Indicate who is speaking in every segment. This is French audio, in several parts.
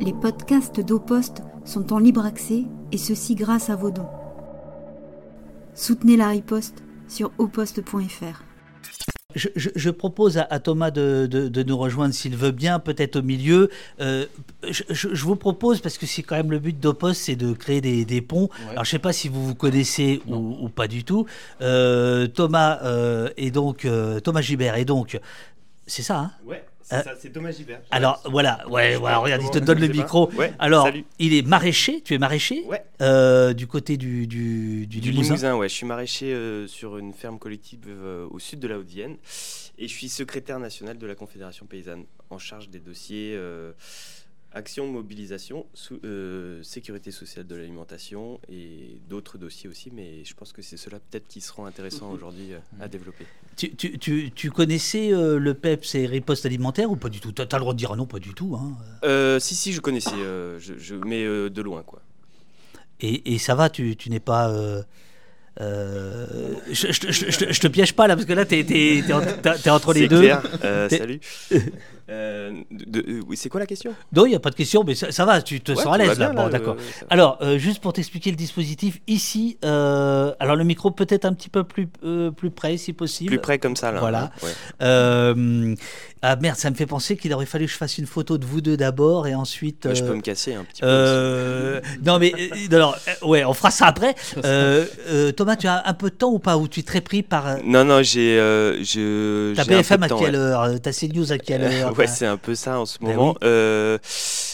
Speaker 1: Les podcasts d'Oposte sont en libre accès et ceci grâce à vos dons. Soutenez la riposte sur oposte.fr.
Speaker 2: Je, propose à, Thomas de, nous rejoindre s'il veut bien, peut-être au milieu. Euh, je, vous propose, parce que c'est quand même le but d'Opost, c'est de créer des, ponts. Alors je ne sais pas si vous vous connaissez ou, pas du tout. Euh, Thomas euh, et donc Thomas Gibert et donc c'est ça, hein?
Speaker 3: Ouais. C'est ça, c'est Gibert.
Speaker 2: Alors voilà, ouais, voilà, regarde, il te donne le micro. alors, il est maraîcher, tu es maraîcher
Speaker 3: ouais.
Speaker 2: Du côté du, du,
Speaker 3: du, du Limousin. ouais. Je suis maraîcher sur une ferme collective au sud de la Haute-Vienne. Et je suis secrétaire national de la Confédération paysanne, en charge des dossiers Action mobilisation, euh, sécurité sociale de l'alimentation et d'autres dossiers aussi, mais je pense que c'est cela peut-être qui seront intéressants aujourd'hui euh, à développer.
Speaker 2: Tu, tu, tu, tu connaissais euh, le PEPS et riposte alimentaire ou pas du tout? Tu as le droit de dire non, pas du tout.
Speaker 3: Hein. si, si, je connaissais, je, mais de loin. quoi.
Speaker 2: Et, et ça va, tu, n'es pas... je, je, te piège pas là parce que là t'es es, entre les deux.
Speaker 3: salut. Euh, c'est quoi la question?
Speaker 2: Non, il n'y a pas de question, mais ça, va, tu te sens à l'aise là. Bon, d'accord. alors, euh, juste pour t'expliquer le dispositif, ici, euh, alors le micro peut-être un petit peu plus, plus près, si possible.
Speaker 3: Plus près comme ça, là.
Speaker 2: Voilà. ah merde, ça me fait penser qu'il aurait fallu que je fasse une photo de vous deux d'abord et ensuite.
Speaker 3: je peux me casser un petit peu.
Speaker 2: non, mais alors, ouais, on fera ça après. Thomas, tu as un peu de temps ou pas Ou tu es très pris par.
Speaker 3: Non, non, j'ai.
Speaker 2: T'as BFM à quelle heure T'as CNews à quelle heure?
Speaker 3: Ouais, c'est un peu ça en ce ben moment. Euh,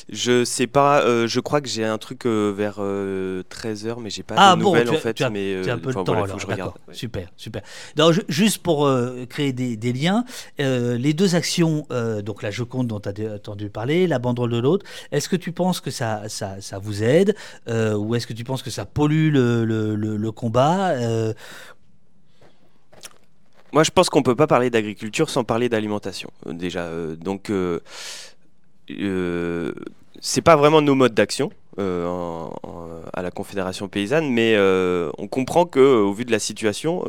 Speaker 3: je sais pas, euh, je crois que j'ai un truc euh, vers 13h, mais j'ai pas
Speaker 2: ah,
Speaker 3: de
Speaker 2: bon,
Speaker 3: nouvelles
Speaker 2: en
Speaker 3: fait.
Speaker 2: Tu as,
Speaker 3: mais,
Speaker 2: tu as un peu de temps alors, je regarde. Super, super. Donc, juste pour créer des, des liens, les deux actions, donc la Joconde dont tu as entendu parler, la banderole de l'autre, est-ce que tu penses que ça, ça, ça vous aide ou est-ce que tu penses que ça pollue le, le, le, le combat
Speaker 3: moi, je pense qu'on peut pas parler d'agriculture sans parler d'alimentation, euh, déjà. Euh, donc, euh, c'est pas vraiment nos modes d'action à la Confédération paysanne, mais on comprend que, au vu de la situation,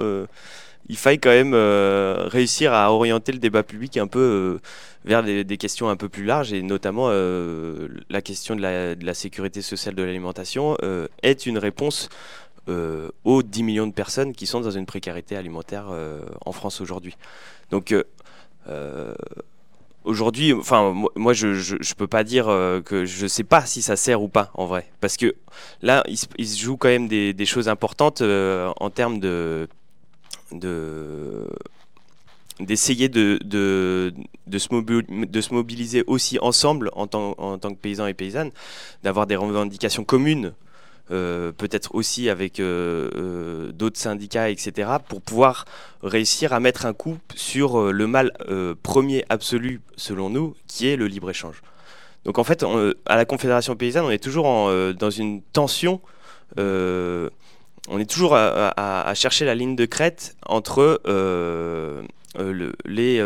Speaker 3: il faille quand même réussir à orienter le débat public un peu vers des, questions un peu plus larges, et notamment la question de la, sécurité sociale de l'alimentation est une réponse euh, aux 10 millions de personnes qui sont dans une précarité alimentaire euh, en France aujourd'hui. Donc euh, aujourd'hui, enfin moi je, je, peux pas dire que je sais pas si ça sert ou pas en vrai, parce que là il, se joue quand même des, choses importantes en termes de de d'essayer de, de, se mobiliser aussi ensemble en tant que paysans et paysannes, d'avoir des revendications communes euh, peut-être aussi avec euh, euh, d'autres syndicats, etc., pour pouvoir réussir à mettre un coup sur le mal premier absolu, selon nous, qui est le libre-échange. Donc en fait, à la Confédération paysanne, on est toujours dans une tension, on est toujours à, chercher la ligne de crête entre les,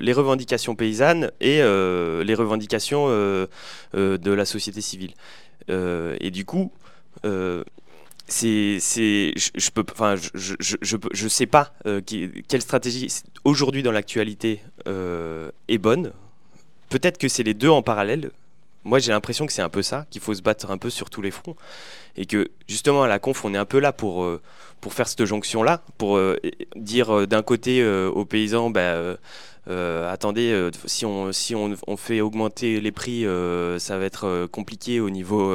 Speaker 3: les, revendications paysannes et les revendications de la société civile. et du coup, euh, c'est, je, peux, enfin, je, je, je, je, sais pas euh, quelle stratégie aujourd'hui dans l'actualité euh, est bonne. Peut-être que c'est les deux en parallèle. Moi, j'ai l'impression que c'est un peu ça, qu'il faut se battre un peu sur tous les fronts, et que justement à la conf, on est un peu là pour pour faire cette jonction là, pour dire d'un côté aux paysans, bah, euh, attendez, euh, si, on, si on, on, fait augmenter les prix, euh, ça va être compliqué au niveau,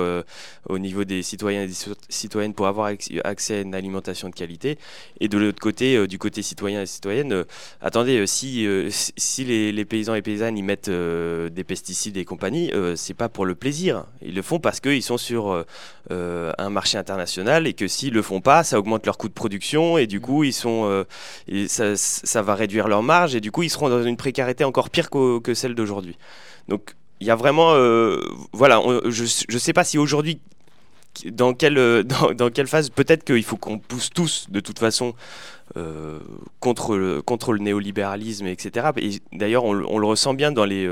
Speaker 3: au niveau des citoyens et des citoyennes pour avoir accès à une alimentation de qualité. Et de l'autre côté, du côté citoyen et citoyenne, attendez, si, si les, les, paysans et paysannes y mettent des pesticides et compagnie, c'est pas pour le plaisir. Ils le font parce qu'ils sont sur un marché international et que s'ils le font pas, ça augmente leur coût de production et du coup, ils sont, et ça, ça va réduire leur marge et du coup, ils seront dans une précarité encore pire que, celle d'aujourd'hui. Donc il y a vraiment, euh, voilà, je ne sais pas si aujourd'hui, dans quelle, euh, dans, quelle phase, peut-être qu'il faut qu'on pousse tous, de toute façon, euh, contre, le, contre le néolibéralisme, etc. Et d'ailleurs, on, le ressent bien dans les,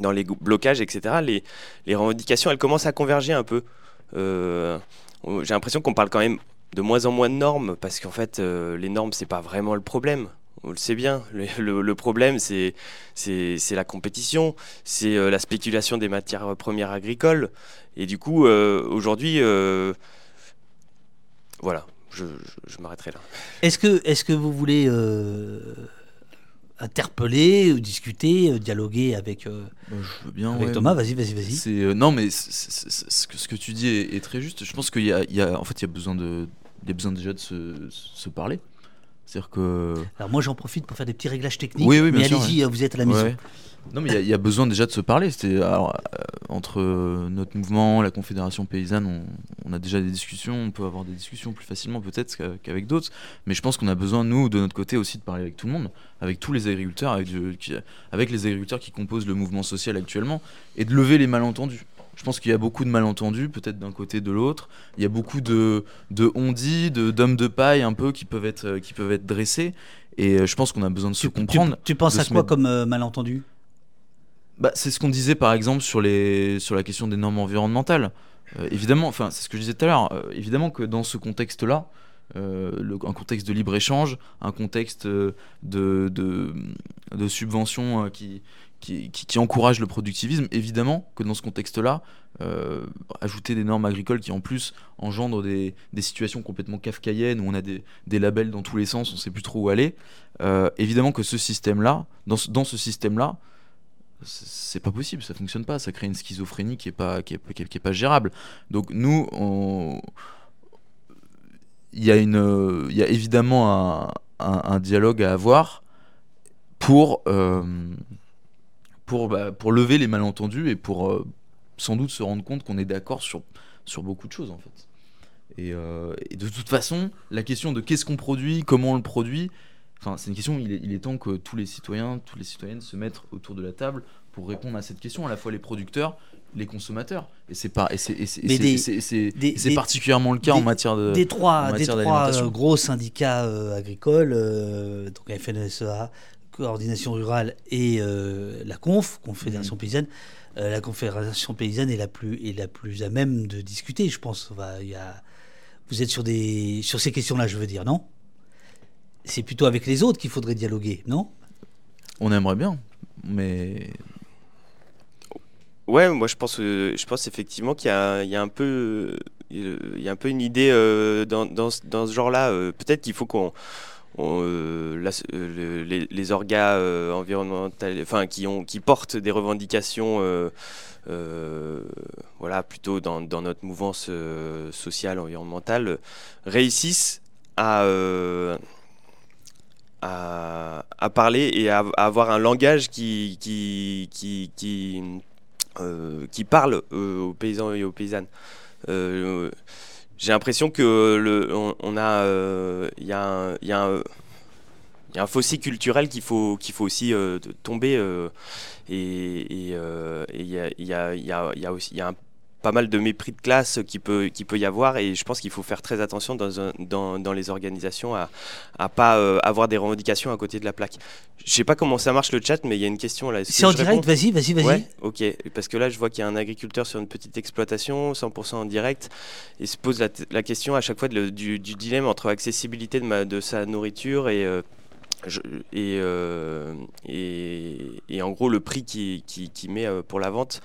Speaker 3: dans les blocages, etc. Les, les revendications, elles commencent à converger un peu. J'ai l'impression qu'on parle quand même de moins en moins de normes, parce qu'en fait, les normes, c'est pas vraiment le problème on le sait bien. Le, problème, c'est la compétition, c'est la spéculation des matières premières agricoles. Et du coup, aujourd'hui, voilà, je, m'arrêterai là.
Speaker 2: Est-ce que, est que vous voulez interpeller, discuter, dialoguer avec,
Speaker 4: bah, je veux bien,
Speaker 2: Thomas? Vas-y, vas-y, vas-y.
Speaker 4: non, mais ce que, ce que tu dis est, très juste. Je pense qu'il y a, en fait, il y a besoin de, il y a besoin déjà de se, parler. C'est-à-dire que.
Speaker 2: Alors moi j'en profite pour faire des petits réglages techniques. Oui, oui, mais allez-y, vous êtes à la maison.
Speaker 4: Non, mais il y, a besoin déjà de se parler. alors, euh, entre notre mouvement, la Confédération paysanne, on, a déjà des discussions. On peut avoir des discussions plus facilement peut-être qu'avec d'autres. Mais je pense qu'on a besoin, nous, de notre côté aussi, de parler avec tout le monde, avec tous les agriculteurs, avec, avec les agriculteurs qui composent le mouvement social actuellement, et de lever les malentendus. Je pense qu'il y a beaucoup de malentendus, peut-être d'un côté de l'autre. Il y a beaucoup de, de on-dit, d'hommes de, paille un peu qui peuvent être, euh, qui peuvent être dressés. Et euh, je pense qu'on a besoin de se comprendre.
Speaker 2: Tu, penses à quoi comme euh, malentendu?
Speaker 4: Bah, C'est ce qu'on disait par exemple sur, les, sur la question des normes environnementales. évidemment, enfin, c'est ce que je disais tout à l'heure. évidemment que dans ce contexte-là, un contexte de libre-échange, un contexte de, de, de subventions qui, qui, encourage le productivisme, évidemment que dans ce contexte-là, euh, ajouter des normes agricoles qui en plus engendrent des, situations complètement kafkaïennes où on a des, labels dans tous les sens, on ne sait plus trop où aller, euh, évidemment que ce système-là, dans, dans ce système-là, c'est pas possible, ça fonctionne pas, ça crée une schizophrénie qui est pas, gérable. Donc nous, il y, a évidemment un, un, dialogue à avoir pour... Euh, pour, bah, pour lever les malentendus et pour euh, sans doute se rendre compte qu'on est d'accord sur, sur beaucoup de choses en fait. Et, euh, de toute façon, la question de qu'est-ce qu'on produit, comment on le produit, enfin, c'est une question, il est, il est, temps que tous les citoyens, toutes les citoyennes se mettent autour de la table pour répondre à cette question, à la fois les producteurs, les consommateurs. Et c'est pas, et c'est particulièrement le cas en matière de
Speaker 2: des trois, des trois euh, gros syndicats agricoles, donc FNSEA, coordination rurale et euh, la CONF, Confédération mmh. paysanne, euh, la Confédération paysanne est la plus est la plus à même de discuter, je pense. il y a, vous êtes sur des sur ces questions-là, je veux dire, non? C'est plutôt avec les autres qu'il faudrait dialoguer, non?
Speaker 4: On aimerait bien, mais
Speaker 3: ouais, moi je pense je pense effectivement qu'il y, y, a un peu il y a un peu une idée euh, dans, dans, dans, ce genre-là. Peut-être qu'il faut qu'on euh, euh, les, les, orgas euh, environnementaux, enfin qui portent des revendications, voilà, plutôt dans, notre mouvance sociale environnementale, réussissent à parler et à, avoir un langage qui parle aux paysans et aux paysannes j'ai l'impression que le, on, a, il y a un, y a un y a un fossé culturel qu'il faut, qu'il faut aussi euh, tomber. Euh, et il y, a, y, a, y, a, y a aussi y a un pas mal de mépris de classe qui peut, qui peut y avoir et je pense qu'il faut faire très attention dans, dans, dans les organisations à ne pas euh, avoir des revendications à côté de la plaque. Je sais pas comment ça marche le chat, mais il y a une question là.
Speaker 2: C'est en direct, vas-y, vas-y, vas-y. Ouais,
Speaker 3: ok, parce que là je vois qu'il y a un agriculteur sur une petite exploitation, 100% en direct, et se pose la, question à chaque fois du, du, dilemme entre accessibilité de, ma, de sa nourriture et... Euh, et, euh, et, et, en gros le prix qu'il qui, qui met pour la vente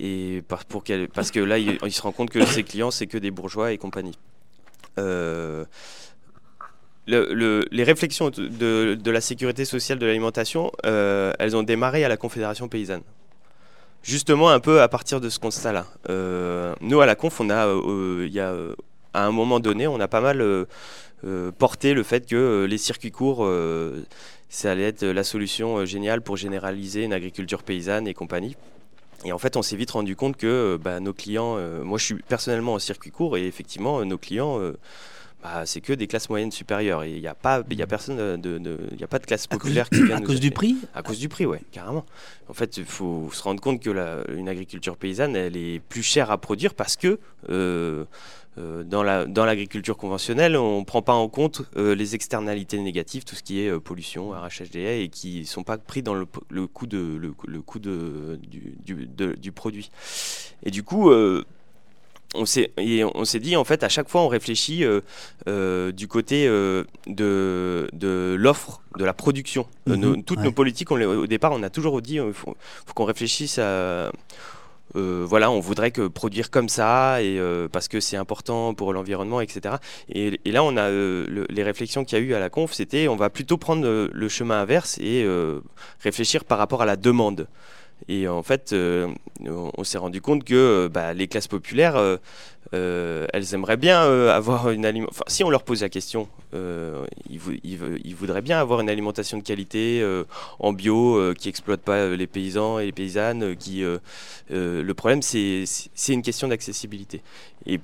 Speaker 3: et parce que là, il, se rend compte que ses clients, c'est que des bourgeois et compagnie. Euh, les réflexions de, la sécurité sociale de l'alimentation, euh, elles ont démarré à la Confédération paysanne. Justement, un peu à partir de ce constat-là. Euh, nous, à la Conf, on a, il y a, à un moment donné, on a pas mal porté le fait que les circuits courts, ça allait être la solution géniale pour généraliser une agriculture paysanne et compagnie. Et en fait, on s'est vite rendu compte que euh, bah, nos clients, euh, moi je suis personnellement en circuit court et effectivement, euh, nos clients, bah, c'est que des classes moyennes supérieures. Et il n'y a pas, a personne de, y a pas de classe populaire
Speaker 2: qui vient. À cause du prix
Speaker 3: À cause du prix, ouais, carrément. En fait, il faut se rendre compte que la, une agriculture paysanne, elle est plus chère à produire parce que euh, dans l'agriculture dans conventionnelle, on ne prend pas en compte euh, les externalités négatives, tout ce qui est euh, pollution, arrachage des haies, et qui ne sont pas pris dans le, le coût, de, le, le coût de, du, du, du, produit. Et du coup, on s'est on s'est dit en fait à chaque fois on réfléchit du côté de, de l'offre de la production mhm. toutes nos politiques au départ on a toujours dit il faut, faut qu'on réfléchisse à euh, voilà, on voudrait que produire comme ça et euh, parce que c'est important pour l'environnement, etc. Et, là, on a euh, les réflexions qu'il y a eu à la conf, c'était on va plutôt prendre le chemin inverse et réfléchir par rapport à la demande. Et en fait, on s'est rendu compte que bah, les classes populaires, elles aimeraient bien avoir une alimentation. Si on leur pose la question, ils, ils, voudraient bien avoir une alimentation de qualité, en bio, qui exploite pas les paysans et les paysannes. Qui, le problème, c'est une question d'accessibilité. Et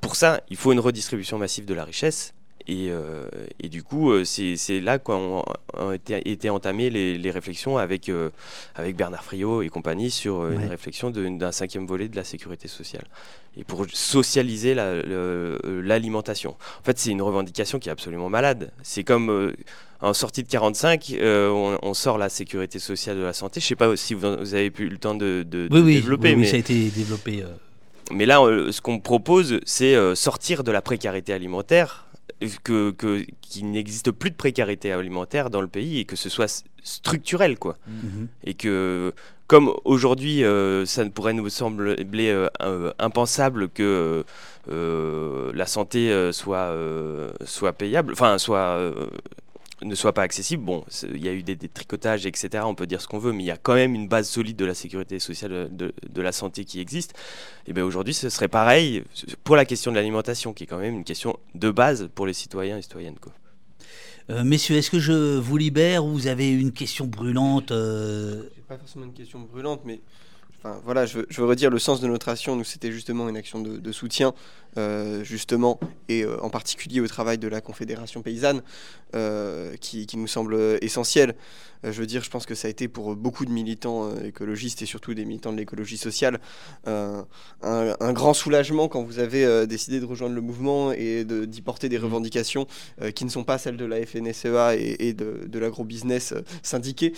Speaker 3: pour ça, il faut une redistribution massive de la richesse. Euh, et, du coup, euh, c'est là qu'ont été, été, entamées les, réflexions avec, euh, avec Bernard Friot et compagnie sur une réflexion d'un cinquième volet de la sécurité sociale. Et pour socialiser l'alimentation. en fait, c'est une revendication qui est absolument malade. C'est comme en sortie de 45, on, sort la sécurité sociale de la santé. Je ne sais pas si vous, avez pu le temps de, de,
Speaker 2: oui,
Speaker 3: développer.
Speaker 2: Oui, mais ça a été développé.
Speaker 3: Mais là, ce qu'on propose, c'est sortir de la précarité alimentaire que, qu'il n'existe plus de précarité alimentaire dans le pays et que ce soit structurel quoi mhm. et que comme aujourd'hui euh, ça ne pourrait nous sembler euh, euh, impensable que la santé soit soit payable enfin soit ne soit pas accessible. Bon, il y a eu des, tricotages, etc. On peut dire ce qu'on veut, mais il y a quand même une base solide de la sécurité sociale, de, la santé qui existe. Et bien aujourd'hui, ce serait pareil pour la question de l'alimentation, qui est quand même une question de base pour les citoyens et citoyennes. Quoi.
Speaker 2: Euh, messieurs, est-ce que je vous libère ou vous avez une question brûlante euh...
Speaker 5: Pas forcément une question brûlante, mais voilà, je veux, redire le sens de notre action. Nous, c'était justement une action de, soutien, euh, justement, et euh, en particulier au travail de la Confédération paysanne, euh, qui, nous semble essentiel. je veux dire, je pense que ça a été pour beaucoup de militants écologistes et surtout des militants de l'écologie sociale un, grand soulagement quand vous avez décidé de rejoindre le mouvement et d'y porter des mmh. revendications qui ne sont pas celles de la FNSEA et, de, de l'agro-business syndiqué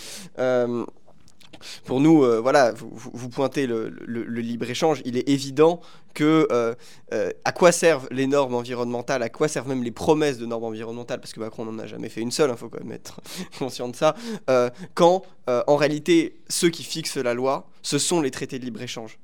Speaker 5: pour nous, euh, voilà, vous, pointez le, libre-échange, il est évident que euh, euh, à quoi servent les normes environnementales, à quoi servent même les promesses de normes environnementales, parce que Macron n'en a jamais fait une seule, il hein, faut quand même être conscient de ça, quand en réalité ceux qui fixent la loi, ce sont les traités de libre-échange.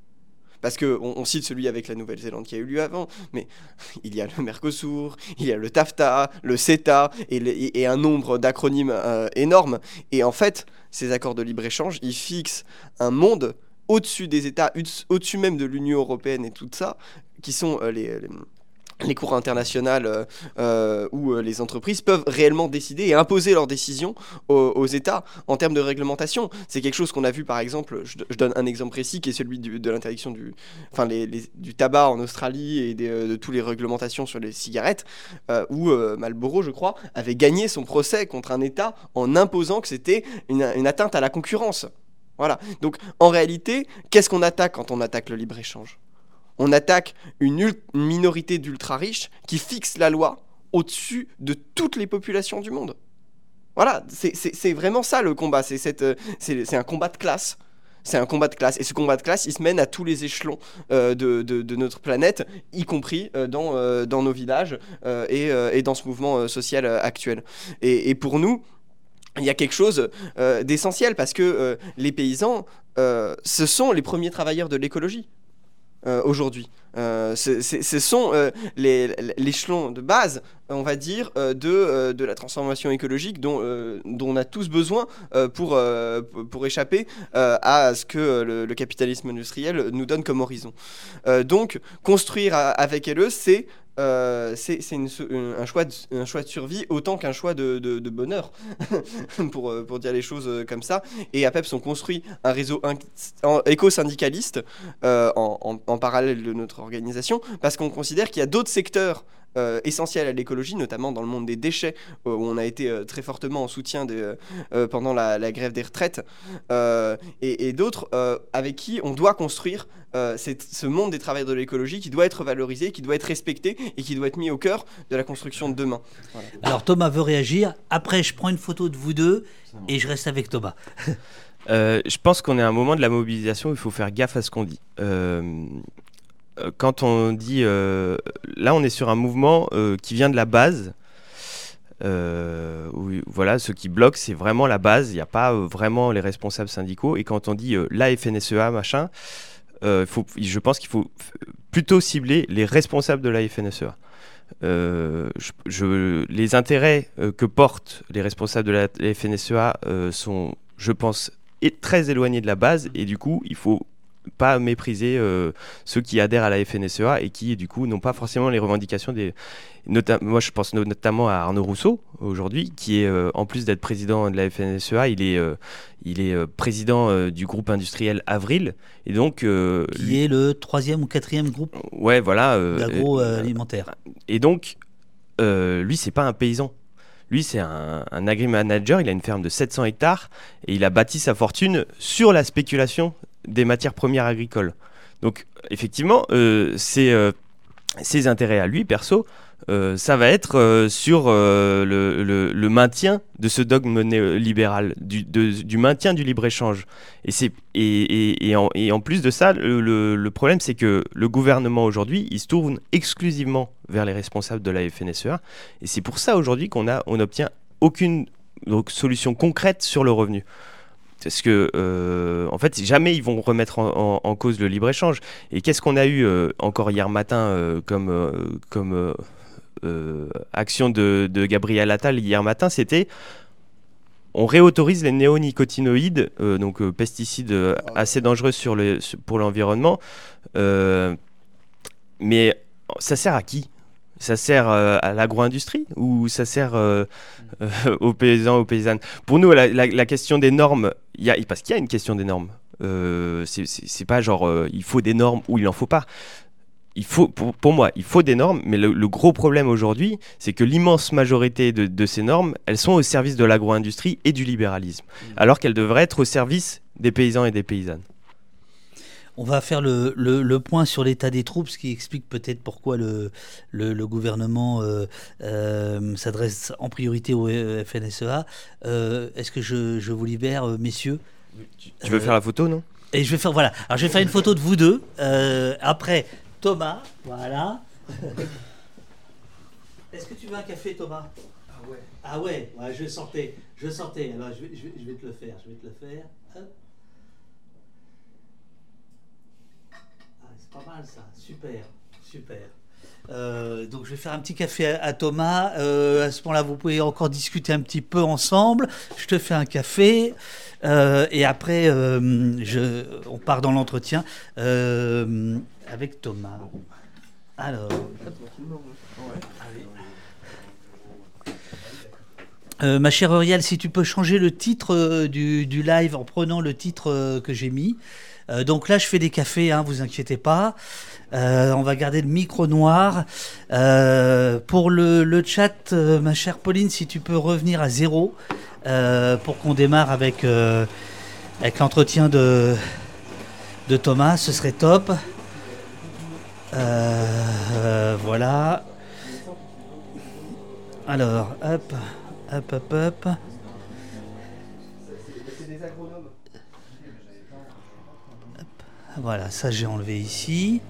Speaker 5: Parce qu'on on cite celui avec la Nouvelle-Zélande qui a eu lieu avant, mais il y a le Mercosur, il y a le TAFTA, le CETA et, et un nombre d'acronymes énormes. Et en fait, ces accords de libre-échange, ils fixent un monde au-dessus des États, au-dessus même de l'Union européenne et tout ça, qui sont euh, les, les, cours internationales euh, euh, où les entreprises peuvent réellement décider et imposer leurs décisions aux, États en termes de réglementation. C'est quelque chose qu'on a vu par exemple, je, donne un exemple précis qui est celui de l'interdiction du, enfin, du tabac en Australie et de toutes les réglementations sur les cigarettes, où Marlboro, je crois, avait gagné son procès contre un État en imposant que c'était une, une atteinte à la concurrence. Voilà. Donc en réalité, qu'est-ce qu'on attaque quand on attaque le libre-échange? On attaque une, minorité d'ultra-riches qui fixe la loi au-dessus de toutes les populations du monde. Voilà, c'est vraiment ça le combat. Euh, c'est un combat de classe. C'est un combat de classe. Et ce combat de classe, il se mène à tous les échelons euh, de, notre planète, y compris euh, dans, nos villages et, dans ce mouvement social actuel. et, pour nous, il y a quelque chose d'essentiel parce que les paysans, ce sont les premiers travailleurs de l'écologie aujourd'hui. ce sont l'échelon de base, on va dire, de, de la transformation écologique dont, dont on a tous besoin pour, pour échapper à ce que le, le, capitalisme industriel nous donne comme horizon. donc, construire avec LE, c'est euh, c'est un, choix de, survie autant qu'un choix de, bonheur, pour, euh, pour dire les choses euh, comme ça. Et APEPS ont construit un réseau éco-syndicaliste en, parallèle de notre organisation, parce qu'on considère qu'il y a d'autres secteurs euh, essentiel à l'écologie, notamment dans le monde des déchets, où on a été euh, très fortement en soutien de, euh, pendant la, grève des retraites, et, d'autres avec qui on doit construire ce monde des travailleurs de l'écologie qui doit être valorisé, qui doit être respecté et qui doit être mis au cœur de la construction de demain.
Speaker 2: Alors Thomas veut réagir, après je prends une photo de vous deux et je reste avec Thomas.
Speaker 3: je pense qu'on est à un moment de la mobilisation où il faut faire gaffe à ce qu'on dit euh, quand on dit. euh, là, on est sur un mouvement euh, qui vient de la base. Euh, voilà, ce qui bloque, c'est vraiment la base. Il n'y a pas euh, vraiment les responsables syndicaux. Et quand on dit euh, la FNSEA, machin, euh, je pense qu'il faut plutôt cibler les responsables de la FNSEA. Euh, les intérêts euh, que portent les responsables de la, la FNSEA euh, sont, je pense, très éloignés de la base. Et du coup, il faut pas mépriser euh, ceux qui adhèrent à la FNSEA et qui, du coup, n'ont pas forcément les revendications des. nota- moi, je pense no- notamment à Arnaud Rousseau, aujourd'hui, qui est, euh, en plus d'être président de la FNSEA, il est, euh, il est président du groupe industriel Avril. Et donc.
Speaker 2: Qui est le troisième ou quatrième groupe
Speaker 3: ouais, voilà.
Speaker 2: d'agroalimentaire.
Speaker 3: et donc, lui, c'est pas un paysan. Lui, c'est un, un agri-manager. Il a une ferme de 700 hectares et il a bâti sa fortune sur la spéculation des matières premières agricoles. Donc, effectivement, euh, c'est, euh, ses intérêts à lui, perso, euh, ça va être sur le, maintien de ce dogme néolibéral, du, du maintien du libre-échange. Et, et, et- en, plus de ça, le, problème, c'est que le gouvernement aujourd'hui, il se tourne exclusivement vers les responsables de la FNSEA. Et c'est pour ça aujourd'hui qu'on on n'obtient aucune solution concrète sur le revenu. Parce que, euh, en fait, jamais ils vont remettre en, cause le libre-échange. Et qu'est-ce qu'on a eu euh, encore hier matin euh, comme, action de, de Gabriel Attal hier matin C'était on réautorise les néonicotinoïdes, donc pesticides assez dangereux sur le, pour l'environnement. Mais ça sert à qui? Ça sert euh, à l'agro-industrie ou ça sert euh, euh, aux paysans, aux paysannes? Pour nous, la, la- la question des normes, il y a, parce qu'il y a une question des normes. C'est- pas genre il faut des normes ou il n'en faut pas. Il faut, pour, pour moi, il faut des normes, mais le, le gros problème aujourd'hui, c'est que l'immense majorité de, de ces normes, elles sont au service de l'agro-industrie et du libéralisme, alors qu'elles devraient être au service des paysans et des paysannes.
Speaker 2: On va faire le, le- le point sur l'état des troupes, ce qui explique peut-être pourquoi le, le, le gouvernement euh, euh, s'adresse en priorité au FNSEA. Euh, Est-ce que je, je vous libère, messieurs?
Speaker 3: Tu veux
Speaker 2: Euh,
Speaker 3: faire la photo, non?
Speaker 2: Et je vais faire voilà. Alors je vais faire une photo de vous deux. Euh, après Thomas, voilà. Est-ce que tu veux un café, Thomas? Ah ouais. Ah ouais. ouais, je sentais, je sentais. Alors je vais, je vais- je vais te le faire, je vais te le faire. Hop. Ah, c'est pas mal ça. Super, super. Euh, donc je vais faire un petit café à, Thomas. Euh, à ce moment-là, vous pouvez encore discuter un petit peu ensemble. Je te fais un café. Euh, et après, on part dans l'entretien avec Thomas. Alors. Ma chère Auriel, si tu peux changer le titre du, live en prenant le titre que j'ai mis. Euh, donc là, je fais des cafés, hein, vous inquiétez pas. Euh, on va garder le micro noir. Euh, pour le, chat, ma chère Pauline, si tu peux revenir à zéro pour qu'on démarre avec, l'entretien de, de Thomas, ce serait top. Voilà. Alors, hop, hop, hop, hop. Voilà, ça j'ai enlevé ici.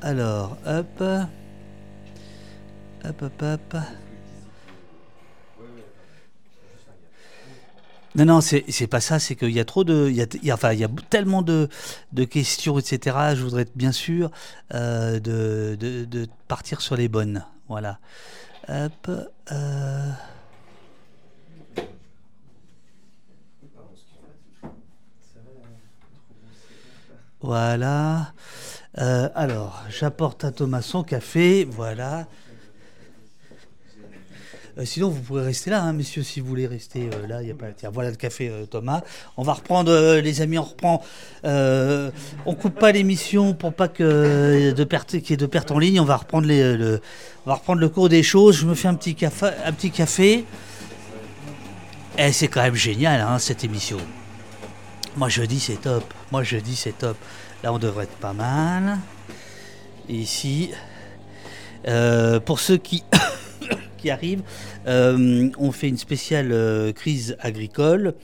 Speaker 2: Alors, hop. Hop, hop, hop. Non, non, c'est pas ça, c'est qu'il y a trop de. Il y a, enfin, tellement de, questions, etc. Je voudrais être bien sûr euh, de, partir sur les bonnes. Voilà. Euh. Voilà. Euh, alors, j'apporte à Thomas son café. Voilà. Euh, sinon, vous pourrez rester là, hein, messieurs, si vous voulez rester euh, là. A pas. Voilà le café, euh, Thomas. On va reprendre, euh, les amis. On reprend. Euh, on coupe pas l'émission pour pas que de qu'il y ait de perte en ligne. On va reprendre les, le, on va reprendre le cours des choses. Je me fais un petit café, un petit café. Et c'est quand même génial, hein, cette émission. Moi, je dis c'est top. Moi, je dis c'est top. Là, on devrait être pas mal. Ici, euh, pour ceux qui, qui arrivent, euh, on fait une spéciale euh, crise agricole.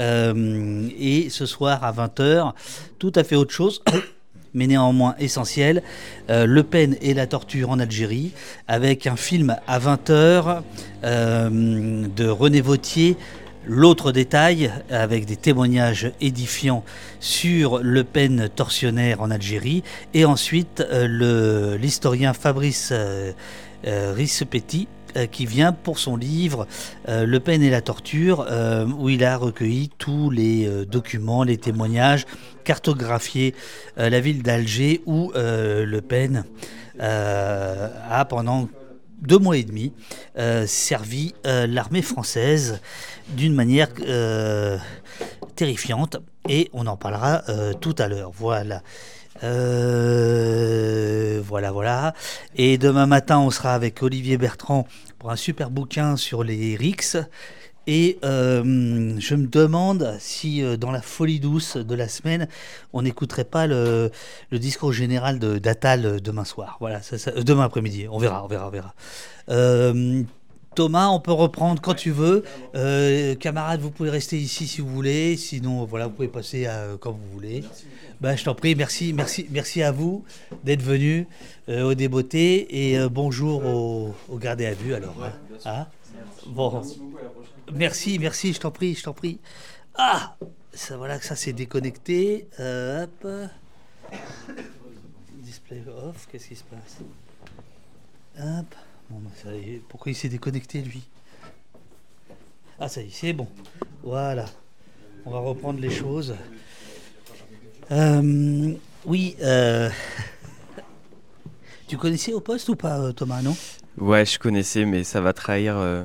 Speaker 2: Euh, et ce soir à 20h, tout à fait autre chose. mais néanmoins essentiel, Le Pen et la torture en Algérie, avec un film à 20h euh, de René Vautier, L'autre détail, avec des témoignages édifiants sur Le Pen tortionnaire en Algérie, et ensuite l'historien Fabrice euh, Rissepetti, qui vient pour son livre euh, Le Pen et la torture, euh, où il a recueilli tous les euh, documents, les témoignages, cartographié euh, la ville d'Alger où euh, Le Pen euh, a pendant deux mois et demi euh, servi euh, l'armée française d'une manière euh, terrifiante et on en parlera euh, tout à l'heure. Voilà. Euh, voilà, voilà. Et demain matin, on sera avec Olivier Bertrand pour un super bouquin sur les RIX. Et euh, je me demande si euh, dans la folie douce de la semaine, on n'écouterait pas le, discours général euh, demain soir. Voilà, demain après-midi. On verra, on verra, on verra. Thomas, on peut reprendre quand tu veux. Euh, camarades, vous pouvez rester ici si vous voulez. Sinon, voilà, vous pouvez passer à, quand vous voulez. Ben, je t'en prie, merci, merci, merci à vous d'être venus euh, au débeauté et euh, bonjour au, au gardé à vue alors. hein. Hein bon. Merci, merci, je t'en prie, je t'en prie. Ah, ça voilà que ça s'est déconnecté. Euh, hop. Display off, qu'est-ce qui se passe? Hop. Bon, bah, ça y est. Pourquoi il s'est déconnecté lui? Ah, ça y est, c'est bon. Voilà. On va reprendre les choses. Euh, oui, euh, tu connaissais au poste ou pas, euh, Thomas, non?
Speaker 3: Ouais, je connaissais, mais ça va trahir. euh,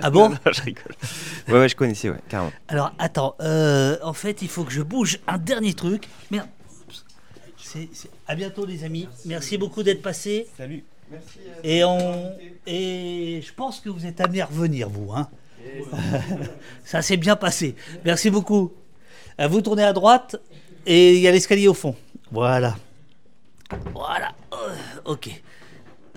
Speaker 2: Ah bon?
Speaker 3: Non, je rigole. Ouais, ouais, je connaissais, ouais, carrément.
Speaker 2: Alors, attends, euh, en fait, il faut que je bouge un dernier truc. Merde. C'est, c'est- À bientôt, les amis. Merci beaucoup d'être passés.
Speaker 3: Salut.
Speaker 2: Et, on... et je pense que vous êtes amenés à revenir, vous. Hein Ça s'est bien passé. Merci beaucoup. Euh, Vous tournez à droite et il y a l'escalier au fond. Voilà. Voilà. Euh, ok.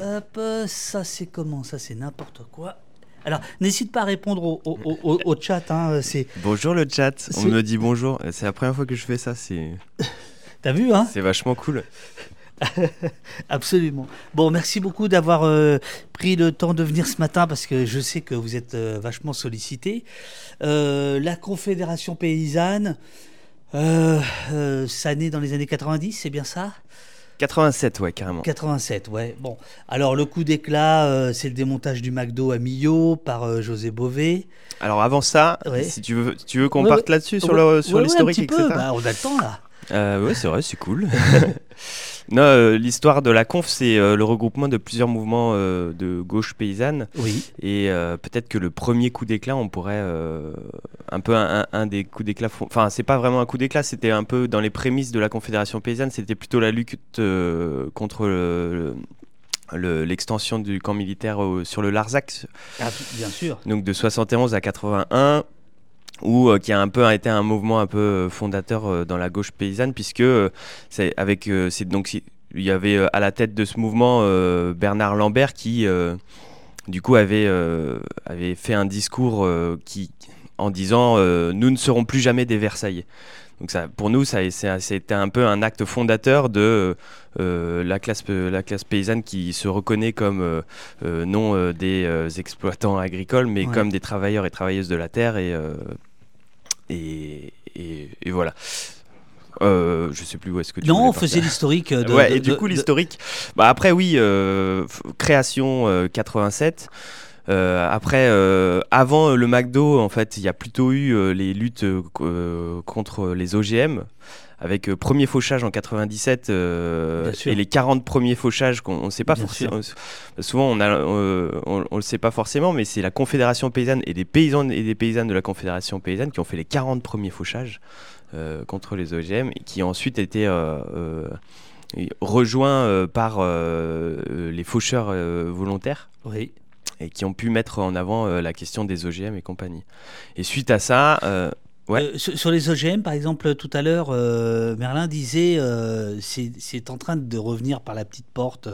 Speaker 2: Hop, euh, ça c'est comment? Ça c'est n'importe quoi. Alors, n'hésite pas à répondre au, au- au- au- au chat. Hein, c'est...
Speaker 3: Bonjour le chat, on me dit bonjour. C'est la première fois que je fais ça, c'est
Speaker 2: T'as vu, hein?
Speaker 3: c'est vachement cool.
Speaker 2: Absolument. Bon, merci beaucoup d'avoir euh, pris le temps de venir ce matin parce que je sais que vous êtes euh, vachement sollicité. Euh, la Confédération paysanne, ça naît dans les années 90, c'est bien ça?
Speaker 3: 87, ouais, carrément.
Speaker 2: 87, ouais. Bon, alors le coup d'éclat, euh, c'est le démontage du McDo à Millau par euh, José Bové.
Speaker 3: Alors avant ça,
Speaker 2: Ouais.
Speaker 3: si tu veux, tu veux qu'on
Speaker 2: Ouais,
Speaker 3: parte
Speaker 2: ouais.
Speaker 3: là-dessus sur l'historique, etc.
Speaker 2: Bah, on a le temps là.
Speaker 3: Euh, ouais, c'est vrai, c'est cool. non, euh, l'histoire de la conf, c'est euh, le regroupement de plusieurs mouvements euh, de gauche paysanne.
Speaker 2: Oui.
Speaker 3: Et peut-être que le premier coup d'éclat, on pourrait un peu un, des coups d'éclat. Enfin, c'est pas vraiment un coup d'éclat, c'était un peu dans les prémices de la Confédération paysanne. C'était plutôt la lutte contre le- le- l'extension du camp militaire au- sur le Larzac,
Speaker 2: Ah, bien sûr.
Speaker 3: donc de 71 à 81 ou euh, qui a un peu été un mouvement un peu euh, fondateur euh, dans la gauche paysanne puisque euh, c'est avec c'est donc il y avait à la tête de ce mouvement Bernard Lambert qui du coup avait avait fait un discours qui en disant nous ne serons plus jamais des Versailles. Donc ça, pour nous, ça, c'était un peu un acte fondateur de euh, la, classe, la classe paysanne qui se reconnaît comme euh, non euh, des exploitants agricoles, mais
Speaker 2: Ouais.
Speaker 3: comme des travailleurs et travailleuses de la terre. Et, et, et, et voilà. Euh, je sais plus où est-ce que tu
Speaker 2: Non, on faisait l'historique de.
Speaker 3: ouais,
Speaker 2: de-
Speaker 3: et du coup,
Speaker 2: de-
Speaker 3: l'historique. Bah, après, oui, euh, création euh, 87. Euh, après, euh, avant euh, le McDo, en fait, il y a plutôt eu euh, les luttes euh, co- euh, contre les OGM, avec euh, premier fauchage en 97 euh, et les 40 premiers fauchages qu'on ne sait pas forcément. Souvent, on euh, on, on le sait pas forcément, mais c'est la Confédération paysanne et des paysans et des paysannes de la Confédération paysanne qui ont fait les 40 premiers fauchages contre les OGM et qui ont ensuite été rejoints euh, par euh, les faucheurs euh, volontaires
Speaker 2: Oui.
Speaker 3: et qui ont pu mettre en avant la question des OGM et compagnie. Et suite à ça, Ouais.
Speaker 2: Euh, sur, sur les OGM, par exemple, tout à l'heure, euh, Merlin disait euh, c'est en train de revenir par la petite porte.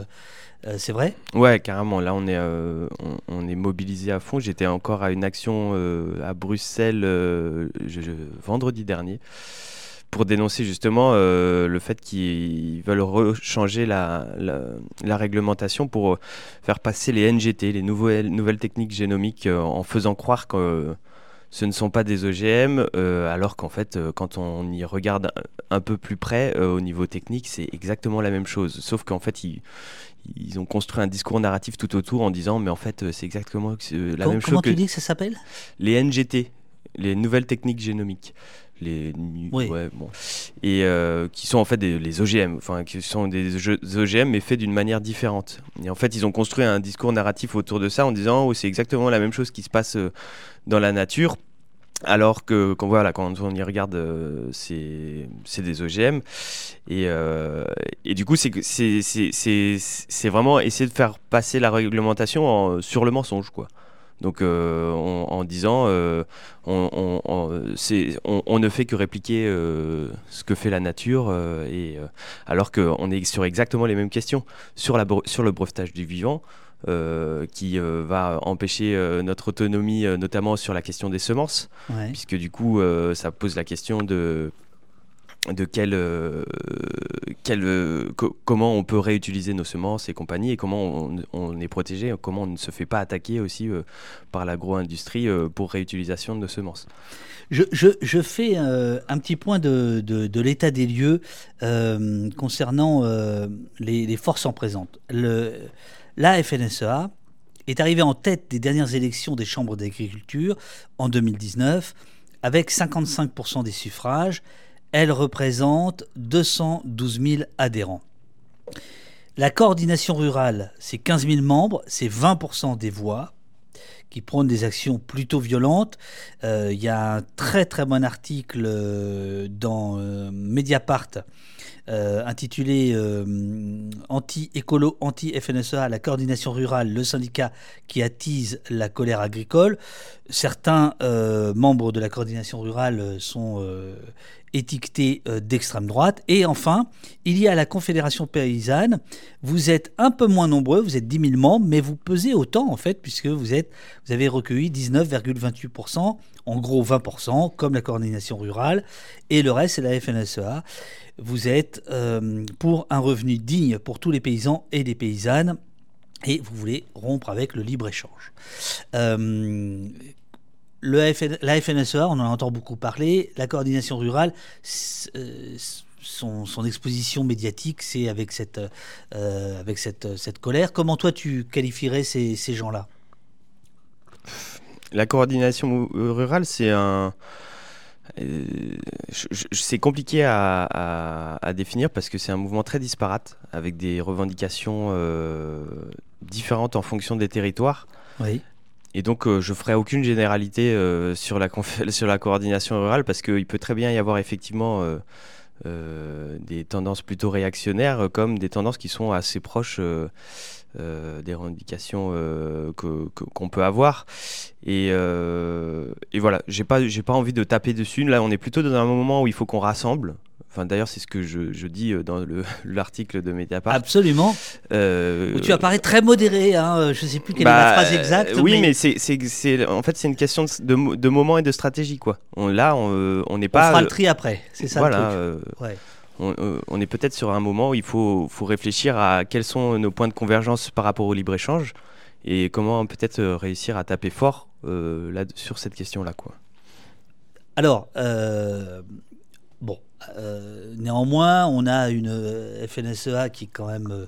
Speaker 2: Euh, c'est vrai?
Speaker 3: Ouais, carrément. Là, on est, on, on est mobilisé à fond. J'étais encore à une action à Bruxelles je- je- vendredi dernier pour dénoncer justement euh, le fait qu'ils veulent changer la, la, la réglementation pour faire passer les NGT, les nouvelles, nouvelles techniques génomiques, euh, en faisant croire que ce ne sont pas des OGM, euh, alors qu'en fait, euh, quand on y regarde un, peu plus près euh, au niveau technique, c'est exactement la même chose. Sauf qu'en fait, ils, ils ont construit un discours narratif tout autour en disant, mais en fait, c'est exactement la même chose
Speaker 2: Comment
Speaker 3: que
Speaker 2: tu dis que ça s'appelle?
Speaker 3: les NGT, les nouvelles techniques génomiques. Les,
Speaker 2: Oui.
Speaker 3: ouais, bon. Et euh, qui sont en fait des, les OGM, enfin qui sont des jeux- OGM mais faits d'une manière différente. Et en fait, ils ont construit un discours narratif autour de ça en disant oh, c'est exactement la même chose qui se passe euh, dans la nature. Alors que quand, voilà, quand on y regarde, euh, c'est des OGM. Et, euh, et du coup, c'est vraiment essayer de faire passer la réglementation en- sur le mensonge. quoi. Donc euh, en, en disant euh, on, on- on- on- on ne fait que répliquer euh, ce que fait la nature, et, alors qu'on est sur exactement les mêmes questions. Sur, la, bre- sur le brevetage du vivant, euh, qui euh, va empêcher euh, notre autonomie, notamment sur la question des semences,
Speaker 2: Ouais.
Speaker 3: puisque du coup, ça pose la question de de quel, euh, quel, euh, co- comment on peut réutiliser nos semences et compagnie et comment on, est protégé, comment on ne se fait pas attaquer aussi euh, par l'agro-industrie pour réutilisation de nos semences.
Speaker 2: Je, je, je fais un petit point de, de, l'état des lieux concernant les, forces en présente. Le, la FNSEA est arrivée en tête des dernières élections des chambres d'agriculture en 2019 avec 55% des suffrages. Elle représente 212 000 adhérents. La coordination rurale, c'est 15 000 membres, c'est 20% des voix qui prônent des actions plutôt violentes. Euh, Il y a un très très bon article euh, dans euh, Mediapart intitulé Anti-écolo, anti-FNSEA, la coordination rurale, le syndicat qui attise la colère agricole. Certains membres de la coordination rurale sont étiquetés euh, d'extrême droite. Et enfin, il y a la Confédération paysanne. Vous êtes un peu moins nombreux, vous êtes 10 000 membres, mais vous pesez autant en fait, puisque vous, êtes, vous avez recueilli 19,28%, en gros 20%, comme la coordination rurale, et le reste c'est la FNSEA. Vous êtes euh, pour un revenu digne pour tous les paysans et les paysannes, et vous voulez rompre avec le libre-échange. Euh, le FN la FNSEA, on en entend beaucoup parler, la coordination rurale, euh, son, son exposition médiatique, c'est avec cette, euh, avec cette, cette colère. Comment toi tu qualifierais ces, ces gens-là?
Speaker 3: La coordination euh, rurale, c'est un. euh, c'est compliqué à, à- à définir parce que c'est un mouvement très disparate avec des revendications différentes en fonction des territoires.
Speaker 2: Oui.
Speaker 3: Et donc, euh, je ferai aucune généralité euh, sur, la sur la coordination rurale parce qu'il peut très bien y avoir effectivement euh, euh, des tendances plutôt réactionnaires comme des tendances qui sont assez proches des revendications qu'on peut avoir. Et, et voilà, j'ai pas, pas envie de taper dessus. Là, on est plutôt dans un moment où il faut qu'on rassemble. Enfin, d'ailleurs, c'est ce que je, je dis euh, dans le- l'article de Mediapart.
Speaker 2: Absolument.
Speaker 3: Euh,
Speaker 2: Où tu apparais très modéré. Hein. Je sais plus quelle est
Speaker 3: bah,
Speaker 2: la phrase exacte.
Speaker 3: euh, Oui, mais, c'est, c'est, en fait, c'est une question de, de, mo- de moment et de stratégie. Quoi. On, là, on euh, on n'est
Speaker 2: on
Speaker 3: pas.
Speaker 2: fera le tri après. C'est ça
Speaker 3: voilà,
Speaker 2: le truc.
Speaker 3: euh,
Speaker 2: Ouais.
Speaker 3: on, euh, on est peut-être sur un moment où il faut, faut réfléchir à quels sont nos points de convergence par rapport au libre-échange et comment peut-être euh, réussir à taper fort euh, là, sur cette question-là. Quoi.
Speaker 2: Alors, euh, euh, néanmoins, on a une euh, FNSEA qui est quand même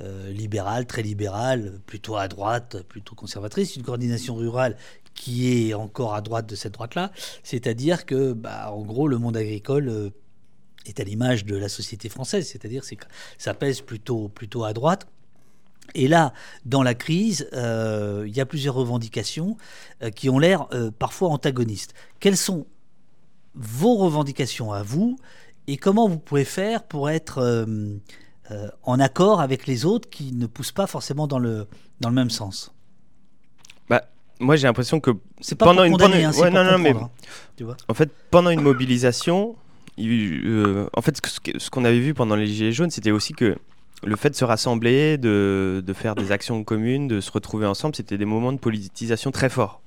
Speaker 2: euh, libérale, très libérale, plutôt à droite, plutôt conservatrice, une coordination rurale qui est encore à droite de cette droite-là, c'est-à-dire que, bah, en gros, le monde agricole est à l'image de la société française, c'est-à-dire que ça pèse plutôt, plutôt à droite. Et là, dans la crise, il y a plusieurs revendications qui ont l'air parfois antagonistes. Quelles sont vos revendications à vous et comment vous pouvez faire pour être euh, euh, en accord avec les autres qui ne poussent pas forcément dans le, dans le même sens
Speaker 3: moi j'ai l'impression que
Speaker 2: C'est pas
Speaker 3: Pendant
Speaker 2: pour
Speaker 3: une-
Speaker 2: condamner,
Speaker 3: pendant-
Speaker 2: hein, c'est
Speaker 3: ouais,
Speaker 2: pour
Speaker 3: non, non, mais-
Speaker 2: comprendre, hein. Tu vois
Speaker 3: En fait, pendant une mobilisation, il- euh, en fait, ce qu'on avait vu pendant les Gilets jaunes, c'était aussi que le fait de se rassembler, de, de faire des actions communes, de se retrouver ensemble, c'était des moments de politisation très forts.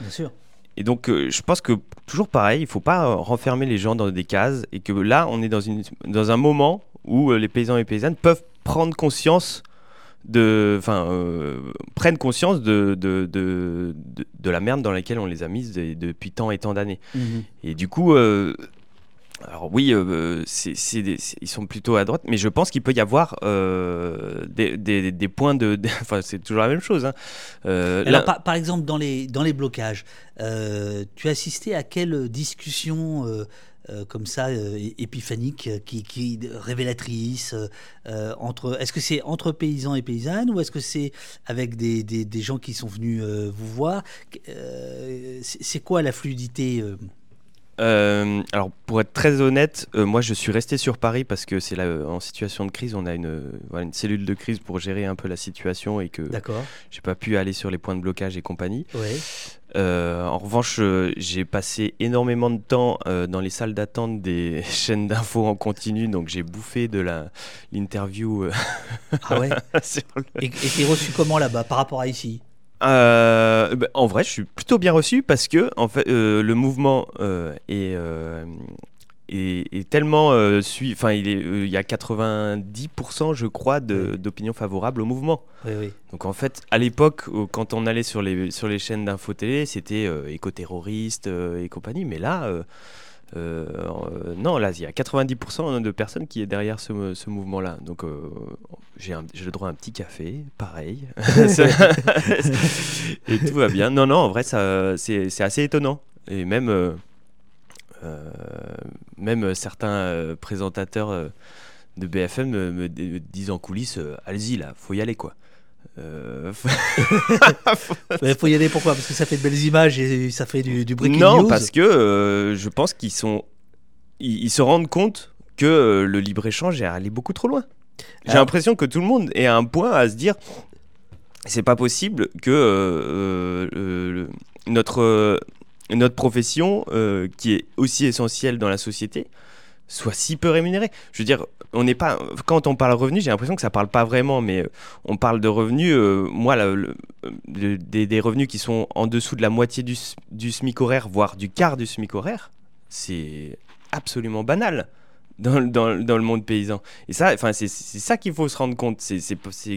Speaker 2: Bien sûr.
Speaker 3: Et donc, euh, je pense que toujours pareil, il faut pas euh, renfermer les gens dans des cases et que là, on est dans, une, dans un moment où euh, les paysans et paysannes peuvent prendre conscience de, enfin, prennent conscience de, de, de, de- de la merde dans laquelle on les a mises de- depuis tant et tant d'années.
Speaker 2: Mhm.
Speaker 3: Et du coup, alors oui, euh, des- ils sont plutôt à droite, mais je pense qu'il peut y avoir euh, des, des- des points de. de- Enfin, c'est toujours la même chose. hein. Euh,
Speaker 2: Alors,
Speaker 3: là-
Speaker 2: par, par exemple, dans les, dans les blocages, tu as assisté à quelle discussion comme ça, épiphanique, qui, qui révélatrice entre Est-ce que c'est entre paysans et paysannes ou est-ce que c'est avec des, gens qui sont venus vous voir? C'est quoi la fluidité euh
Speaker 3: alors, pour être très honnête, euh, moi je suis resté sur Paris parce que c'est là euh, en situation de crise. On a une, voilà, une cellule de crise pour gérer un peu la situation et que j'ai pas pu aller sur les points de blocage et compagnie.
Speaker 2: Ouais.
Speaker 3: Euh, en revanche, j'ai passé énormément de temps dans les salles d'attente des chaînes d'infos en continu, donc j'ai bouffé de la l'interview.
Speaker 2: Ah ouais.
Speaker 3: le-
Speaker 2: Et et t'es reçu comment là-bas par rapport à ici?
Speaker 3: Euh, bah, en vrai, je suis plutôt bien reçu parce que en fait, euh, le mouvement euh, est, est, est tellement euh, sui- enfin, il est, il y a 90%, je crois, d'opinions favorables au mouvement.
Speaker 2: Oui, oui.
Speaker 3: Donc en fait, à l'époque, quand on allait sur les, sur les chaînes d'info télé, c'était éco-terroriste et compagnie. Mais là, non, là, il y a 90% de personnes qui est derrière ce, ce mouvement-là. Donc euh, j'ai le droit à un petit café, pareil. et tout va bien. Non, non, en vrai, c'est assez étonnant. Et même, euh, euh, même certains euh, présentateurs euh, de BFM me, me disent en coulisses euh, Allez-y, là, faut y aller, quoi. Euh,
Speaker 2: Il faut y aller pourquoi? Parce que ça fait de belles images et ça fait du, du breaking
Speaker 3: non,
Speaker 2: news.
Speaker 3: parce que euh, je pense qu'ils sont, ils, ils se rendent compte que euh, le libre échange est allé beaucoup trop loin. J'ai l'impression que tout le monde est à un point à se dire, c'est pas possible que notre notre profession, qui est aussi essentielle dans la société, soit si peu rémunérée. Je veux dire, on n'est pas. Quand on parle revenu, j'ai l'impression que ça parle pas vraiment, mais euh, on parle de revenus. euh, moi, la- le- le- des, revenus qui sont en dessous de la moitié du, du SMIC horaire, voire du quart du SMIC horaire, c'est absolument banal. Dans, dans, dans le monde paysan. Et ça, enfin, c'est ça qu'il faut se rendre compte. C'est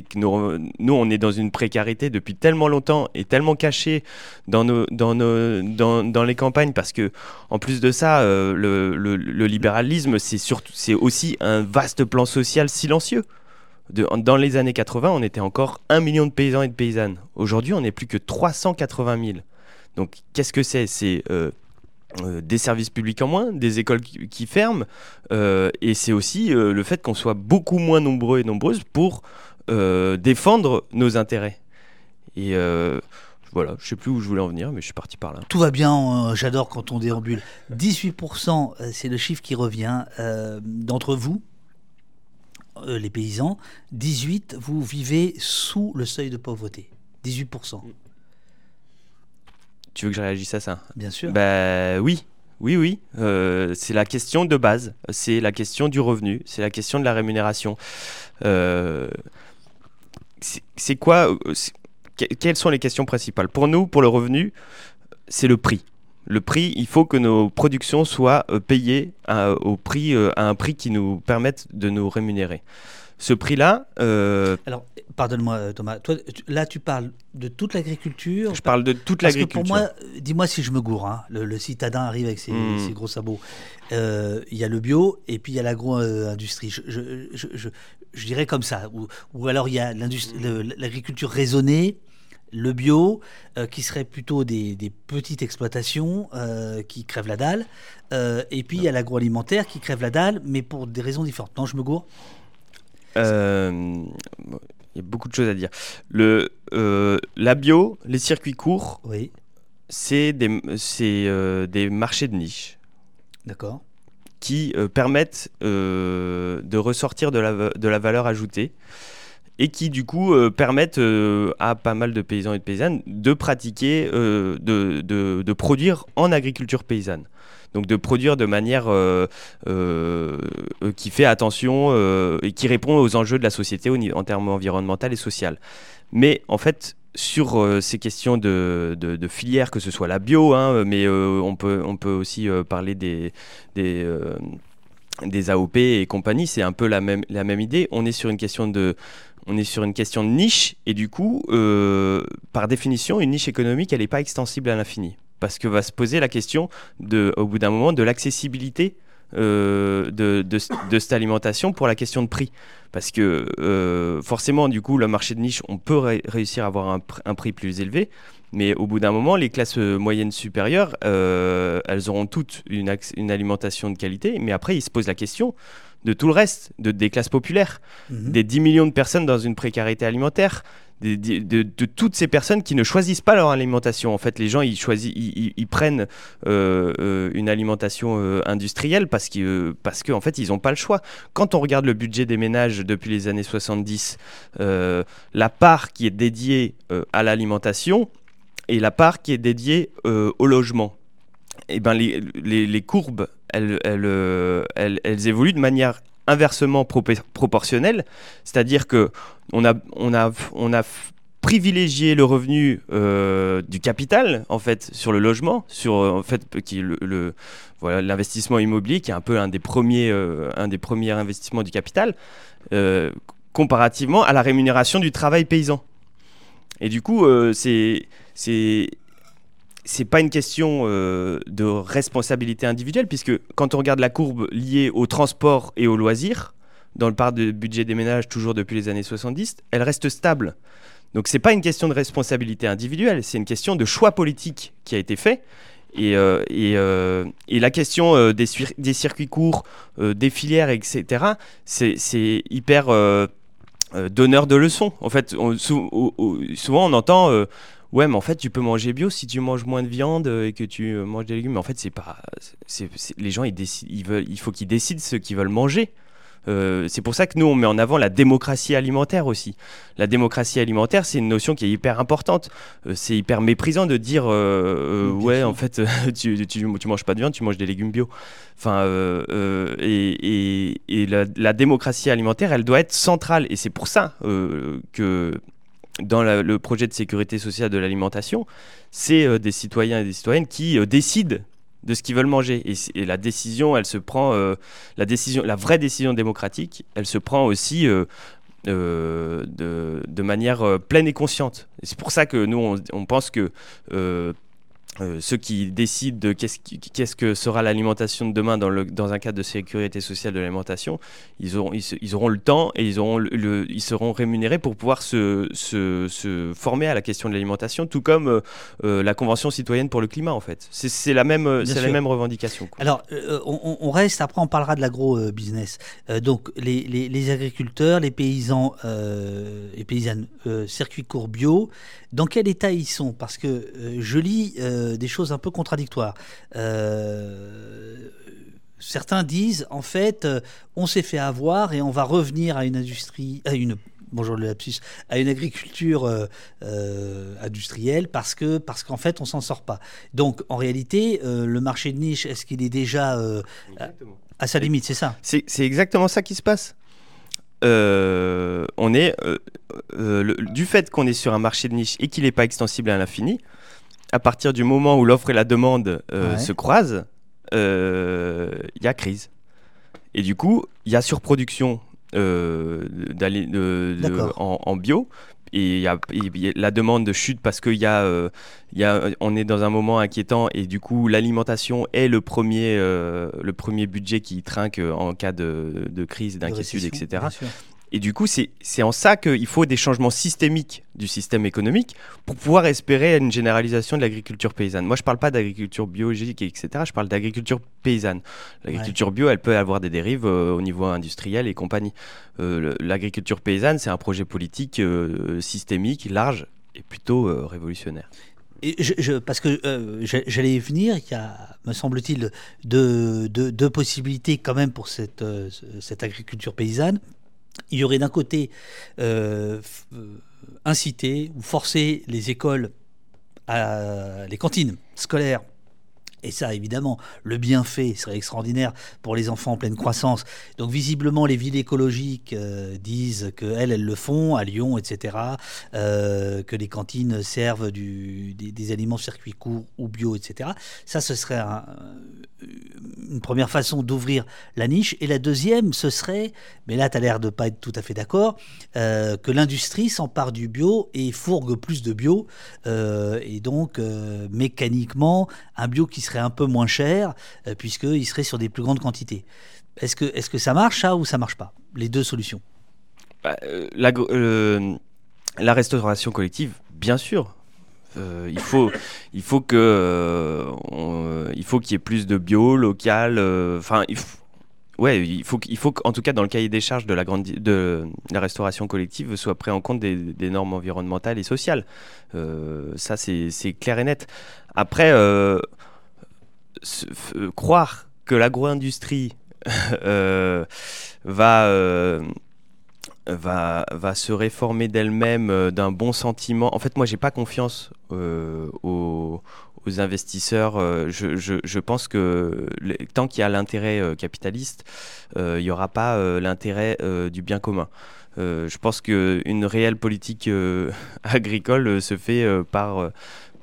Speaker 3: que nous, nous, on est dans une précarité depuis tellement longtemps et tellement caché dans, nos, dans, nos, dans, dans les campagnes parce que, en plus de ça, euh, le, le- libéralisme, c'est aussi un vaste plan social silencieux. De- dans les années 80, on était encore 1 million de paysans et de paysannes. Aujourd'hui, on n'est plus que 380 000. Donc, qu'est-ce que c'est? C'est euh, euh, des services publics en moins, des écoles qui, ferment, euh, et c'est aussi euh, le fait qu'on soit beaucoup moins nombreux et nombreuses pour défendre nos intérêts. Et voilà, je sais plus où je voulais en venir, mais je suis parti par là.
Speaker 2: Tout va bien, j'adore quand on déambule. 18%, euh, c'est le chiffre qui revient d'entre vous, les paysans. 18%, vous vivez sous le seuil de pauvreté. 18%,
Speaker 3: Tu veux que je réagisse à ça?
Speaker 2: Bien sûr.
Speaker 3: Bah oui, oui, oui. Euh, c'est la question de base. C'est la question du revenu. C'est la question de la rémunération. Euh, c'est quoi euh, que- Quelles sont les questions principales? Pour nous, pour le revenu, c'est le prix. Le prix, il faut que nos productions soient payées à, au prix, à un prix qui nous permette de nous rémunérer. Ce prix-là, euh,
Speaker 2: Alors, pardonne-moi euh, Thomas, toi, tu- là tu parles de toute l'agriculture.
Speaker 3: je parle de toute
Speaker 2: Parce que
Speaker 3: l'agriculture.
Speaker 2: pour moi, euh, dis-moi si je me gourre, hein. le, le citadin arrive avec ses,
Speaker 3: Mm.
Speaker 2: ses gros sabots. Euh, Il y a le bio et puis il y a l'agro-industrie. Je, je, je, je- je dirais comme ça. Ou, ou alors il y a le- l'agriculture raisonnée, le bio, euh, qui serait plutôt des, des petites exploitations euh, qui crèvent la dalle. Euh, et puis il y a l'agroalimentaire qui crève la dalle, mais pour des raisons différentes. Non, je me gourre
Speaker 3: Euh, bon, Il y a beaucoup de choses à dire. Le, euh, la bio, les circuits courts,
Speaker 2: Oui,
Speaker 3: c'est des, c'est, euh, des marchés de niche
Speaker 2: d'accord.
Speaker 3: qui permettent de ressortir de la, va- de la valeur ajoutée et qui du coup permettent à pas mal de paysans et de paysannes de pratiquer, de, de, de produire en agriculture paysanne. Donc de produire de manière euh, euh, qui fait attention euh, et qui répond aux enjeux de la société en termes environnemental et social. Mais en fait, sur ces questions de, de, de filière, que ce soit la bio, hein, mais on, peut, on peut aussi parler des, des, des AOP et compagnie, c'est un peu la même, la même idée. On est sur une question de, on est sur une question de niche et du coup, par définition, une niche économique, elle n'est pas extensible à l'infini. Parce que va se poser la question, de, au bout d'un moment, de l'accessibilité euh, de, de, de cette alimentation pour la question de prix. Parce que euh, forcément, du coup, le marché de niche, on peut ré- réussir à avoir un, pr- un prix plus élevé. Mais au bout d'un moment, les classes euh, moyennes supérieures, euh, elles auront toutes une, alimentation de qualité. Mais après, il se pose la question de tout le reste, de, des classes populaires
Speaker 2: Mhm.
Speaker 3: des 10 millions de personnes dans une précarité alimentaire, de, toutes ces personnes qui ne choisissent pas leur alimentation. En fait, les gens, ils, choisissent, ils, prennent euh, euh, une alimentation euh, industrielle parce qu'en parce que, en fait, ils n'ont pas le choix. Quand on regarde le budget des ménages depuis les années 70, euh, la part qui est dédiée à l'alimentation et la part qui est dédiée au logement, et ben les, les- courbes, elles, elles- elles évoluent de manière inversement proportionnelle, c'est-à-dire que on a, on le revenu euh, du capital en fait sur le logement, sur en fait l'investissement immobilier qui est un peu un des premiers, euh, investissements du capital, euh, comparativement à la rémunération du travail paysan. Et du coup, c'est c'est pas une question euh, de responsabilité individuelle, puisque quand on regarde la courbe liée au transport et aux loisirs, dans le part de budget des ménages toujours depuis les années 70, elle reste stable. Donc c'est pas une question de responsabilité individuelle, c'est une question de choix politique qui a été fait. Et, euh, euh, la question des, circuits courts, des filières, etc., c'est hyper donneur de leçons. En fait, souvent on entend Ouais, mais en fait, tu peux manger bio si tu manges moins de viande euh, et que tu euh, manges des légumes. Mais en fait, c'est pas. les gens, ils décident, ils veulent, il faut qu'ils décident ce qu'ils veulent manger. Euh, c'est pour ça que nous, on met en avant la démocratie alimentaire aussi. La démocratie alimentaire, c'est une notion qui est hyper importante. Euh, c'est hyper méprisant de dire euh, Ouais,
Speaker 2: sûr.
Speaker 3: en fait, tu, tu, tu manges pas de viande, tu manges des légumes bio. Enfin, et, et, et la, la démocratie alimentaire, elle doit être centrale. Et c'est pour ça que dans le projet de sécurité sociale de l'alimentation, c'est euh, des citoyens et des citoyennes qui euh, décident de ce qu'ils veulent manger. Et, la décision, elle se prend, euh, la décision, la vraie décision démocratique, elle se prend aussi de, manière pleine et consciente. C'est pour ça que nous, on pense que euh, ceux qui décident de qu'est-ce, que sera l'alimentation de demain dans, le, dans un cadre de sécurité sociale de l'alimentation, ils auront, ils, se- ils auront le temps et ils, auront le, le- ils seront rémunérés pour pouvoir se, se, se former à la question de l'alimentation, tout comme euh, euh, la Convention citoyenne pour le climat, en fait. C'est, c'est la, même,
Speaker 2: Bien
Speaker 3: c'est la
Speaker 2: sûr.
Speaker 3: même revendication. quoi.
Speaker 2: Alors, euh, on, reste, après on parlera de l'agro-business. Donc, les, les- les agriculteurs, les paysans et paysannes, circuit court bio, dans quel état ils sont? Parce que je lis euh, des choses un peu contradictoires. Euh, certains disent, en fait, euh, on s'est fait avoir et on va revenir à une industrie, à une bonjour le lapsus, à une agriculture euh, euh, industrielle parce que parce qu'en fait on s'en sort pas. Donc en réalité euh, le marché de niche est-ce qu'il est déjà à sa limite c'est ça?
Speaker 3: C'est, exactement ça qui se passe. On est le- du fait qu'on est sur un marché de niche et qu'il n'est pas extensible à l'infini. À partir du moment où l'offre et la demande euh,
Speaker 2: Ouais.
Speaker 3: se croisent, euh, il y a crise. Et du coup, il y a surproduction euh,
Speaker 2: D'accord.
Speaker 3: en, en bio. Et y a, la demande de chute parce qu'il y a, euh, il y a, on est dans un moment inquiétant et du coup l'alimentation est le premier, euh, le premier budget qui trinque euh, en cas de, de crise,
Speaker 2: De
Speaker 3: d'inquiétude, etc. Et du coup, c'est en ça qu'il faut des changements systémiques du système économique pour pouvoir espérer une généralisation de l'agriculture paysanne. Moi, je ne parle pas d'agriculture biologique, etc. Je parle d'agriculture paysanne. L'agriculture bio, elle peut avoir des dérives euh, au niveau industriel et compagnie. Euh, l'agriculture paysanne, c'est un projet politique euh, systémique, large et plutôt révolutionnaire.
Speaker 2: Et je, je- parce que j'a- j'allais y venir, il y a, me semble-t-il, deux, deux- deux possibilités quand même pour cette, ce- cette agriculture paysanne. Il y aurait d'un côté euh, inciter ou forcer les écoles à les cantines scolaires et ça, évidemment, le bienfait serait extraordinaire pour les enfants en pleine croissance. Donc, visiblement, les villes écologiques euh, disent qu'elles, elles le font, à Lyon, etc., euh, que les cantines servent des, aliments circuits courts ou bio, etc. Ça, ce serait une première façon d'ouvrir la niche. Et la deuxième, ce serait, mais là, tu as l'air de pas être tout à fait d'accord, euh, que l'industrie s'empare du bio et fourgue plus de bio. et donc, mécaniquement, un bio qui serait un peu moins cher, euh, puisqu'il serait sur des plus grandes quantités. Est-ce que, est que ça marche, ça, ou ça marche pas? Les deux solutions
Speaker 3: bah, euh, la, euh, restauration collective, bien sûr. il faut, il faut que, il faut qu'il y ait plus de bio local. Enfin, il faut, ouais, il faut, il faut qu'en tout cas dans le cahier des charges de la grande, de la restauration collective soit pris en compte des, des normes environnementales et sociales. ça, c'est clair et net. Après, euh, croire que l'agro-industrie euh, va, euh, va, va se réformer d'elle-même d'un bon sentiment. En fait, moi, j'ai pas confiance aux, investisseurs. Je, je, pense que tant qu'il y a l'intérêt capitaliste, il n'y aura pas l'intérêt du bien commun. je pense qu'une réelle politique agricole se fait par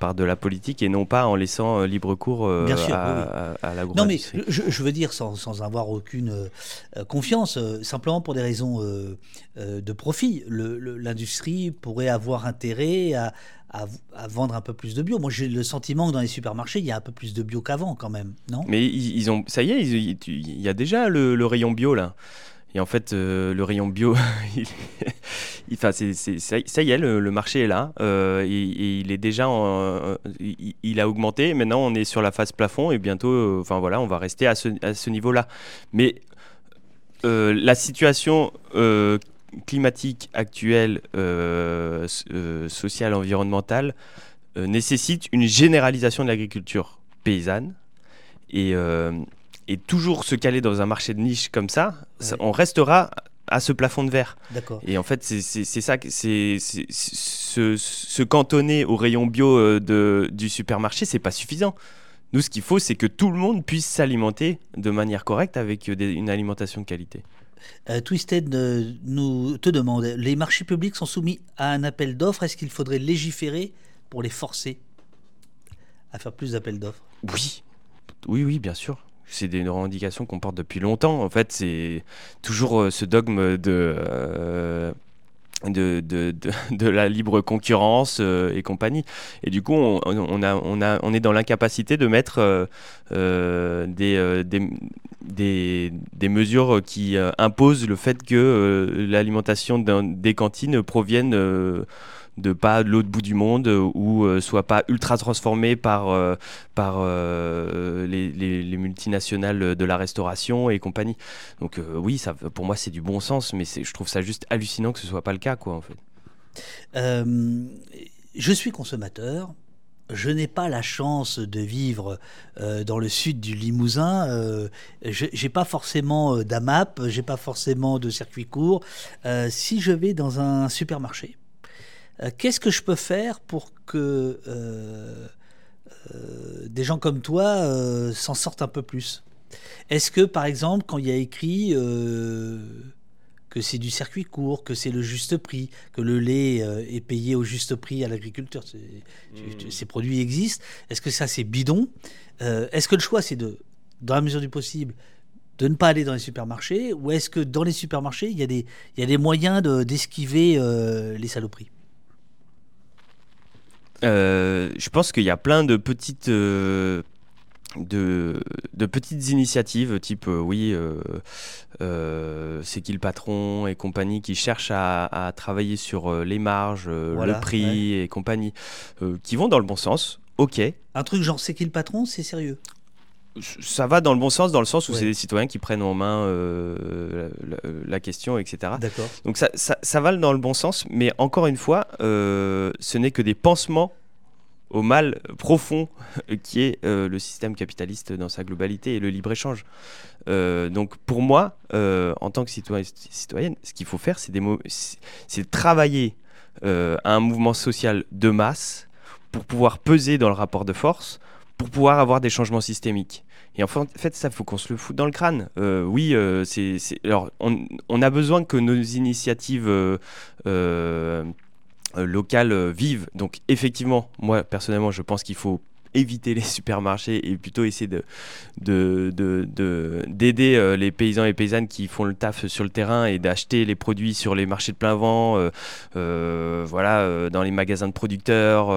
Speaker 3: par de la politique et non pas en laissant euh, libre cours euh, à, à, la
Speaker 2: Non, mais je, veux dire, sans, sans avoir aucune euh, confiance, simplement pour des raisons de profit. L'industrie pourrait avoir intérêt à, à, vendre un peu plus de bio. Moi, j'ai le sentiment que dans les supermarchés, il y a un peu plus de bio qu'avant, quand même, non?
Speaker 3: Mais ils, ont, ça y est, il y a déjà le, le rayon bio là. Et en fait, euh, le rayon bio, ça, y est, le, marché est là. Euh, et, il est déjà, il, a augmenté. Maintenant, on est sur la phase plafond et bientôt, euh, enfin voilà, on va rester à ce niveau-là. Mais la situation climatique actuelle, sociale, environnementale, nécessite une généralisation de l'agriculture paysanne. Et et toujours se caler dans un marché de niche comme ça, on restera à ce plafond de verre. Et en fait, c'est ça, c'est se, se, cantonner au rayon bio euh, de, du supermarché, c'est pas suffisant. Nous, ce qu'il faut, c'est que tout le monde puisse s'alimenter de manière correcte avec euh, une alimentation de qualité.
Speaker 2: Euh, Twisted nous te demande les marchés publics sont soumis à un appel d'offres. Est-ce qu'il faudrait légiférer pour les forcer à faire plus d'appels d'offres?
Speaker 3: Oui, oui, oui, bien sûr c'est des revendications qu'on porte depuis longtemps. En fait, c'est toujours euh, ce dogme de, euh, de, de, de, la libre concurrence euh, et compagnie. Et du coup, on, on, a, on, a, on est dans l'incapacité de mettre des, des, des, des, mesures qui imposent le fait que l'alimentation des cantines provienne de pas de l'autre bout du monde euh, ou euh, soit pas ultra transformé par, euh, par les, multinationales de la restauration et compagnie. Donc oui, ça, pour moi c'est du bon sens, mais je trouve ça juste hallucinant que ce soit pas le cas quoi en fait.
Speaker 2: je suis consommateur. Je n'ai pas la chance de vivre dans le sud du Limousin. Euh, j'ai pas forcément d'AMAP, j'ai pas forcément de circuit court. si je vais dans un supermarché, qu'est-ce que je peux faire pour que euh, euh, des gens comme toi s'en sortent un peu plus? Est-ce que, par exemple, quand il y a écrit que c'est du circuit court, que c'est le juste prix, que le lait est payé au juste prix à l'agriculteur. Mmh. Ces produits existent. Est-ce que ça, c'est bidon? Est-ce que le choix, c'est de, dans la mesure du possible, de ne pas aller dans les supermarchés Ou est-ce que dans les supermarchés, il y a des, il y a des moyens d'esquiver les saloperies?
Speaker 3: euh, je pense qu'il y a plein de petites, euh, de, de, petites initiatives, type euh, oui, c'est qui le patron et compagnie, qui cherchent à, travailler sur les marges, le prix et compagnie, qui vont dans le bon sens. Ok.
Speaker 2: Un truc genre c'est qui le patron, c'est sérieux?
Speaker 3: Ça va dans le bon sens, dans le sens où c'est des citoyens qui prennent en main euh, la, question, etc.
Speaker 2: D'accord.
Speaker 3: Donc ça, ça, ça, va dans le bon sens, mais encore une fois, euh, ce n'est que des pansements au mal profond qui est le système capitaliste dans sa globalité et le libre-échange. donc pour moi, en tant que citoyen, citoyenne, ce qu'il faut faire, c'est de travailler à un mouvement social de masse pour pouvoir peser dans le rapport de force, pour pouvoir avoir des changements systémiques. Et en fait, ça, faut qu'on se le foute dans le crâne. Euh, oui, euh, c'est, alors, on, a besoin que nos initiatives euh, locales vivent. Donc, effectivement, moi, personnellement, je pense qu'il faut éviter les supermarchés et plutôt essayer de, d'aider de, les paysans et paysannes qui font le taf sur le terrain et d'acheter les produits sur les marchés de plein vent, voilà, dans les magasins de producteurs,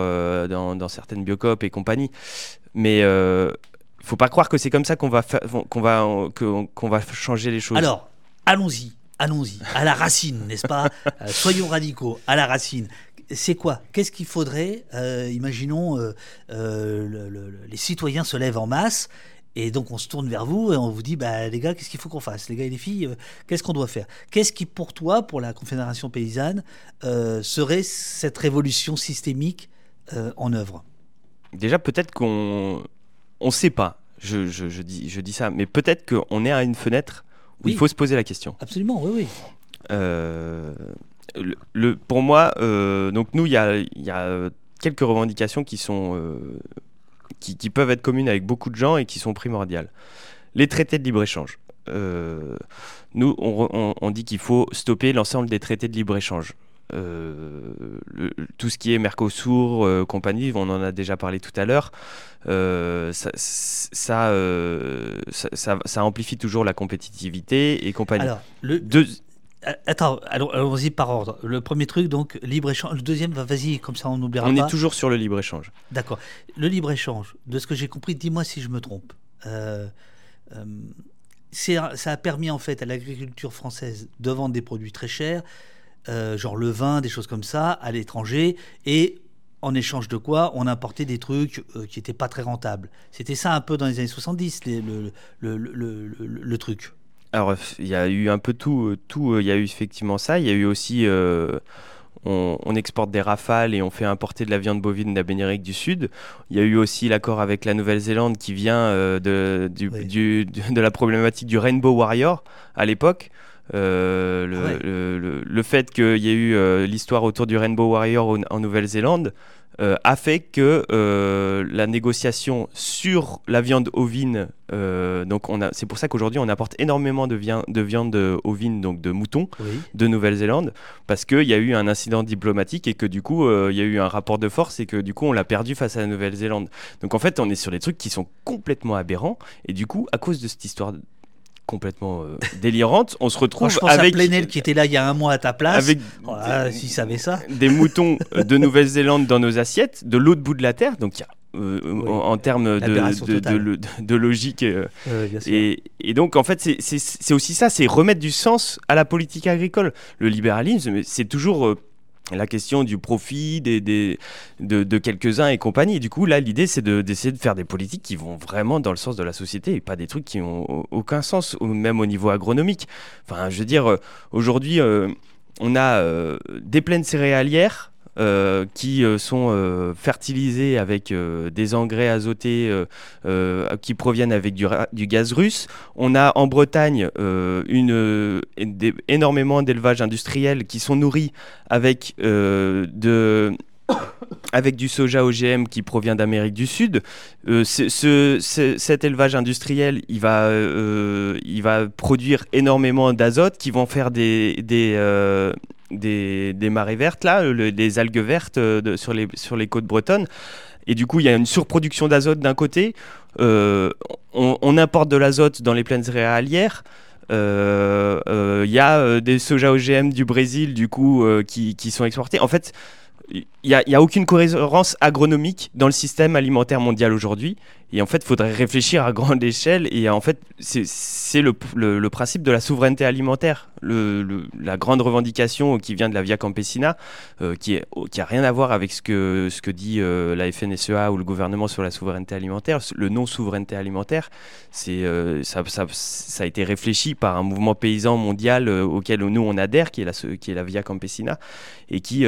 Speaker 3: dans, dans, certaines biocopes et compagnie. Mais faut pas croire que c'est comme ça qu'on va, qu'on va, qu'on va changer les choses.
Speaker 2: Alors, allons-y, allons-y, à la racine, n'est-ce pas? Euh, Soyons radicaux, à la racine. C'est quoi? Qu'est-ce qu'il faudrait euh, Imaginons, euh, les citoyens se lèvent en masse et donc on se tourne vers vous et on vous dit, bah, les gars, qu'est-ce qu'il faut qu'on fasse? Les gars et les filles, qu'est-ce qu'on doit faire? Qu'est-ce qui, pour toi, pour la Confédération paysanne, serait cette révolution systémique en œuvre?
Speaker 3: Déjà, peut-être qu'on on ne sait pas. Je, dis, je dis ça, mais peut-être qu'on est à une fenêtre où il faut se poser la question.
Speaker 2: Absolument, oui, oui.
Speaker 3: Euh, le, pour moi, euh, donc nous, il y a, quelques revendications qui sont euh, qui, peuvent être communes avec beaucoup de gens et qui sont primordiales. Les traités de libre échange. nous, on dit qu'il faut stopper l'ensemble des traités de libre échange. Euh, tout ce qui est Mercosur, euh, compagnie, on en a déjà parlé tout à l'heure, euh, ça, ça, amplifie toujours la compétitivité et compagnie.
Speaker 2: Alors, le... Attends, allons-y par ordre. Le premier truc, donc, libre-échange. Le deuxième, vas-y, comme ça on n'oubliera
Speaker 3: pas.
Speaker 2: On
Speaker 3: est toujours sur le libre-échange.
Speaker 2: D'accord. Le libre-échange, de ce que j'ai compris, dis-moi si je me trompe. ça a permis en fait à l'agriculture française de vendre des produits très chers euh, genre le vin, des choses comme ça, à l'étranger, et en échange de quoi on importait des trucs euh, qui n'étaient pas très rentables. C'était ça un peu dans les années 70, le, le, truc.
Speaker 3: Alors, il y a eu un peu tout, euh, tout. Il y a eu effectivement ça. Il y a eu aussi, on, exporte des rafales et on fait importer de la viande bovine d'Amérique du Sud. Il y a eu aussi l'accord avec la Nouvelle-Zélande qui vient de, de la problématique du Rainbow Warrior à l'époque. Euh, le, fait qu'il y ait eu euh, l'histoire autour du Rainbow Warrior en, Nouvelle-Zélande euh, a fait que la négociation sur la viande ovine, donc on a, c'est pour ça qu'aujourd'hui on apporte énormément de, viande, de viande ovine, donc de mouton, de Nouvelle-Zélande, parce qu'il y a eu un incident diplomatique et que du coup il y a eu un rapport de force et que du coup on l'a perdu face à la Nouvelle-Zélande. Donc en fait on est sur des trucs qui sont complètement aberrants et du coup à cause de cette histoire complètement euh, délirante. On se retrouve
Speaker 2: je pense
Speaker 3: avec
Speaker 2: à Plenel qui était là il y a un mois à ta place.
Speaker 3: Avec
Speaker 2: s'il savait ça.
Speaker 3: Des moutons de Nouvelle-Zélande dans nos assiettes, de l'autre bout de la terre. Donc euh, en, termes de, de, logique. Euh, et, et, donc, en fait, c'est aussi ça, c'est remettre du sens à la politique agricole. Le libéralisme, c'est toujours la question du profit des, de, quelques-uns et compagnie. du coup, là, l'idée, c'est d'essayer de, faire des politiques qui vont vraiment dans le sens de la société et pas des trucs qui ont aucun sens, même au niveau agronomique. Enfin, je veux dire, euh, aujourd'hui, euh, on a euh, des plaines céréalières euh, qui euh, sont euh, fertilisés avec des engrais azotés qui proviennent avec du, gaz russe. On a en Bretagne une, énormément d'élevages industriels qui sont nourris avec du soja OGM qui provient d'Amérique du Sud. ce, cet élevage industriel, il va, produire énormément d'azote qui vont faire des, des, marées vertes, là, des algues vertes euh, sur, les, côtes bretonnes. Et du coup, il y a une surproduction d'azote d'un côté. Euh, on, importe de l'azote dans les plaines céréalières. Euh, il y a des soja OGM du Brésil, du coup, qui, sont exportés. En fait, il n'y a, aucune cohérence agronomique dans le système alimentaire mondial aujourd'hui. Et en fait, il faudrait réfléchir à grande échelle. Et en fait, c'est le, principe de la souveraineté alimentaire, la grande revendication qui vient de la Via Campesina, euh, qui n'a a rien à voir avec ce que, dit euh, la FNSEA ou le gouvernement sur la souveraineté alimentaire. Le non-souveraineté alimentaire, euh, ça, a été réfléchi par un mouvement paysan mondial auquel nous on adhère, qui est la, qui est la Via Campesina, et qui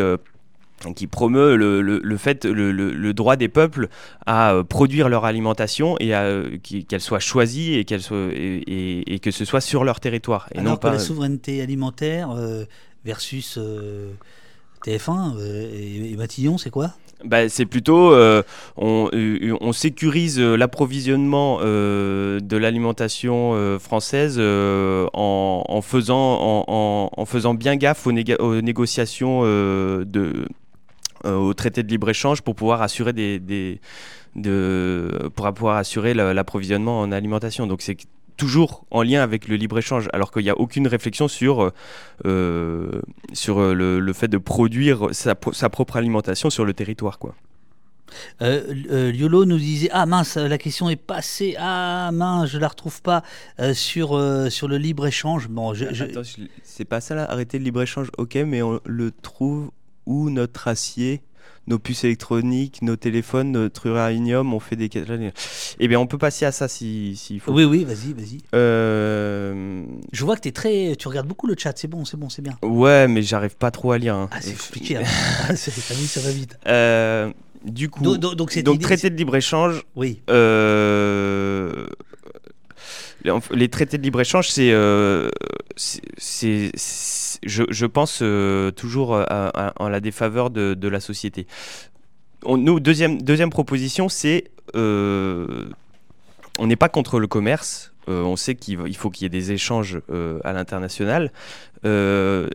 Speaker 3: qui promeut le, le, le fait le, le, droit des peuples à euh, produire leur alimentation et à euh, qu'elle soit choisie et qu'elle soit et, et, que ce soit sur leur territoire et
Speaker 2: Alors
Speaker 3: non pas
Speaker 2: la souveraineté alimentaire euh, versus euh, TF1 euh, et, et Matillon, c'est quoi?
Speaker 3: Bah, c'est plutôt euh, on, euh, on, sécurise l'approvisionnement euh, de l'alimentation euh, française en, en, faisant en, en, faisant bien gaffe aux, néga aux négociations de au traité de libre échange pour pouvoir assurer des, des de pour pouvoir assurer l'approvisionnement en alimentation. Donc c'est toujours en lien avec le libre-échange, alors qu'il n'y a aucune réflexion sur, euh, sur le, le, fait de produire sa, sa, propre alimentation sur le territoire. Quoi.
Speaker 2: Euh, euh, Liolo nous disait Ah mince, la question est passée. Ah mince, je la retrouve pas euh, sur, sur le libre-échange. Bon, je, je...
Speaker 3: Attends, c'est pas ça là, arrêter le libre-échange, ok, mais on le trouve où notre acier nos puces électroniques, nos téléphones, notre uranium, on fait des... Eh bien, on peut passer à ça s'il si, si faut.
Speaker 2: Oui, oui, vas-y, vas-y.
Speaker 3: Euh...
Speaker 2: Je vois que tu es très... Tu regardes beaucoup le chat, c'est bon, c'est bon, c'est bien.
Speaker 3: Ouais, mais j'arrive pas trop à lire. Hein.
Speaker 2: Ah, c'est compliqué. hein. ça, va, ça va vite.
Speaker 3: Euh, du coup,
Speaker 2: donc, donc,
Speaker 3: donc traité de libre-échange,
Speaker 2: oui.
Speaker 3: Euh, les traités de libre-échange, c'est, je, pense euh, toujours en la défaveur de, la société. On, nous, deuxième, deuxième proposition, c'est euh, on n'est pas contre le commerce. Euh, on sait qu'il faut qu'il y ait des échanges euh, à l'international, euh,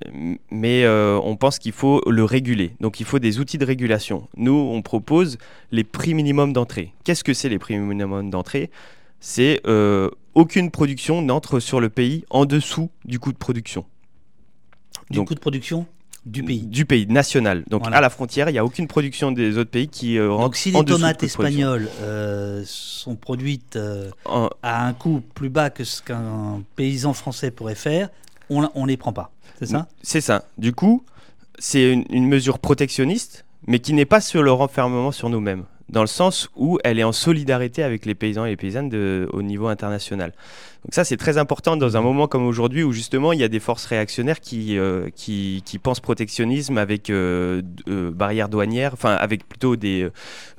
Speaker 3: mais on pense qu'il faut le réguler. Donc il faut des outils de régulation. Nous, on propose les prix minimums d'entrée. Qu'est-ce que c'est les prix minimums d'entrée? C'est aucune production n'entre sur le pays en dessous du coût de production.
Speaker 2: Du Donc, coût de production du pays.
Speaker 3: Du pays national. Donc voilà. à la frontière, il n'y a aucune production des autres pays qui euh, rentre
Speaker 2: Donc si les tomates espagnoles euh, sont produites euh, en... à un coût plus bas que ce qu'un paysan français pourrait faire, on ne les prend pas. C'est ça?
Speaker 3: C'est ça. Du coup, c'est une, une mesure protectionniste, mais qui n'est pas sur le renfermement sur nous-mêmes dans le sens où elle est en solidarité avec les paysans et les paysannes au niveau international. Donc ça, c'est très important dans un moment comme aujourd'hui où justement il y a des forces réactionnaires qui, euh, qui, pensent protectionnisme avec euh, euh, barrières douanières, enfin avec plutôt des,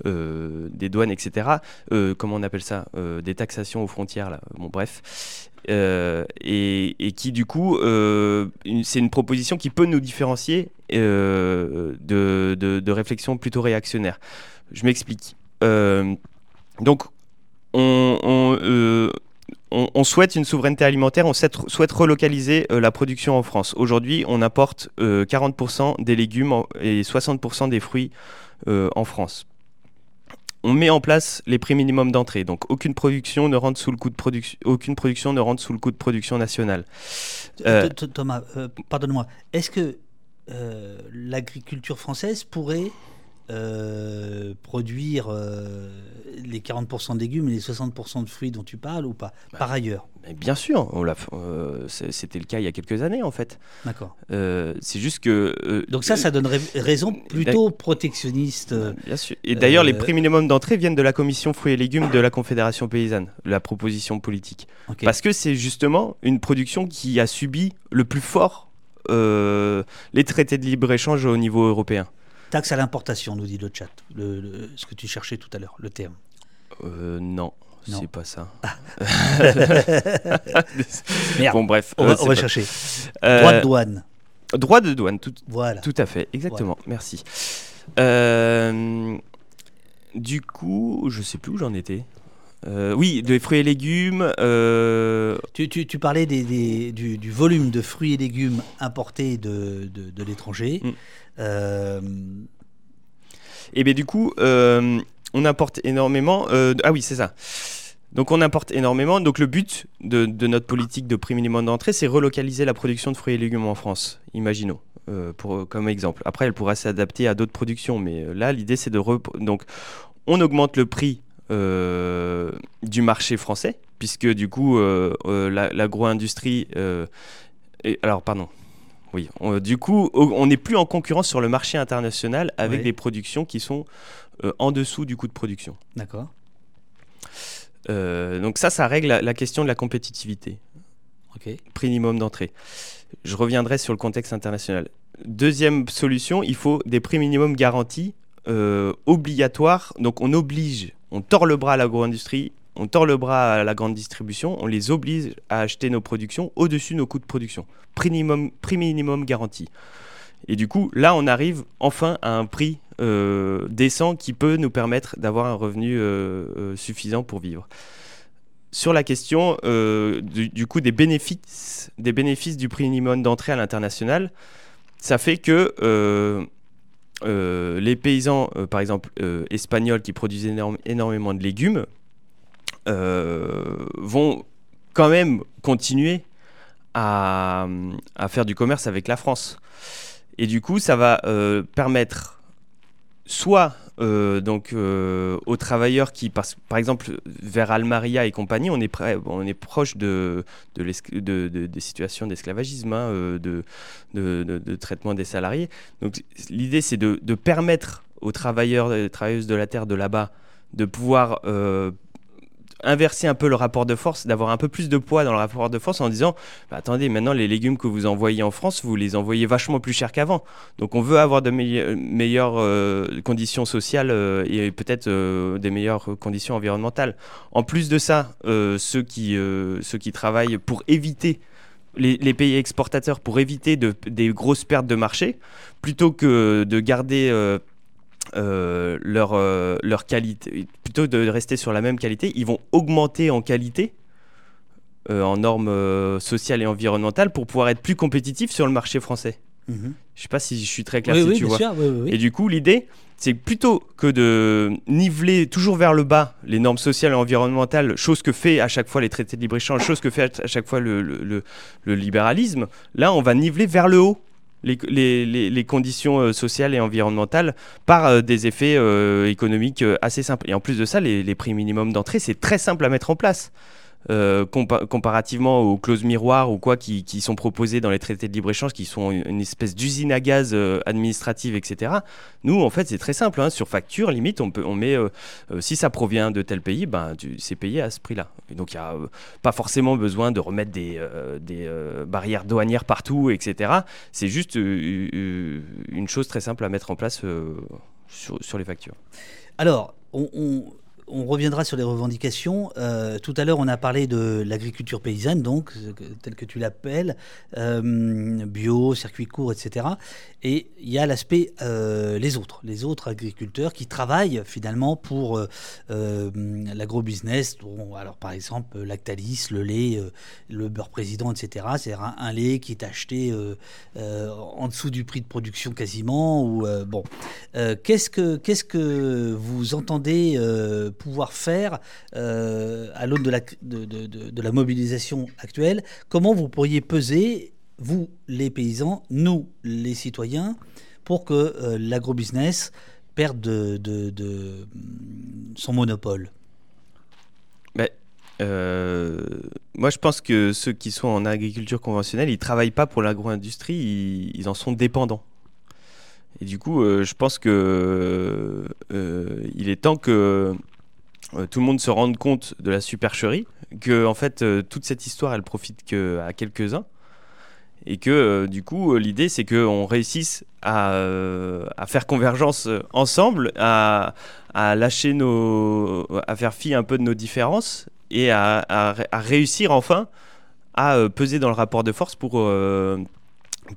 Speaker 3: des douanes, etc. Comment on appelle ça Des taxations aux frontières, là. Bon, bref. Et, qui du coup, c'est une proposition qui peut nous différencier de, de réflexions plutôt réactionnaires. Je m'explique. Euh, donc, on, on, euh, on, souhaite une souveraineté alimentaire, on souhaite, souhaite relocaliser euh, la production en France. Aujourd'hui, on importe 40% des légumes et 60% des fruits en France. On met en place les prix minimums d'entrée, donc aucune production ne rentre sous le coût de production, aucune production ne rentre sous le coût de production nationale.
Speaker 2: Thomas, pardonne-moi, est-ce que l'agriculture française pourrait euh, produire euh, les 40% de légumes et les 60% de fruits dont tu parles ou pas bah, Par ailleurs?
Speaker 3: Bien sûr, euh, c'était le cas il y a quelques années en fait.
Speaker 2: D'accord.
Speaker 3: C'est juste que.
Speaker 2: Donc ça, ça donnerait raison plutôt protectionniste.
Speaker 3: Bien sûr. Et d'ailleurs, les prix minimums d'entrée viennent de la commission fruits et légumes de la Confédération paysanne, la proposition politique. Okay. Parce que c'est justement une production qui a subi le plus fort les traités de libre-échange au niveau européen.
Speaker 2: Taxe à l'importation, nous dit le chat, le, le, ce que tu cherchais tout à l'heure, le terme.
Speaker 3: Euh, non, c'est pas ça.
Speaker 2: Ah.
Speaker 3: bon, bref.
Speaker 2: On va, on va chercher. Euh, droit de douane.
Speaker 3: Droit de douane, tout,
Speaker 2: voilà.
Speaker 3: tout à fait, exactement. Voilà. Merci. Euh, du coup, je sais plus où j'en étais. Euh, oui, des fruits et légumes. Euh...
Speaker 2: Tu, tu, tu, parlais des, des, du, du, volume de fruits et légumes importés de, de, de l'étranger. Mm. Euh...
Speaker 3: Et bien du coup, euh, on importe énormément. Euh, ah oui, c'est ça. Donc on importe énormément. Donc le but de, notre politique de prix minimum d'entrée, c'est relocaliser la production de fruits et légumes en France. Imaginons. Pour, comme exemple. Après, elle pourra s'adapter à d'autres productions, mais là, l'idée, c'est de... Donc, on augmente le prix du marché français, puisque du coup, l'agro-industrie. alors, pardon. Oui, on, du coup, on n'est plus en concurrence sur le marché international avec oui. des productions qui sont en dessous du coût de production.
Speaker 2: D'accord.
Speaker 3: donc, ça, ça règle la, la question de la compétitivité.
Speaker 2: Ok.
Speaker 3: Prix minimum d'entrée. Je reviendrai sur le contexte international. deuxième solution, il faut des prix minimums garantis euh, obligatoires. Donc on oblige, on tord le bras à l'agro-industrie, on tord le bras à la grande distribution, on les oblige à acheter nos productions au-dessus de nos coûts de production. Prix minimum, prix garanti. Et du coup, là, on arrive enfin à un prix euh, décent qui peut nous permettre d'avoir un revenu euh, euh, suffisant pour vivre. Sur la question du, du, coup des bénéfices, des bénéfices du prix minimum d'entrée à l'international, ça fait que les paysans, par exemple espagnols qui produisent énormément de légumes, vont quand même continuer à, à, faire du commerce avec la France. Et du coup, ça va euh, permettre soit euh, donc euh, aux travailleurs qui passent par exemple vers Almaria et compagnie, on est, prêt, on est proche de, de, des situations d'esclavagisme, hein, de, de, traitement des salariés. Donc l'idée c'est de, permettre aux travailleurs et travailleuses de la terre de là-bas de pouvoir inverser un peu le rapport de force, d'avoir un peu plus de poids dans le rapport de force en disant bah, attendez, maintenant les légumes que vous envoyez en France, vous les envoyez vachement plus cher qu'avant. Donc on veut avoir de meilleures euh, conditions sociales euh, et peut-être euh, des meilleures conditions environnementales. En plus de ça, ceux, qui, ceux qui travaillent pour éviter les, pays exportateurs pour éviter de, des grosses pertes de marché, plutôt que de garder euh, leur, euh, leur qualité, plutôt de rester sur la même qualité, ils vont augmenter en qualité, euh, en normes sociales et environnementales, pour pouvoir être plus compétitifs sur le marché français. Mhm. Je sais pas si je suis très clair si tu vois. et du coup, l'idée, c'est plutôt que de niveler toujours vers le bas les normes sociales et environnementales, chose que fait à chaque fois les traités de libre-échange, chose que fait à chaque fois le, le, le libéralisme, là, on va niveler vers le haut les, conditions euh, sociales et environnementales par euh, des effets euh, économiques assez simples. Et en plus de ça, les, prix minimums d'entrée, c'est très simple à mettre en place. Euh, comparativement aux clauses miroirs ou quoi qui, sont proposées dans les traités de libre-échange, qui sont une, espèce d'usine à gaz euh, administrative, etc. Nous, en fait, c'est très simple. Hein. sur facture, limite, on, met, euh, si ça provient de tel pays, ben, c'est payé à ce prix-là. donc, il n'y a pas forcément besoin de remettre des, barrières douanières partout, etc. C'est juste une chose très simple à mettre en place sur, les factures.
Speaker 2: Alors, on reviendra sur les revendications. Euh, tout à l'heure, on a parlé de l'agriculture paysanne, donc, telle que tu l'appelles, euh, bio, circuit court, etc. Et il y a l'aspect euh, les autres, les autres agriculteurs qui travaillent finalement pour l'agro-business. alors, par exemple, Lactalis, le lait, le beurre président, etc. C'est un, un, lait qui est acheté en dessous du prix de production quasiment. Ou, bon, qu'est-ce que qu'est-ce que vous entendez pouvoir faire euh, à l'aune de la, mobilisation actuelle Comment vous pourriez peser, vous les paysans, nous les citoyens, pour que euh, l'agrobusiness perde de, son monopole?
Speaker 3: Mais, euh, Moi, je pense que ceux qui sont en agriculture conventionnelle, ils ne travaillent pas pour l'agro-industrie, ils, ils en sont dépendants. Et du coup, je pense que il est temps que euh, tout le monde se rende compte de la supercherie, que en fait euh, toute cette histoire elle profite que à quelques-uns et que euh, du coup l'idée c'est qu'on réussisse à, faire convergence ensemble, à, à, lâcher nos, à faire fi un peu de nos différences et à, à réussir enfin à peser dans le rapport de force pour,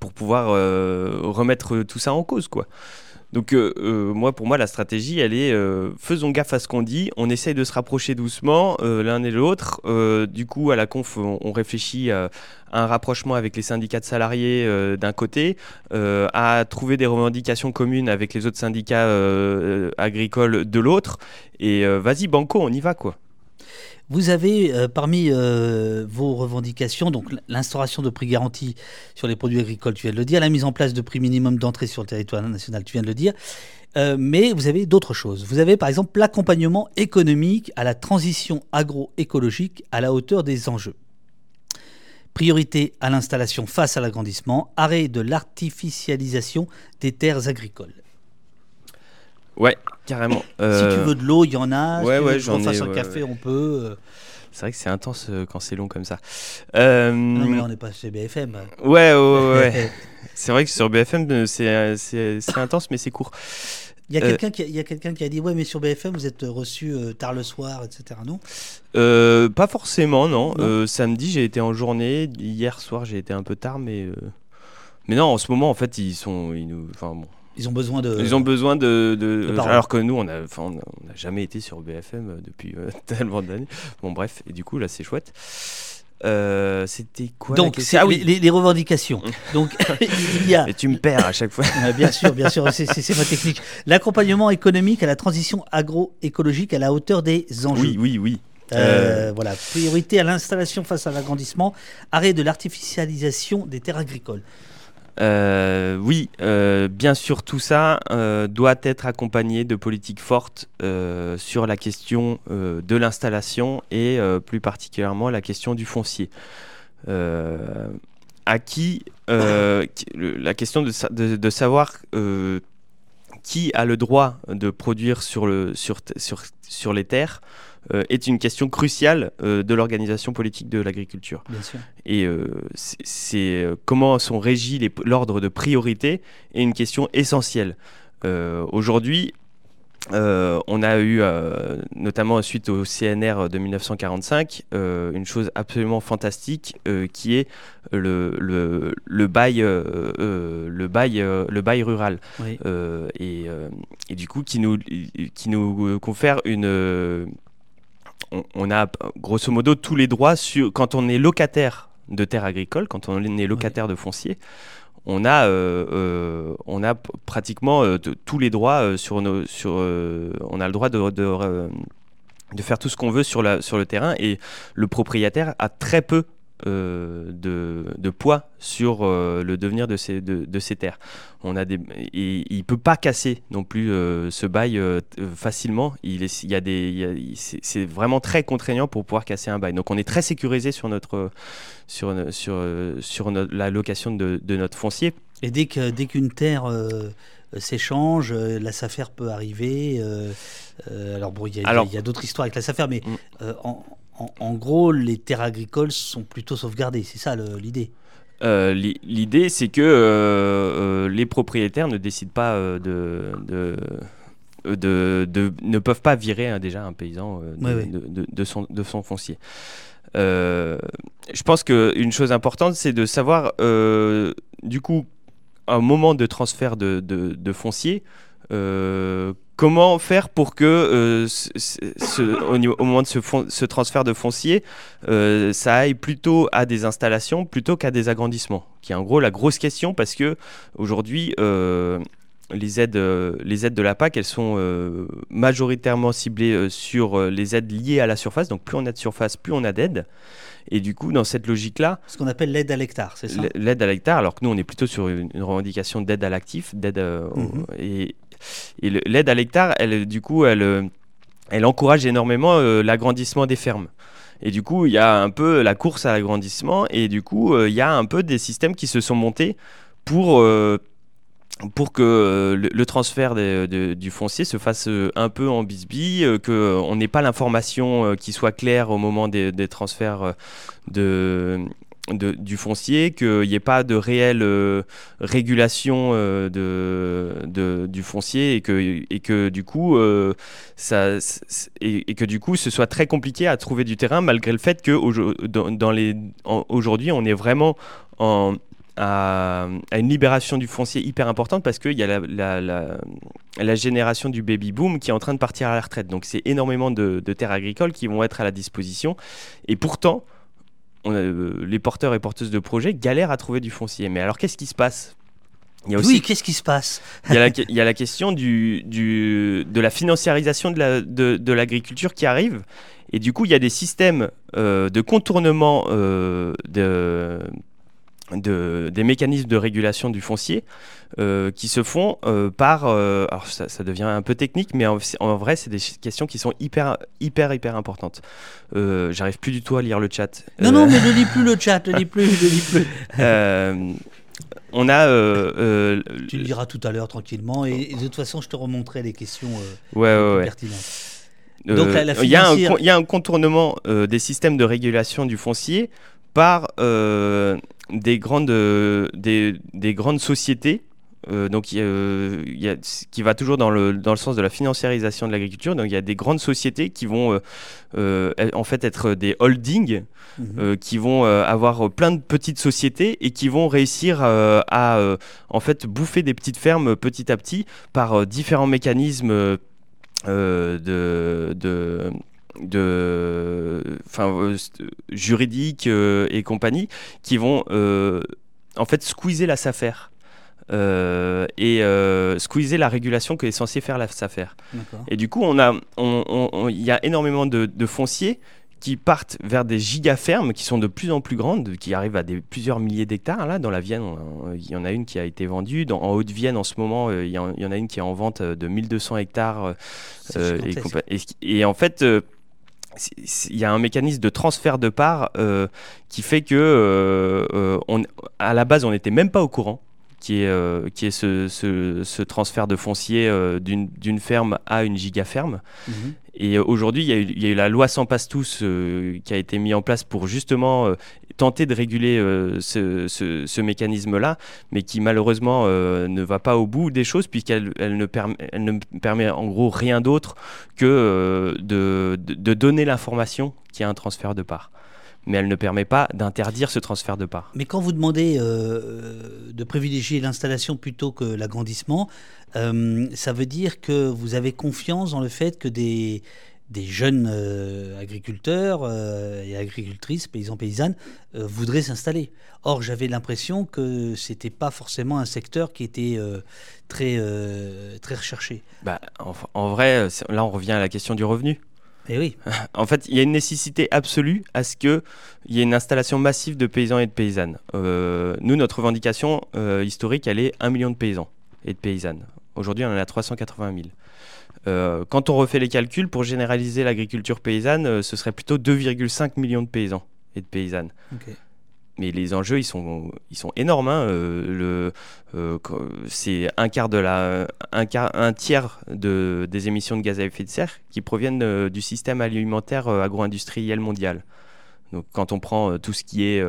Speaker 3: pour pouvoir remettre tout ça en cause quoi. Donc euh, euh, moi, pour moi, la stratégie, elle est euh, faisons gaffe à ce qu'on dit, on essaye de se rapprocher doucement l'un et l'autre. du coup, à la conf, on, réfléchit à un rapprochement avec les syndicats de salariés d'un côté, à trouver des revendications communes avec les autres syndicats agricoles de l'autre. Et vas-y, banco, on y va quoi.
Speaker 2: Vous avez euh, parmi euh, vos revendications donc l'instauration de prix garantis sur les produits agricoles, tu viens de le dire, la mise en place de prix minimum d'entrée sur le territoire national, tu viens de le dire. Euh, mais vous avez d'autres choses. Vous avez par exemple l'accompagnement économique à la transition agroécologique à la hauteur des enjeux. Priorité à l'installation face à l'agrandissement, arrêt de l'artificialisation des terres agricoles.
Speaker 3: Ouais, carrément.
Speaker 2: Si tu veux de l'eau, il y en a. Ouais, si ouais, j'en ai. Un café, on peut.
Speaker 3: C'est vrai que c'est intense euh, quand c'est long comme ça. Euh,
Speaker 2: Non, mais là, on n'est pas chez BFM.
Speaker 3: Ouais, ouais, ouais. ouais. c'est vrai que sur BFM, euh, c'est, euh, intense, mais c'est court.
Speaker 2: Il y a
Speaker 3: Euh,
Speaker 2: quelqu'un qui, a- qui dit Ouais, mais sur BFM, vous êtes reçu euh, tard le soir, etc. Non?
Speaker 3: Euh, pas forcément, non.
Speaker 2: Non.
Speaker 3: Euh, samedi, j'ai été en journée. Hier soir, j'ai été un peu tard, mais. euh, Mais non, en ce moment, en fait, ils sont. Ils nous... enfin, bon.
Speaker 2: Ils ont besoin de.
Speaker 3: Ils ont besoin de. de-
Speaker 2: de parole.
Speaker 3: alors que nous, on a, enfin, on a- n'a jamais été sur BFM euh, depuis euh, tellement d'années. Bon, bref, et du coup, là, c'est chouette. Euh, C'était quoi
Speaker 2: Donc, c'est
Speaker 3: Ah
Speaker 2: les,
Speaker 3: oui,
Speaker 2: les- les revendications. Donc, il y a.
Speaker 3: mais tu me perds à chaque fois.
Speaker 2: Euh, bien sûr, bien sûr, c'est- ma technique. L'accompagnement économique à la transition agroécologique à la hauteur des enjeux.
Speaker 3: Oui, oui, oui.
Speaker 2: Euh, Voilà, priorité à l'installation face à l'agrandissement, arrêt de l'artificialisation des terres agricoles.
Speaker 3: Euh, oui, euh, bien sûr, tout ça euh, doit être accompagné de politiques fortes sur la question de l'installation et plus particulièrement la question du foncier. À qui, la question de, sa- de- de savoir qui a le droit de produire sur les terres euh, est une question cruciale euh, de l'organisation politique de l'agriculture et euh, c'est- comment sont régis l'ordre de priorité est une question essentielle. Aujourd'hui, euh, on a eu, euh, notamment suite au CNR de 1945, euh, une chose absolument fantastique qui est le, le, le bail, le, bail, le bail rural.
Speaker 2: Oui.
Speaker 3: Et, et du coup qui nous, qui nous confère une... on, on a grosso modo tous les droits sur, quand on est locataire de terres agricoles, quand on est locataire de foncier, on a, euh, euh, on a p- pratiquement euh, de- tous les droits sur nos, sur, on a le droit de, de, de faire tout ce qu'on veut sur, la, sur le terrain et le propriétaire a très peu euh, de, de poids sur euh, le devenir de ces, de, de ces terres. On a des, et il peut pas casser non plus euh, ce bail facilement. Il, est, il y a des, il y a- il- c'est, vraiment très contraignant pour pouvoir casser un bail. Donc on est très sécurisé sur notre, sur, sur, sur la location de, de notre foncier.
Speaker 2: Et dès que dès qu'une terre s'échange, la SAFER peut arriver. alors bon, il y a- d'autres histoires avec la SAFER, mais
Speaker 3: Mm.
Speaker 2: en, en- en gros, les terres agricoles sont plutôt sauvegardées. C'est ça l'idée.
Speaker 3: Euh, l'i- L'idée, c'est que euh, euh, les propriétaires ne décident pas euh, de, de, de- de- ne peuvent pas virer hein, déjà un paysan euh, de,
Speaker 2: Ouais, ouais.
Speaker 3: de- de- de son, de son foncier. Euh, je pense qu'une chose importante, c'est de savoir, euh, du coup, un moment de transfert de, foncier, comment faire pour que, euh, ce- ce- ce- au, niveau- au moment de ce, transfert de foncier, euh, ça aille plutôt à des installations plutôt qu'à des agrandissements, qui est en gros la grosse question parce que aujourd'hui, euh, les aides, les aides de la PAC, elles sont majoritairement ciblées sur les aides liées à la surface. Donc plus on a de surface, plus on a d'aides. Et du coup, dans cette logique-là,
Speaker 2: Ce qu'on appelle l'aide à l'hectare, c'est ça?
Speaker 3: L'aide à l'hectare, alors que nous, on est plutôt sur une, revendication d'aide à l'actif, d'aide euh, et, et l'aide à l'hectare, elle, du coup, elle, euh, encourage énormément euh, l'agrandissement des fermes. Et du coup, il y a un peu la course à l'agrandissement, et du coup, euh, il y a un peu des systèmes qui se sont montés pour que le, transfert du foncier se fasse un peu en bisbille, qu'on n'ait pas l'information qui soit claire au moment des, transferts de, de- du foncier, qu'il n'y ait pas de réelle euh, régulation euh, de, de- du foncier et que, et que du coup, euh, ça, et, que du coup, ce soit très compliqué à trouver du terrain malgré le fait que aujourd'hui, on est vraiment en, à, une libération du foncier hyper importante parce qu'il y a la, la, génération du baby boom qui est en train de partir à la retraite. Donc c'est énormément de terres agricoles qui vont être à la disposition. Et pourtant, on a, euh, les porteurs et porteuses de projets galèrent à trouver du foncier. Mais alors qu'est-ce qui se passe? Il y a aussi
Speaker 2: Oui, qu'est-ce qui se passe?
Speaker 3: Il y a la, il y a la question du, du- de la financiarisation de la- de, de l'agriculture qui arrive. Et du coup, il y a des systèmes euh, de contournement euh, de, de- des mécanismes de régulation du foncier euh, qui se font euh, par... euh, alors ça, ça devient un peu technique, mais en, en vrai, c'est des questions qui sont hyper, hyper, hyper importantes. J'arrive plus du tout à lire le chat.
Speaker 2: Non, non, mais ne lis plus le chat, ne lis plus, ne lis plus.
Speaker 3: on a...
Speaker 2: Tu le liras tout à l'heure tranquillement, et, et de toute façon, je te remonterai les questions
Speaker 3: ouais, ouais, ouais.
Speaker 2: pertinentes. Donc, la- la
Speaker 3: il y, a un
Speaker 2: financière-
Speaker 3: con- il y a un contournement des systèmes de régulation du foncier par des, grandes, euh, des, des grandes sociétés. euh, donc, il y a, euh, il y a- qui va toujours dans le, dans le sens de la financiarisation de l'agriculture. Donc, il y a des grandes sociétés qui vont euh, euh, en fait être des holdings
Speaker 2: Mhm.
Speaker 3: euh, qui vont euh, avoir plein de petites sociétés et qui vont réussir euh, à euh, en fait bouffer des petites fermes petit à petit par euh, différents mécanismes euh, euh, de, de de enfin euh, juridiques euh, et compagnie qui vont euh, en fait squeezer la SAFER euh, et euh, squeezer la régulation que est censée faire la SAFER. Et du coup, on a, on- on- on- il y a énormément de, de fonciers qui partent vers des gigafermes qui sont de plus en plus grandes, qui arrivent à des plusieurs milliers d'hectares. Là, dans la Vienne, il y en a une qui a été vendue. Dans, en Haute-Vienne, en ce moment, il y, en, il y en a une qui est en vente de 1200 hectares. euh, et, en fait, il y a un mécanisme de transfert de parts euh, qui fait que, euh, euh, on, à la base, on n'était même pas au courant qui est, euh, qui est ce, ce- transfert de foncier d'une d'une ferme à une gigaferme.
Speaker 2: Mhm.
Speaker 3: Et euh, aujourd'hui, il y, a eu- la loi sans passe tous euh, qui a été mise en place pour justement euh, tenter de réguler ce, mécanisme-là, mais qui malheureusement ne va pas au bout des choses puisqu'elle elle ne, permet, en gros rien d'autre que de, de- donner l'information qu'il y a un transfert de parts. Mais elle ne permet pas d'interdire ce transfert de parts.
Speaker 2: Mais quand vous demandez euh, de privilégier l'installation plutôt que l'agrandissement, euh, ça veut dire que vous avez confiance dans le fait que des, des jeunes euh, agriculteurs euh, et agricultrices, paysans, paysannes, euh, voudraient s'installer. Or, j'avais l'impression que c'était pas forcément un secteur qui était très, très recherché.
Speaker 3: Bah, en, en vrai, là on revient à la question du revenu.
Speaker 2: Et oui,
Speaker 3: En fait, il y a une nécessité absolue à ce qu'il y ait une installation massive de paysans et de paysannes. Euh, nous, notre revendication euh, historique, elle est 1 million de paysans et de paysannes. Aujourd'hui, on en a 380 000. Euh, quand on refait les calculs, pour généraliser l'agriculture paysanne, ce serait plutôt 2,5 millions de paysans et de paysannes. Mais les enjeux, ils sont, énormes. hein. Euh, euh, c'est un tiers de, des émissions de gaz à effet de serre qui proviennent euh, du système alimentaire agro-industriel mondial. Donc, quand on prend tout ce qui est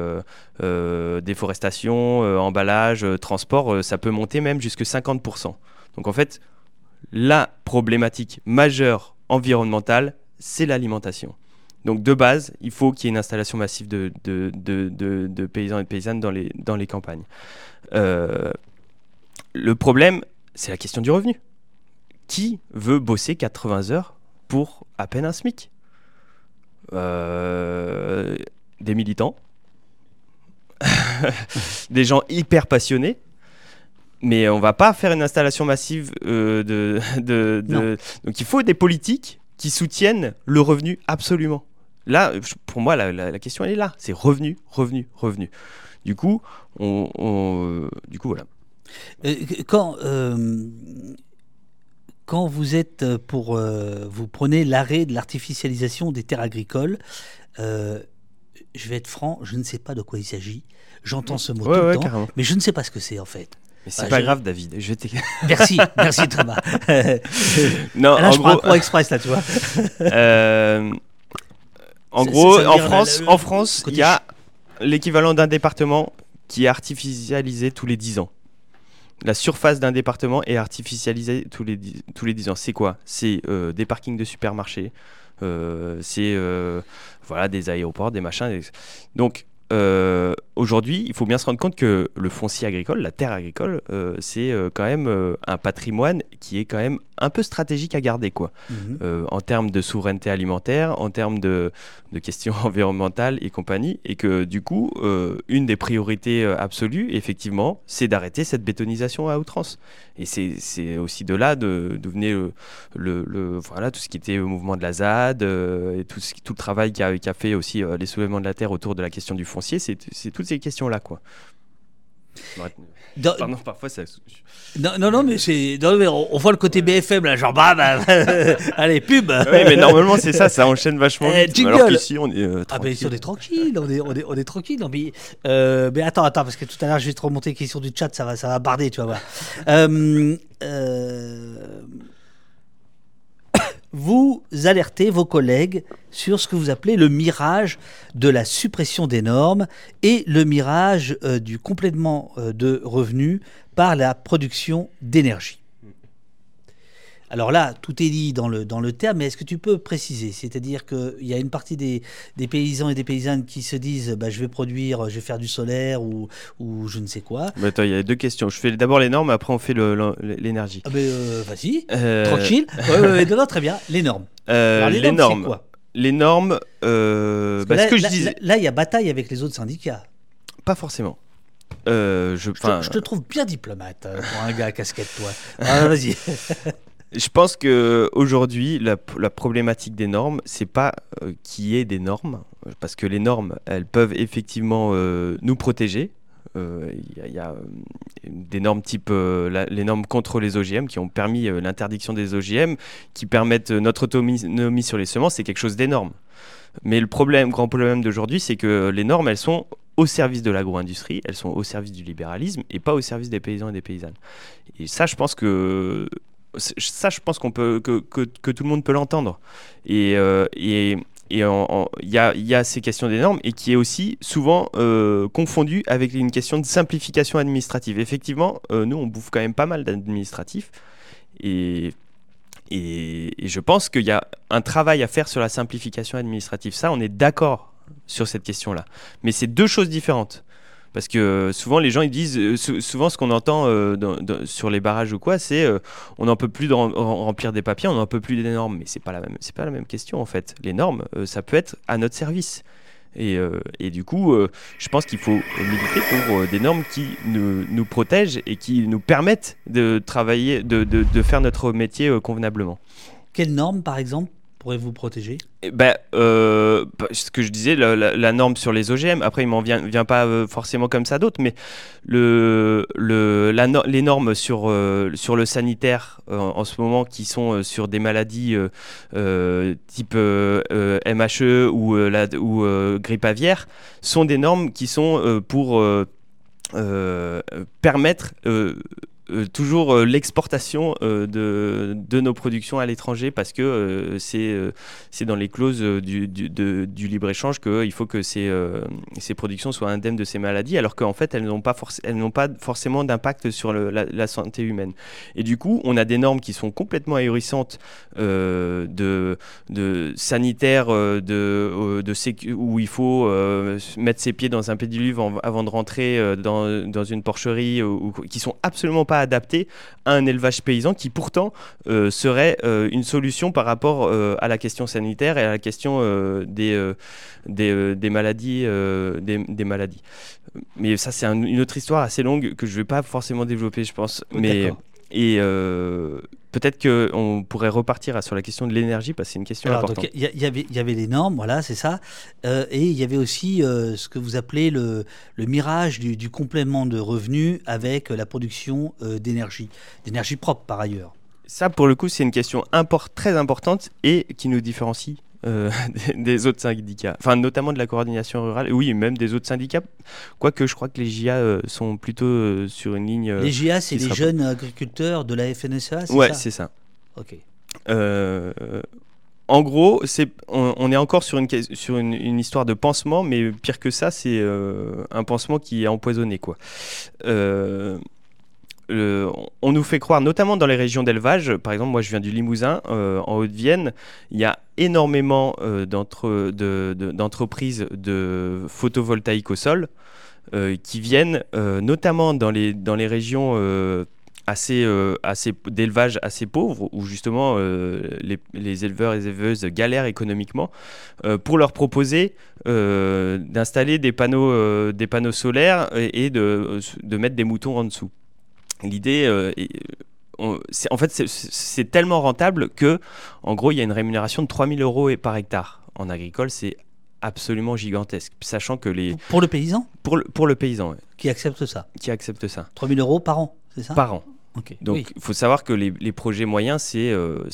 Speaker 3: déforestation, emballage, transport, ça peut monter même jusque 50%. Donc, en fait, la problématique majeure environnementale, c'est l'alimentation. Donc de base, il faut qu'il y ait une installation massive de, de, de- de- de paysans et de paysannes dans les, dans les campagnes. Euh, le problème, c'est la question du revenu. Qui veut bosser 80 heures pour à peine un SMIC? Euh, Des militants, des gens hyper passionnés. Mais on va pas faire une installation massive euh, de, de- de- donc il faut des politiques qui soutiennent le revenu absolument. Là, pour moi, la, la- la question elle est là. C'est revenu, revenu, revenu. Du coup, on, on- euh, du coup voilà.
Speaker 2: Quand, euh, quand vous êtes pour. euh, vous prenez l'arrêt de l'artificialisation des terres agricoles, euh, je vais être franc, je ne sais pas de quoi il s'agit. J'entends ce mot
Speaker 3: Ouais,
Speaker 2: tout le temps,
Speaker 3: carrément.
Speaker 2: mais je ne sais pas ce que c'est en fait.
Speaker 3: Mais c'est
Speaker 2: Ah,
Speaker 3: pas
Speaker 2: je-
Speaker 3: grave, David. Je
Speaker 2: Merci, merci Thomas.
Speaker 3: non,
Speaker 2: là,
Speaker 3: en
Speaker 2: je prends un
Speaker 3: gros,
Speaker 2: express là, tu vois.
Speaker 3: euh, en gros, en France,
Speaker 2: le-
Speaker 3: en France, il y a l'équivalent d'un département qui est artificialisé tous les 10 ans. La surface d'un département est artificialisée tous les, dix- tous les 10 ans. C'est quoi? C'est euh, des parkings de supermarchés, euh, c'est euh, voilà, des aéroports, des machins. des- Donc euh, aujourd'hui, il faut bien se rendre compte que le foncier agricole, la terre agricole, euh, c'est euh, quand même un patrimoine qui est quand même un peu stratégique à garder. quoi
Speaker 2: Mhm.
Speaker 3: en termes de souveraineté alimentaire, en termes de, de questions environnementales et compagnie, et que du coup, une des priorités absolues, effectivement, c'est d'arrêter cette bétonisation à outrance. Et c'est aussi de là de, de venir le, le- le- voilà, tout ce qui était au mouvement de la ZAD, et tout, ce qui- tout le travail qu'a fait aussi les soulèvements de la terre autour de la question du foncier, c'est c'est toutes ces questions-là. quoi. Ouais.
Speaker 2: Dans-
Speaker 3: Pardon, parfois ça...
Speaker 2: non, non, non, mais c'est. on, on voit le côté BFM là, genre bah, bah, allez pub.
Speaker 3: Oui, mais normalement c'est ça, ça enchaîne vachement vite.
Speaker 2: jingle.
Speaker 3: Alors qu'ici on est euh,
Speaker 2: Ah ben on est tranquille, on est, on est, on est tranquille. Non, mais, euh, mais attends, attends, parce que tout à l'heure je vais te remonter les questions du chat, ça va, ça va barder, tu vas voir. Vous alertez vos collègues sur ce que vous appelez le mirage de la suppression des normes et le mirage euh, du complément euh, de revenus par la production d'énergie. Alors là, tout est dit dans le, dans le terme, mais est-ce que tu peux préciser? C'est-à-dire qu'il y a une partie des, des, paysans et des paysannes qui se disent bah, je vais produire, je vais faire du solaire ou, ou je ne sais quoi.
Speaker 3: Mais attends, il y a deux questions. Je fais d'abord les normes, après on fait l'énergie.
Speaker 2: Ah ben euh, vas-y, euh, tranquille. ouais, ouais, non, très bien. Les normes.
Speaker 3: Euh, les, normes. Quoi? Les normes.
Speaker 2: Euh, bah, là, que je disais... là, il y a bataille avec les autres syndicats.
Speaker 3: Pas forcément.
Speaker 2: Je, je, te, je, te, trouve bien diplomate pour un gars à casquette, toi. Ah, vas-y.
Speaker 3: Je pense que aujourd'hui, la, problématique des normes, c'est pas euh, qu'il y ait des normes, parce que les normes, elles peuvent effectivement euh, nous protéger. Il euh, y, a des normes type les normes contre les OGM qui ont permis l'interdiction des OGM, qui permettent notre autonomie sur les semences, c'est quelque chose d'énorme. Mais le problème, grand problème d'aujourd'hui, c'est que les normes, elles sont au service de l'agro-industrie, elles sont au service du libéralisme et pas au service des paysans et des paysannes. Et ça, je pense que ça, je pense qu'on peut que, que, tout le monde peut l'entendre. Et, euh, et il y, a, y, a, ces questions des normes et qui est aussi souvent euh, confondu avec une question de simplification administrative. Effectivement, euh, nous, on bouffe quand même pas mal d'administratifs et, et, je pense qu'il y a un travail à faire sur la simplification administrative. Ça, on est d'accord sur cette question-là. Mais c'est deux choses différentes. Parce que euh, souvent, les gens, ils disent, euh, souvent ce qu'on entend euh, sur les barrages ou quoi, c'est on n'en peut plus remplir des papiers, on n'en peut plus des normes. Mais c'est pas pas la même question en fait. Les normes, ça peut être à notre service. Et, et du coup, je pense qu'il faut militer pour des normes qui nous, nous, protègent et qui nous permettent de travailler, de, de faire notre métier convenablement.
Speaker 2: Quelles normes, par exemple vous protéger
Speaker 3: eh ben, euh, bah, Ce que je disais, la, norme sur les OGM, après il m'en vient, pas euh, forcément comme ça d'autres, mais le, les normes sur, euh, sur le sanitaire en ce moment qui sont sur des maladies type MHE ou, grippe aviaire sont des normes qui sont pour permettre toujours euh, l'exportation euh, de, nos productions à l'étranger parce que c'est dans les clauses du, libre-échange qu'il faut que ces, productions soient indemnes de ces maladies alors qu'en fait elles n'ont pas, forcément d'impact sur la, santé humaine. Et du coup, on a des normes qui sont complètement ahurissantes de, de sanitaires où il faut mettre ses pieds dans un pédiluve avant de rentrer dans, une porcherie ou, qui sont absolument pas adapté à un élevage paysan qui pourtant euh, serait euh, une solution par rapport euh, à la question sanitaire et à la question des, des, maladies, des, maladies. Mais ça, c'est une autre histoire assez longue que je ne vais pas forcément développer, je pense. Mais, et peut-être qu'on pourrait repartir sur la question de l'énergie parce que c'est une question importante.
Speaker 2: Il y, avait, y avait les normes, voilà, c'est ça. Euh, et il y avait aussi euh, ce que vous appelez le, le mirage du, complément de revenus avec la production euh, d'énergie, d'énergie propre par ailleurs.
Speaker 3: Ça, pour le coup, c'est une question très importante et qui nous différencie euh, des, autres syndicats, enfin notamment de la coordination rurale, oui, même des autres syndicats, quoique je crois que les JA euh, sont plutôt euh, sur une ligne...
Speaker 2: les JA, c'est les jeunes agriculteurs de la FNSEA,
Speaker 3: c'est ouais, c'est ça.
Speaker 2: Ok.
Speaker 3: en gros, c'est, on, est encore sur, une, sur une, une, histoire de pansement, mais pire que ça, c'est un pansement qui est empoisonné, quoi on nous fait croire, notamment dans les régions d'élevage, par exemple, moi je viens du Limousin, euh, en Haute-Vienne, il y a énormément euh, d'entreprises de, photovoltaïque au sol euh, qui viennent notamment dans les, régions assez, d'élevage assez pauvres, où justement les, éleveurs et les éleveuses galèrent économiquement, pour leur proposer d'installer des, panneaux solaires et, de mettre des moutons en dessous. L'idée, euh, en fait, c'est tellement rentable que, en gros, il y a une rémunération de 3000 euros par hectare. En agricole, c'est absolument gigantesque, sachant que les...
Speaker 2: Pour le paysan
Speaker 3: Pour le, pour le paysan, oui.
Speaker 2: Qui accepte ça
Speaker 3: Qui accepte ça.
Speaker 2: 3000 euros par an, c'est ça?
Speaker 3: Par an. Donc, il faut savoir que les, les projets moyens, c'est euh,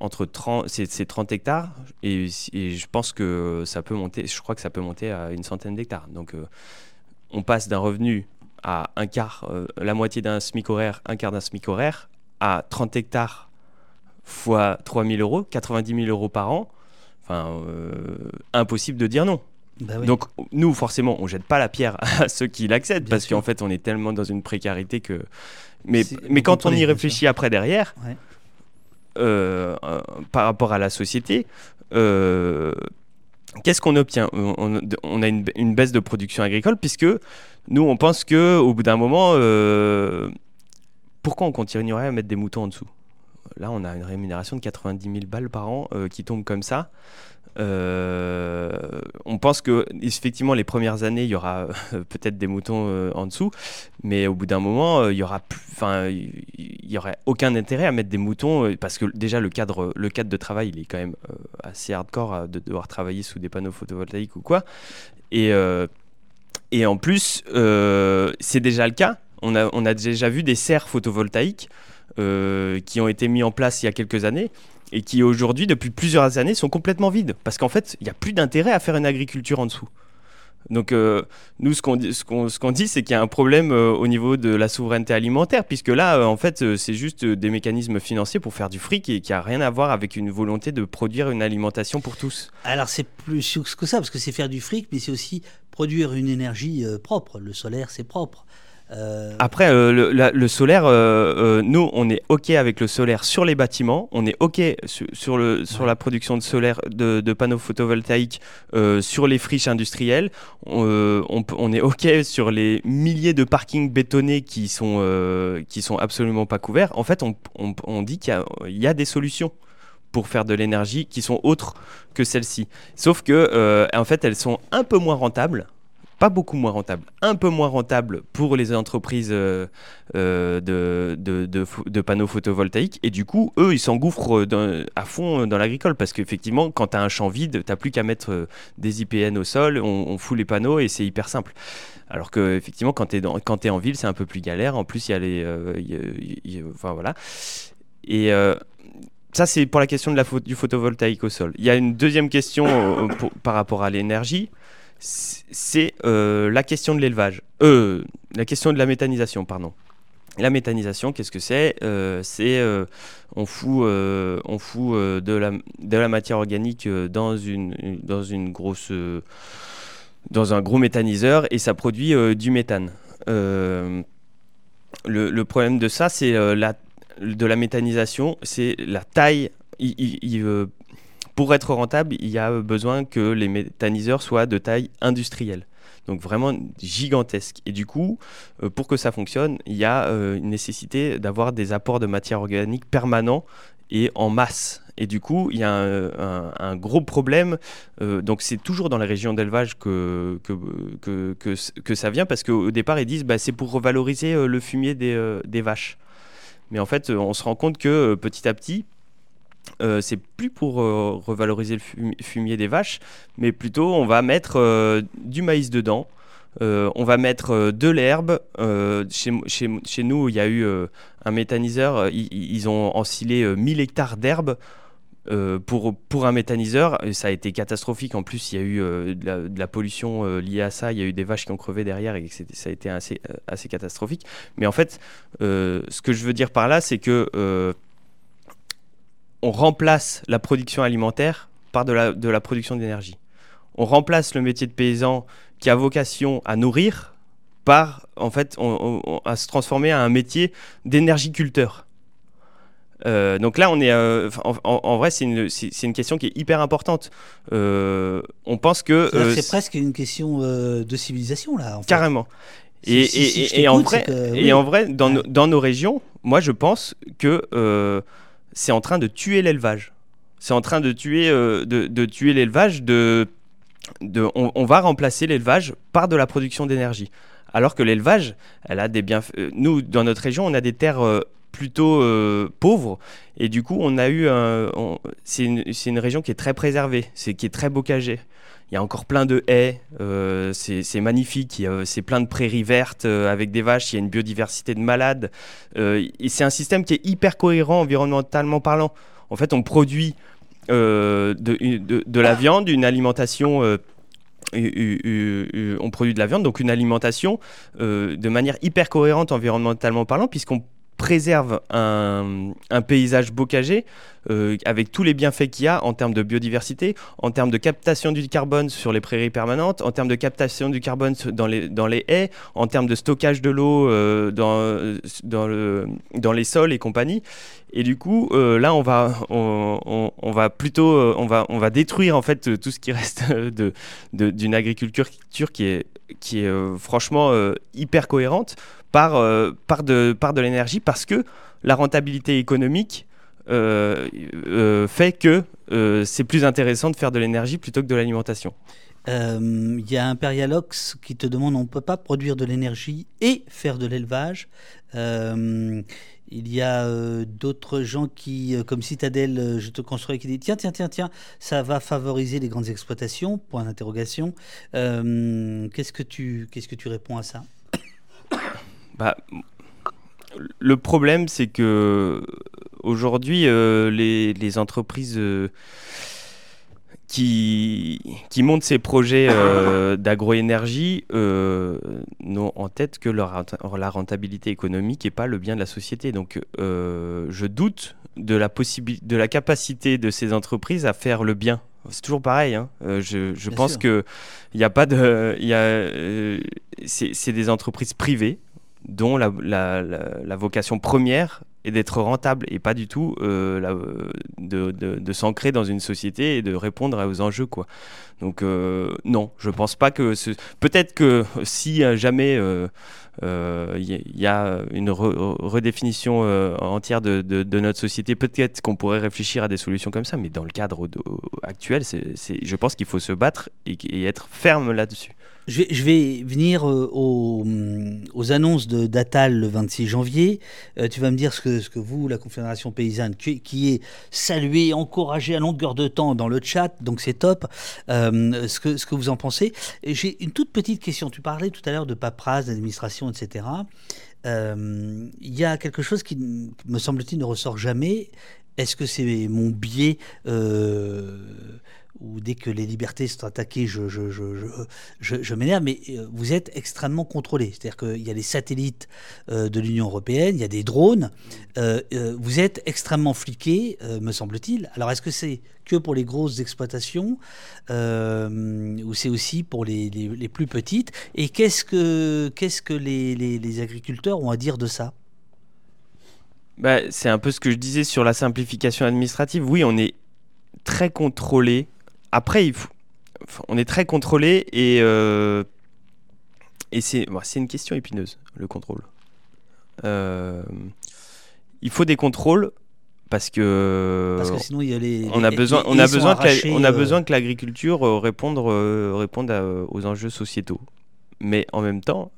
Speaker 3: entre 30, 30 hectares et, je pense que ça peut monter, je crois que ça peut monter à une centaine d'hectares. Donc, euh, on passe d'un revenu à un quart, euh, la moitié d'un SMIC horaire, un quart d'un SMIC horaire, à 30 hectares fois 3000 euros, 90 000 euros par an, enfin, impossible de dire non.
Speaker 2: Bah oui.
Speaker 3: Donc nous, forcément, on jette pas la pierre à ceux qui l'accèdent parce qu'en fait, on est tellement dans une précarité que. Mais, mais quand on y réfléchit après derrière,
Speaker 2: Ouais.
Speaker 3: euh, euh, par rapport à la société, euh, qu'est-ce qu'on obtient on, on- a une, une baisse de production agricole puisque nous, on pense que au bout d'un moment, euh, pourquoi on continuerait à mettre des moutons en dessous? Là, on a une rémunération de 90 000 balles par an euh, qui tombe comme ça. Euh, on pense que effectivement les premières années il y aura euh, peut-être des moutons euh, en dessous, mais au bout d'un moment il y aura enfin il y aurait aucun intérêt à mettre des moutons parce que déjà le cadre le cadre de travail il est quand même assez hardcore de devoir travailler sous des panneaux photovoltaïques ou quoi et et en plus c'est déjà le cas. On a on a déjà vu des serres photovoltaïques qui ont été mis en place il y a quelques années et qui aujourd'hui, depuis plusieurs années, sont complètement vides. Parce qu'en fait, il n'y a plus d'intérêt à faire une agriculture en dessous. Donc euh, nous, ce qu'on dit, ce qu'on, dit, c'est qu'il y a un problème euh, au niveau de la souveraineté alimentaire, puisque là, euh, en fait, c'est juste des mécanismes financiers pour faire du fric et qui a rien à voir avec une volonté de produire une alimentation pour tous.
Speaker 2: Alors c'est plus que ça, parce que c'est faire du fric, mais c'est aussi produire une énergie propre. Le solaire, c'est propre. Euh,
Speaker 3: Après, euh, le, la- le solaire, euh, euh, nous, on est OK avec le solaire sur les bâtiments, on est OK su- sur, le, sur
Speaker 2: Ouais.
Speaker 3: la production de, solaire, de, de panneaux photovoltaïques sur les friches industrielles, on, on peut- on est OK sur les milliers de parkings bétonnés qui sont, qui sont absolument pas couverts. En fait, on, dit qu'il y y a des solutions pour faire de l'énergie qui sont autres que celles-ci. Sauf que, en fait, elles sont un peu moins rentables pas beaucoup moins rentable, un peu moins rentable pour les entreprises euh, euh, de, panneaux photovoltaïques. Et du coup, eux, ils s'engouffrent dans- à fond euh, dans l'agricole parce qu'effectivement, quand tu as un champ vide, tu plus qu'à mettre euh, des IPN au sol, on, fout les panneaux et c'est hyper simple. Alors que effectivement, quand tu es, en ville, c'est un peu plus galère. En plus, il y a les. euh, enfin voilà. Et. euh, ça, c'est pour la question de la du photovoltaïque au sol. Il y a une deuxième question euh, par rapport à l'énergie c'est euh, la question de l'élevage. Euh, la question de la méthanisation, pardon. La méthanisation, qu'est-ce que c'est? Euh, C'est on fout, de, la, matière organique dans un gros méthaniseur et ça produit du méthane. Le, problème de ça, c'est la, de la méthanisation, c'est la taille. Il- il- il, pour être rentable, il y a besoin que les méthaniseurs soient de taille industrielle. Donc vraiment gigantesque. Et du coup, euh, pour que ça fonctionne, il y a euh, une nécessité d'avoir des apports de matière organique permanents et en masse. Et du coup, il y a un, gros problème. Euh, donc c'est toujours dans les régions d'élevage que, que, que, que, ça vient, parce qu'au départ, ils disent bah, c'est pour revaloriser le fumier des, des vaches. Mais en fait, on se rend compte que petit à petit, euh, c'est plus pour euh, revaloriser le fumi- fumier des vaches, mais plutôt on va mettre euh, du maïs dedans. On va mettre de l'herbe. Chez, nous, il y a eu un méthaniseur. Ils, ont ensilé euh, 1000 hectares d'herbe pour, pour un méthaniseur. Ça a été catastrophique. En plus, il y a eu de, la, pollution liée à ça. Il y a eu des vaches qui ont crevé derrière et ça a été assez, assez catastrophique. Mais en fait, ce que je veux dire par là, c'est que on remplace la production alimentaire par de la, de la production d'énergie. On remplace le métier de paysan qui a vocation à nourrir par, en fait, on- on- on- à se transformer à un métier d'énergiculteur. Euh, donc là, on est, euh, en, vrai, c'est une, une question qui est hyper importante. Euh, on pense que
Speaker 2: c'est presque une question de civilisation là. En fait.
Speaker 3: carrément. Et,
Speaker 2: si-
Speaker 3: et-
Speaker 2: si
Speaker 3: et-
Speaker 2: je
Speaker 3: et en vrai, et en vrai dans,
Speaker 2: Ouais.
Speaker 3: nos, dans nos régions, moi je pense que c'est en train de tuer l'élevage. C'est en train de tuer, euh, de, tuer l'élevage. On, va remplacer l'élevage par de la production d'énergie. Alors que l'élevage, elle a des bienfaits. euh, Nous, dans notre région, on a des terres euh, plutôt euh, pauvres. Et du coup, on a eu un. C'est une, une région qui est très préservée, c'est qui est très bocagée. Il y a encore plein de haies, euh, c'est magnifique, a- c'est plein de prairies vertes euh, avec des vaches, il y a une biodiversité de malades. euh, c'est un système qui est hyper cohérent environnementalement parlant. En fait, on produit euh, de, de- la viande, une alimentation. euh, on produit de la viande, donc une alimentation euh, de manière hyper cohérente environnementalement parlant, puisqu'on préserve un, paysage bocagé euh, avec tous les bienfaits qu'il y a en termes de biodiversité, en termes de captation du carbone sur les prairies permanentes, en termes de captation du carbone dans les, haies, en termes de stockage de l'eau euh, dans, dans, le, dans les sols et compagnie. Et du coup, euh, là, on va, plutôt, on va, détruire en fait tout ce qui reste d'une agriculture qui est, qui est franchement hyper cohérente par, par de, l'énergie parce que la rentabilité économique euh, euh, fait que euh, c'est plus intéressant de faire de l'énergie plutôt que de l'alimentation.
Speaker 2: Il y a Imperialox qui te demande on ne peut pas produire de l'énergie et faire de l'élevage. Il y a d'autres gens qui, comme Citadel, je te construis, qui dit tiens, tiens, tiens, tiens, ça va favoriser les grandes exploitations. Qu'est-ce que tu, qu'est-ce que tu réponds à ça?
Speaker 3: Bah, le problème, c'est que aujourd'hui, euh, les, entreprises euh, qui, qui montent ces projets euh, d'agroénergie n'ont en tête que leur, la rentabilité économique et pas le bien de la société. Donc, je doute de la, de la capacité de ces entreprises à faire le bien c'est toujours pareil. Hein. je, je pense que il n'y a pas de, c'est des entreprises privées dont la, la, la, vocation première est d'être rentable et pas du tout euh, de, s'ancrer dans une société et de répondre aux enjeux. Quoi. Donc euh, non, je pense pas que... Peut-être que si euh, jamais il y, a une redéfinition entière de, notre société, peut-être qu'on pourrait réfléchir à des solutions comme ça, mais dans le cadre actuel, je pense qu'il faut se battre et être ferme là-dessus.
Speaker 2: Je vais, venir euh, mm, aux, annonces de d'Atal le 26 janvier. Euh, tu vas me dire ce que, vous, la Confédération paysanne, qui, est saluée, encouragée à longueur de temps dans le chat, donc c'est top, euh, ce que vous en pensez. J'ai une toute petite question. Tu parlais tout à l'heure de paperasse, d'administration, etc. Il y a quelque chose qui, me semble-t-il, ne ressort jamais. Est-ce que c'est mon biais ou dès que les libertés sont attaquées, je, je, je, je m'énerve, mais euh, vous êtes extrêmement contrôlé. C'est-à-dire qu'il y a les satellites euh, de l'Union européenne, il y a des drones, euh, vous êtes extrêmement fliqué, me semble-t-il. Alors est-ce que c'est que pour les grosses exploitations ou c'est aussi pour les, les, plus petites? Et qu'est-ce que, qu'est-ce que les, les, agriculteurs ont à dire de ça?
Speaker 3: Bah, C'est un peu ce que je disais sur la simplification administrative. Oui, on est très contrôlé après, on est très contrôlé et, euh, et c'est une question épineuse, le contrôle. Euh, il faut des contrôles parce que,
Speaker 2: parce que sinon il y a les,
Speaker 3: on a besoin on a besoin que on a euh, besoin que l'agriculture réponde réponde aux enjeux sociétaux mais en même temps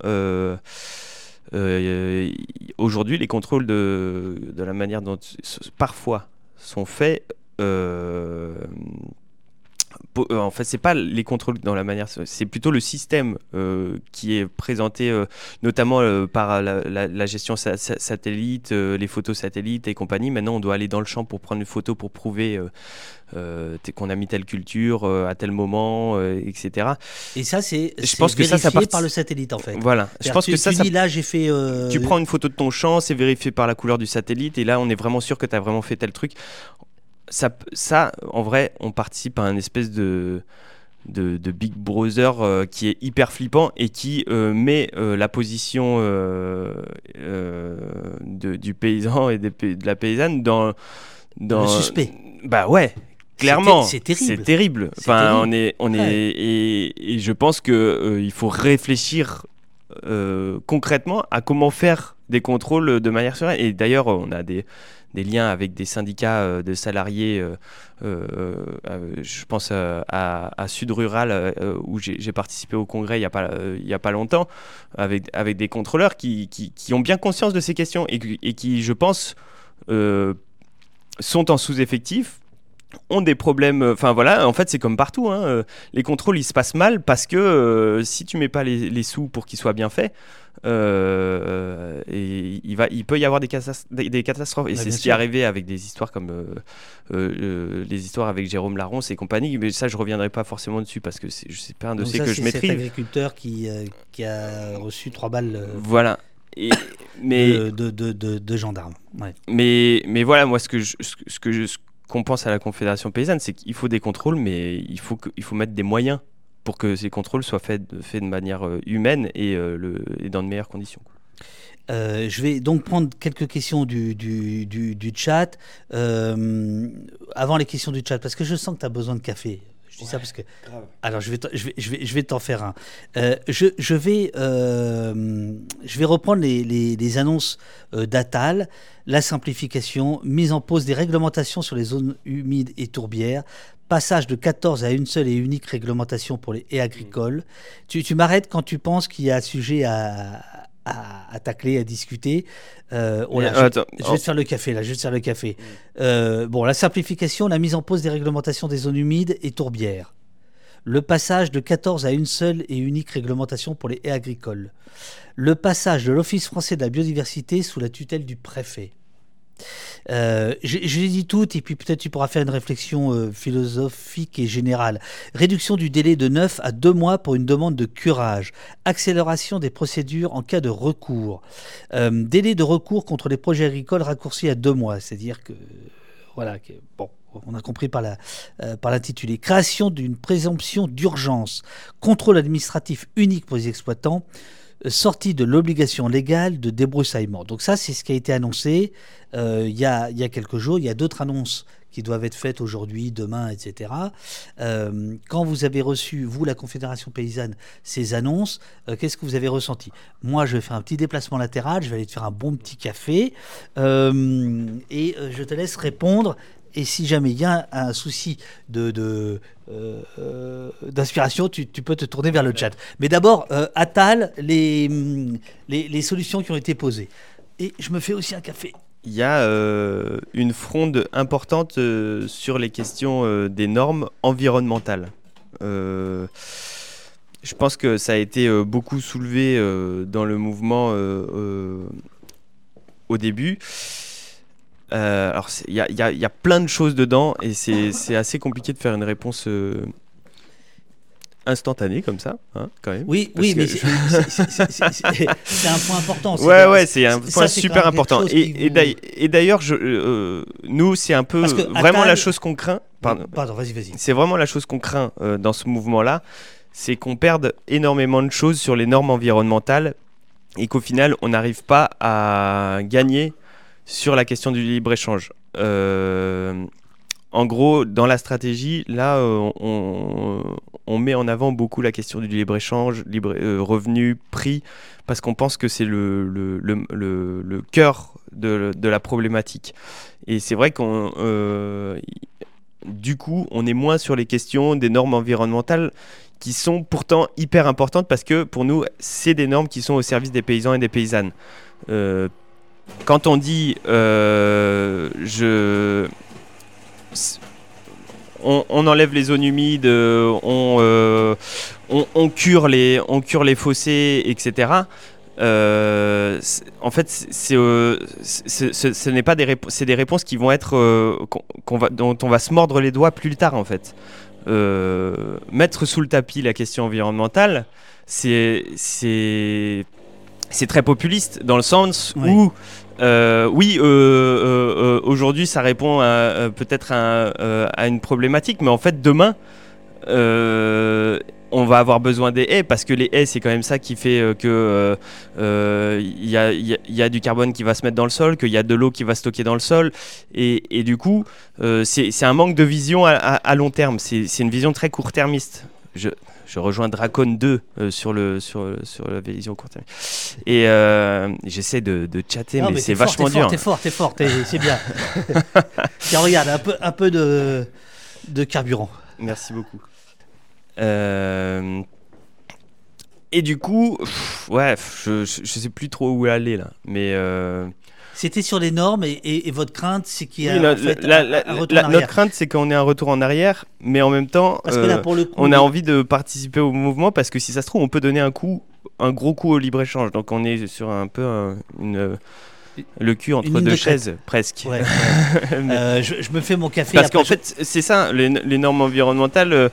Speaker 3: aujourd'hui les contrôles de, de, la manière dont parfois sont faits euh, en fait, c'est pas les contrôles dans la manière, c'est plutôt le système euh, qui est présenté, euh, notamment par la, gestion satellite, les photos satellites et compagnie. Maintenant, on doit aller dans le champ pour prendre une photo pour prouver qu'on a mis telle culture à tel moment, etc.
Speaker 2: Et ça, c'est je pense que ça, ça part... par le satellite en fait.
Speaker 3: Voilà. Je pense que ça,
Speaker 2: tu là, j'ai fait.
Speaker 3: Tu prends une photo de ton champ, c'est vérifié par la couleur du satellite, et là, on est vraiment sûr que tu as vraiment fait tel truc ça, ça, en vrai, on participe à un espèce de, de, Big Brother euh, qui est hyper flippant et qui euh, met euh, la position de, du paysan et de la paysanne dans, dans
Speaker 2: le suspect.
Speaker 3: Bah ouais, clairement. C'est terrible. C'est terrible. Enfin, on est, on est, et, et, je pense que il faut réfléchir concrètement à comment faire des contrôles de manière sereine. Et d'ailleurs, on a des des liens avec des syndicats euh, de salariés, euh, euh, je pense à, Sud Rural, où j'ai participé au congrès il n'y a, pas, a pas longtemps, avec, avec des contrôleurs qui, qui, ont bien conscience de ces questions et, qui, je pense, sont en sous-effectif ont des problèmes. Enfin voilà, en fait c'est comme partout. Hein, les contrôles ils se passent mal parce que si tu mets pas les sous pour qu'ils soient bien faits, euh, et il, va, il peut y avoir des, des, catastrophes. Et c'est ce qui est arrivé avec des histoires comme euh, euh, les histoires avec Jérôme Laronce et compagnie. Mais ça, je reviendrai pas forcément dessus parce que sais pas un dossier que je maîtrise. C'est
Speaker 2: agriculteur qui, qui a reçu trois balles.
Speaker 3: Voilà. Et, Mais,
Speaker 2: de, de, de- de- de gendarmes. Ouais.
Speaker 3: mais, mais voilà, moi, ce que je- ce que- ce que je- ce qu'on pense à la Confédération paysanne, c'est qu'il faut des contrôles, mais il faut, que, il faut mettre des moyens pour que ces contrôles soient faits, de manière euh, humaine et, euh, et dans de meilleures conditions.
Speaker 2: Euh, je vais donc prendre quelques questions du, chat. Avant les questions du chat, parce que je sens que tu as besoin de café. Je dis ça parce que. Alors, je vais, t'en- je vais, je vais, je vais t'en faire un. Euh, je, je, vais, euh, je vais reprendre les, les, les annonces euh, d'Atal. La simplification, mise en pause des réglementations sur les zones humides et tourbières, passage de 14 à une seule et unique réglementation pour les haies agricoles. Tu, tu m'arrêtes quand tu penses qu'il y a sujet à, à, à tacler, à discuter. Euh, oh là, je-
Speaker 3: attends,
Speaker 2: je vais te faire le café là, je vais te faire le café. Euh, bon, la simplification, la mise en pause des réglementations des zones humides et tourbières. Le passage de 14 à une seule et unique réglementation pour les haies agricoles. Le passage de l'Office français de la biodiversité sous la tutelle du préfet. Euh, je, je les dis et puis peut-être tu pourras faire une réflexion euh, philosophique et générale. Réduction du délai de 9 à 2 mois pour une demande de curage. Accélération des procédures en cas de recours. Euh, délai de recours contre les projets agricoles raccourci à 2 mois. C'est-à-dire que voilà, on a compris par l'intitulé. Création d'une présomption d'urgence. Contrôle administratif unique pour les exploitants. Sortie de l'obligation légale de débroussaillement. Donc ça, c'est ce qui a été annoncé euh, il y, a, quelques jours. Il y a d'autres annonces qui doivent être faites aujourd'hui, demain, etc. Euh, quand vous avez reçu, vous, la Confédération paysanne, ces annonces, euh, qu'est-ce que vous avez ressenti? Moi, je vais faire un petit déplacement latéral, je vais aller te faire un bon petit café, et je te laisse répondre. Et si jamais il y a un, souci de, euh, euh, d'inspiration, tu, peux te tourner vers le chat. Mais d'abord, euh, les, hum, les, solutions qui ont été posées. Et je me fais aussi un café.
Speaker 3: Il y a euh, une fronde importante sur les questions des normes environnementales. Je pense que ça a été beaucoup soulevé dans le mouvement au début. Euh, alors, il y a, y y plein de choses dedans et c'est assez compliqué de faire une réponse euh, instantanée comme ça, hein, quand même.
Speaker 2: Oui, oui, mais c'est- un point important.
Speaker 3: Ouais,
Speaker 2: C'est-
Speaker 3: ouais, c'est un point super important. Et,
Speaker 2: vous-
Speaker 3: d'ailleurs- et d'ailleurs, je, euh, nous, c'est un peu vraiment la chose qu'on craint. Pardon,
Speaker 2: Pardon, vas-y, vas-y.
Speaker 3: c'est vraiment la chose qu'on craint dans ce mouvement-là, c'est qu'on perde énormément de choses sur les normes environnementales et qu'au final, on n'arrive pas à gagner sur la question du libre-échange. Euh, en gros, dans la stratégie, là, euh, on, met en avant beaucoup la question du libre-échange, libre, euh, revenu, prix, parce qu'on pense que c'est le, cœur de, la problématique. Et c'est vrai qu'on... du coup, on est moins sur les questions des normes environnementales qui sont pourtant hyper importantes parce que pour nous, c'est des normes qui sont au service des paysans et des paysannes. Quand on dit euh, on, enlève les zones humides, euh, on, euh, on, cure les, fossés, etc. En fait, ce n'est pas des c'est des réponses qui vont être dont on va se mordre les doigts plus tard en fait. Mettre sous le tapis la question environnementale, c'est c'est très populiste dans le sens
Speaker 2: Oui.
Speaker 3: où euh, oui, euh, euh, aujourd'hui ça répond peut-être à, à une problématique, mais en fait demain on va avoir besoin des haies parce que les haies c'est quand même ça qui fait que il y, a, y a- il y a du carbone qui va se mettre dans le sol, qu'il y a de l'eau qui va stocker dans le sol et, et du coup c'est un manque de vision à, à- à long terme, c'est c'est une vision très court-termiste. Je, je rejoins Dracon 2 euh, sur, le, sur, sur la vision court-termiste. Et euh, j'essaie de, de chatter,
Speaker 2: Non,
Speaker 3: mais, c'est
Speaker 2: fort,
Speaker 3: vachement
Speaker 2: t'es fort,
Speaker 3: dur.
Speaker 2: T'es fort, t'es fort, t'es- c'est bien. Tiens, regarde, un peu, un peu de, de carburant.
Speaker 3: Merci beaucoup. Euh, Et du coup, pff, ouais, je, je, je sais plus trop où aller là. Mais euh,
Speaker 2: C'était sur les normes et, et- et votre crainte, c'est qu'il y a
Speaker 3: oui,
Speaker 2: en
Speaker 3: la-
Speaker 2: fait,
Speaker 3: la-
Speaker 2: un-
Speaker 3: la-
Speaker 2: un retour
Speaker 3: la-
Speaker 2: en arrière.
Speaker 3: notre crainte, c'est qu'on ait un retour en arrière, mais en même temps,
Speaker 2: Parce que là,
Speaker 3: euh,
Speaker 2: pour le coup,
Speaker 3: on a envie de participer au mouvement parce que si ça se trouve, on peut donner un coup, un gros coup au libre échange. Donc on est sur un peu un- une le cul entre deux
Speaker 2: de
Speaker 3: chaises, presque.
Speaker 2: Ouais, ouais.
Speaker 3: Mais-
Speaker 2: Euh, je, je me fais mon café.
Speaker 3: Parce qu'en
Speaker 2: je-
Speaker 3: fait, c'est ça, les, les normes environnementales, euh,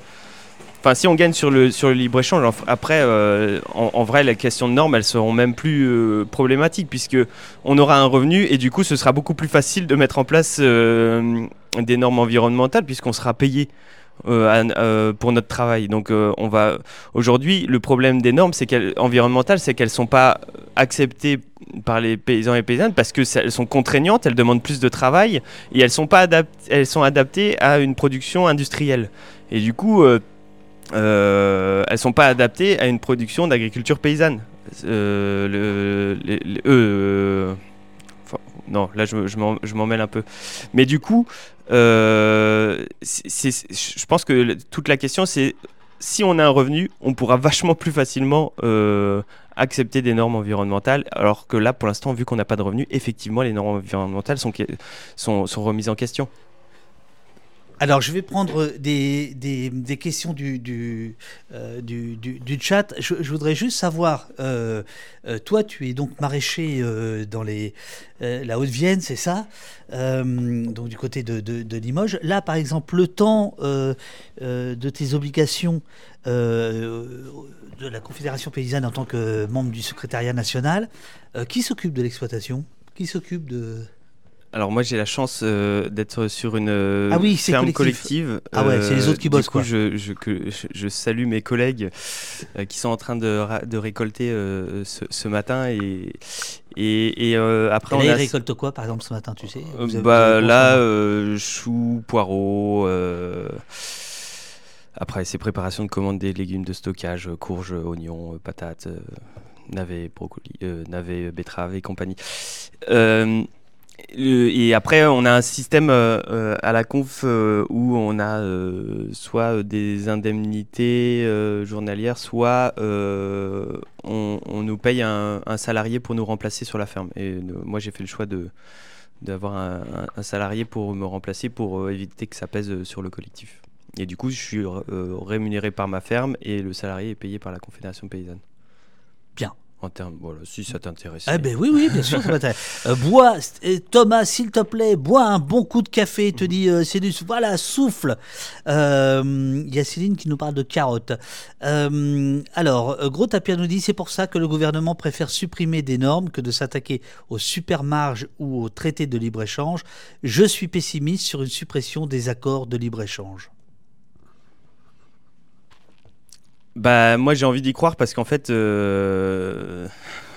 Speaker 3: Enfin, si on gagne sur le, sur le libre-échange, après, euh, en, vrai, les questions de normes, elles seront même plus euh, problématiques, puisque on aura un revenu, et du coup, ce sera beaucoup plus facile de mettre en place euh, des normes environnementales, puisqu'on sera payé. pour notre travail. Donc, on va aujourd'hui, le problème des normes, c'est qu'elles environnementales, c'est qu'elles sont pas acceptées par les paysans et paysannes parce que elles sont contraignantes, elles demandent plus de travail et elles sont pas elles sont adaptées à une production industrielle. Et du coup, euh, elles sont pas adaptées à une production d'agriculture paysanne. Euh, euh, non, là je, m'en mêle un peu. Mais du coup, je pense que toute la question c'est si on a un revenu, on pourra vachement plus facilement accepter des normes environnementales, alors que là, pour l'instant, vu qu'on n'a pas de revenu, effectivement, les normes environnementales sont remises en question.
Speaker 2: Alors, je vais prendre des, questions du, du, euh, du, du, chat. Je, voudrais juste savoir, euh, euh, toi, tu es donc maraîcher dans la Haute-Vienne, c'est ça Donc, du côté de, de, Limoges. Là, par exemple, le temps de tes obligations de la Confédération paysanne en tant que membre du secrétariat national, qui s'occupe de l'exploitation? Qui s'occupe de...
Speaker 3: Alors moi j'ai la chance euh, d'être sur une euh, ah oui, ferme collective.
Speaker 2: Ah ouais, c'est les autres qui euh, bossent
Speaker 3: coup, Je, je, je, salue mes collègues qui sont en train de, de récolter ce, matin et et, et après
Speaker 2: on a... ils récoltent quoi par exemple ce matin, tu sais?
Speaker 3: Bah là choux, poireaux. Après c'est préparation de commandes des légumes de stockage, courges, oignons, patates, navets, brocolis, navets, betteraves et compagnie. Et après, on a un système euh, euh, à la conf euh, où on a soit des indemnités journalières, soit on, nous paye un, salarié pour nous remplacer sur la ferme. Et moi, j'ai fait le choix de d'avoir un, salarié pour me remplacer pour éviter que ça pèse sur le collectif. Et du coup, je suis rémunéré par ma ferme et le salarié est payé par la Confédération paysanne.
Speaker 2: Bien.
Speaker 3: En termes, voilà, si ça t'intéresse.
Speaker 2: Eh ben oui, oui, bien sûr, euh, bois, Thomas, s'il te plaît, bois un bon coup de café. Te dit, euh, voilà, souffle. Euh, il y a Céline qui nous parle de carottes. alors, Gros Tapia nous dit, c'est pour ça que le gouvernement préfère supprimer des normes que de s'attaquer aux supermarges ou aux traités de libre échange. Je suis pessimiste sur une suppression des accords de libre échange.
Speaker 3: Bah moi j'ai envie d'y croire parce qu'en fait, euh,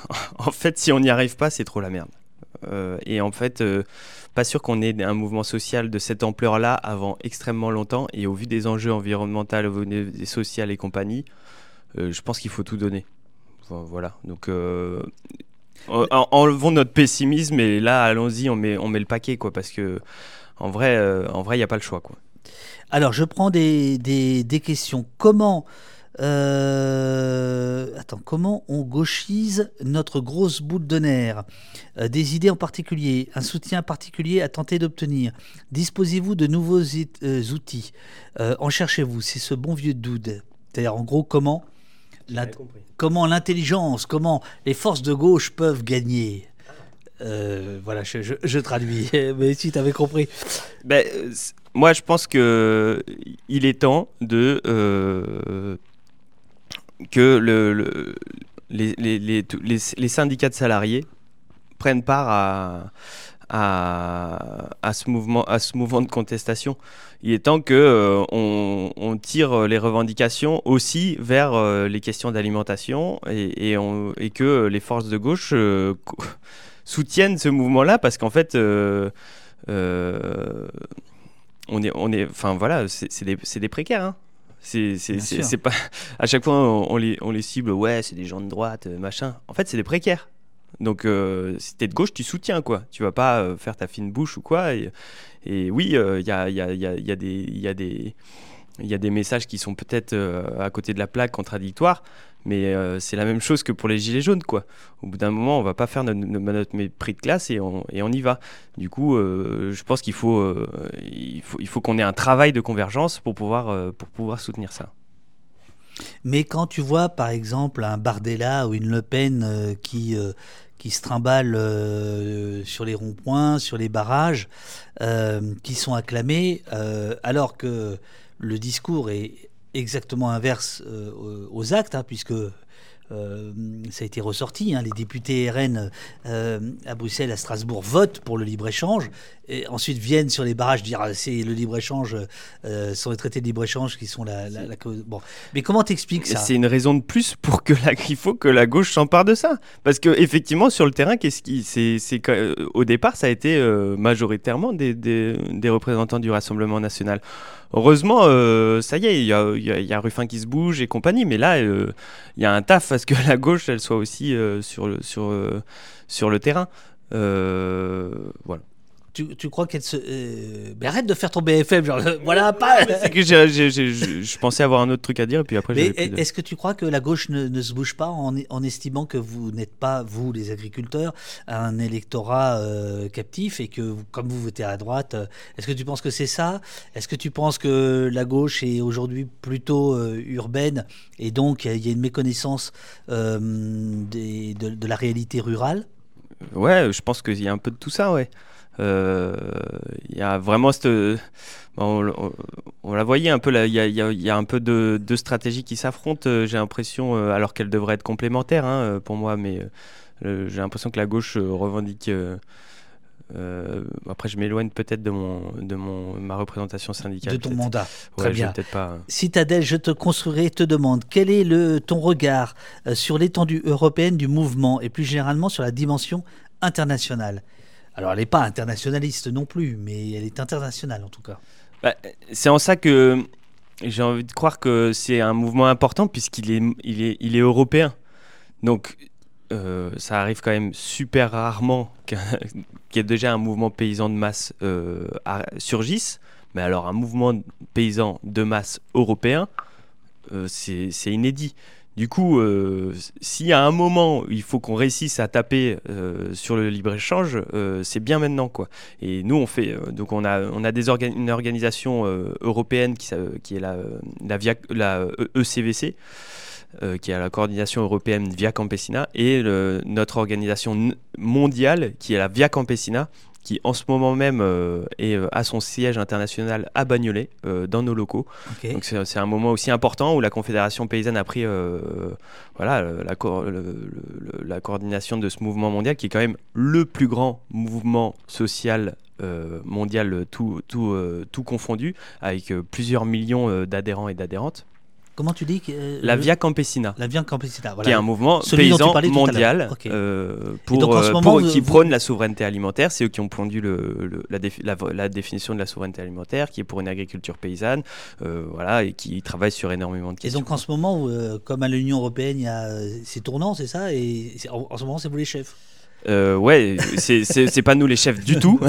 Speaker 3: en fait si on n'y arrive pas c'est trop la merde. Euh, et en fait, euh, pas sûr qu'on ait un mouvement social de cette ampleur-là avant extrêmement longtemps. Et au vu des enjeux environnementaux, sociales et compagnie, je pense qu'il faut tout donner. Voilà. Donc enlevons notre pessimisme et là allons-y, on met, on met le paquet quoi parce que en vrai, en vrai il n'y a pas le choix quoi.
Speaker 2: Alors je prends des, des questions. Comment euh, attends, comment on gauchise notre grosse boule de nerfs? Euh, Des idées en particulier, un soutien particulier à tenter d'obtenir. Disposez-vous de nouveaux euh, outils En cherchez-vous C'est ce bon vieux dude. C'est-à-dire, en gros, comment comment l'intelligence, comment les forces de gauche peuvent gagner. voilà, je, traduis, mais si tu avais compris.
Speaker 3: Ben, moi, je pense que il est temps de que le, les, syndicats de salariés prennent part à, ce mouvement, de contestation. Il est temps que euh, on, tire les revendications aussi vers euh, les questions d'alimentation et, que les forces de gauche euh, soutiennent ce mouvement-là parce qu'en fait, on est, enfin voilà, c'est des, des, précaires. Hein. C'est pas à chaque fois on, les, on les cible ouais c'est des gens de droite euh, machin. En fait c'est des précaires. Donc euh, si t'es de gauche tu soutiens quoi. Tu vas pas euh, faire ta fine bouche ou quoi. Et, et oui il y a, y, a, y, a, y, a, des il y a des il y a des messages qui sont peut-être à côté de la plaque contradictoires, mais c'est la même chose que pour les gilets jaunes, quoi. Au bout d'un moment, on va pas faire notre, notre, mépris de classe et on, y va. Du coup, je pense qu'il faut, qu'on ait un travail de convergence pour pouvoir, soutenir ça.
Speaker 2: Mais quand tu vois, par exemple, un Bardella ou une Le Pen qui qui se trimballent sur les ronds-points, sur les barrages, qui sont acclamés, alors que le discours est exactement inverse aux actes, hein, puisque euh, ça a été ressorti, hein, les députés RN euh, à Bruxelles, à Strasbourg votent pour le libre-échange, et ensuite viennent sur les barrages dire ah, c'est le libre-échange, euh, sont les traités de libre-échange qui sont la, cause. Bon. Mais comment t'expliques ça?
Speaker 3: C'est une raison de plus pour que la, il faut que la gauche s'empare de ça. Parce que effectivement, sur le terrain, qu'est-ce qui, au départ, ça a été majoritairement des, des représentants du Rassemblement national. Heureusement, euh, ça y est, il y a, Ruffin qui se bouge et compagnie, mais là, euh, il y a un taf parce que la gauche, elle soit aussi euh, sur, le, sur, sur le terrain. voilà
Speaker 2: tu, crois qu'elle se. Euh, mais arrête de faire ton BFM, genre, voilà, pas.
Speaker 3: C'est que je pensais avoir un autre truc à dire, et puis après.
Speaker 2: Mais est-ce que tu crois que la gauche ne, se bouge pas en, en estimant que vous n'êtes pas, vous, les agriculteurs, un électorat euh, captif et que, comme vous votez à droite, euh, est-ce que tu penses que c'est ça? Est-ce que tu penses que la gauche est aujourd'hui plutôt urbaine et donc il y a une méconnaissance des, de, de la réalité rurale?
Speaker 3: Ouais, je pense qu'il y a un peu de tout ça, ouais. Il euh, y a vraiment cette. On, on, la voyait un peu, il y, y, a un peu de, de stratégies qui s'affrontent, euh, j'ai l'impression, euh, alors qu'elles devraient être complémentaires hein, pour moi, mais j'ai l'impression que la gauche revendique. après, je m'éloigne peut-être de, mon, de mon, ma représentation syndicale.
Speaker 2: De ton mandat. Très bien.
Speaker 3: Pas...
Speaker 2: Citadelle, je te construirai, te demande quel est le, ton regard sur l'étendue européenne du mouvement et plus généralement sur la dimension internationale? Alors elle n'est pas internationaliste non plus, mais elle est internationale en tout cas.
Speaker 3: Bah, c'est en ça que j'ai envie de croire que c'est un mouvement important puisqu'il est, il est, il est européen. Donc euh, ça arrive quand même super rarement qu'il y ait déjà un mouvement paysan de masse euh, surgisse. Mais alors un mouvement paysan de masse européen, euh, c'est inédit. Du coup, euh, s'il y a un moment il faut qu'on réussisse à taper euh, sur le libre-échange, euh, c'est bien maintenant. Quoi. Et nous, on fait. donc, on a, on a une organisation européenne qui, est la ECVC. E qui est la coordination européenne Via Campesina, et notre organisation mondiale, qui est la Via Campesina, qui en ce moment même euh, est euh, à son siège international à Bagnolet, euh, dans nos locaux. Donc c'est un moment aussi important où la Confédération paysanne a pris voilà, la, la, coordination de ce mouvement mondial qui est quand même le plus grand mouvement social mondial tout, tout, tout confondu, avec plusieurs millions d'adhérents et d'adhérentes.
Speaker 2: Comment tu dis
Speaker 3: euh, La Via Campesina.
Speaker 2: La Via Campesina,
Speaker 3: voilà. Qui est un mouvement paysan mondial euh, pour, euh, qui prône la souveraineté alimentaire. C'est eux qui ont pondu le, la, définition de la souveraineté alimentaire, qui est pour une agriculture paysanne, voilà, et qui travaille sur énormément de questions.
Speaker 2: Et donc en ce moment, comme à l'Union européenne, il y a ces tournants, c'est ça? Et en ce moment, c'est vous les chefs?
Speaker 3: Euh, ouais, c'est pas nous les chefs du tout.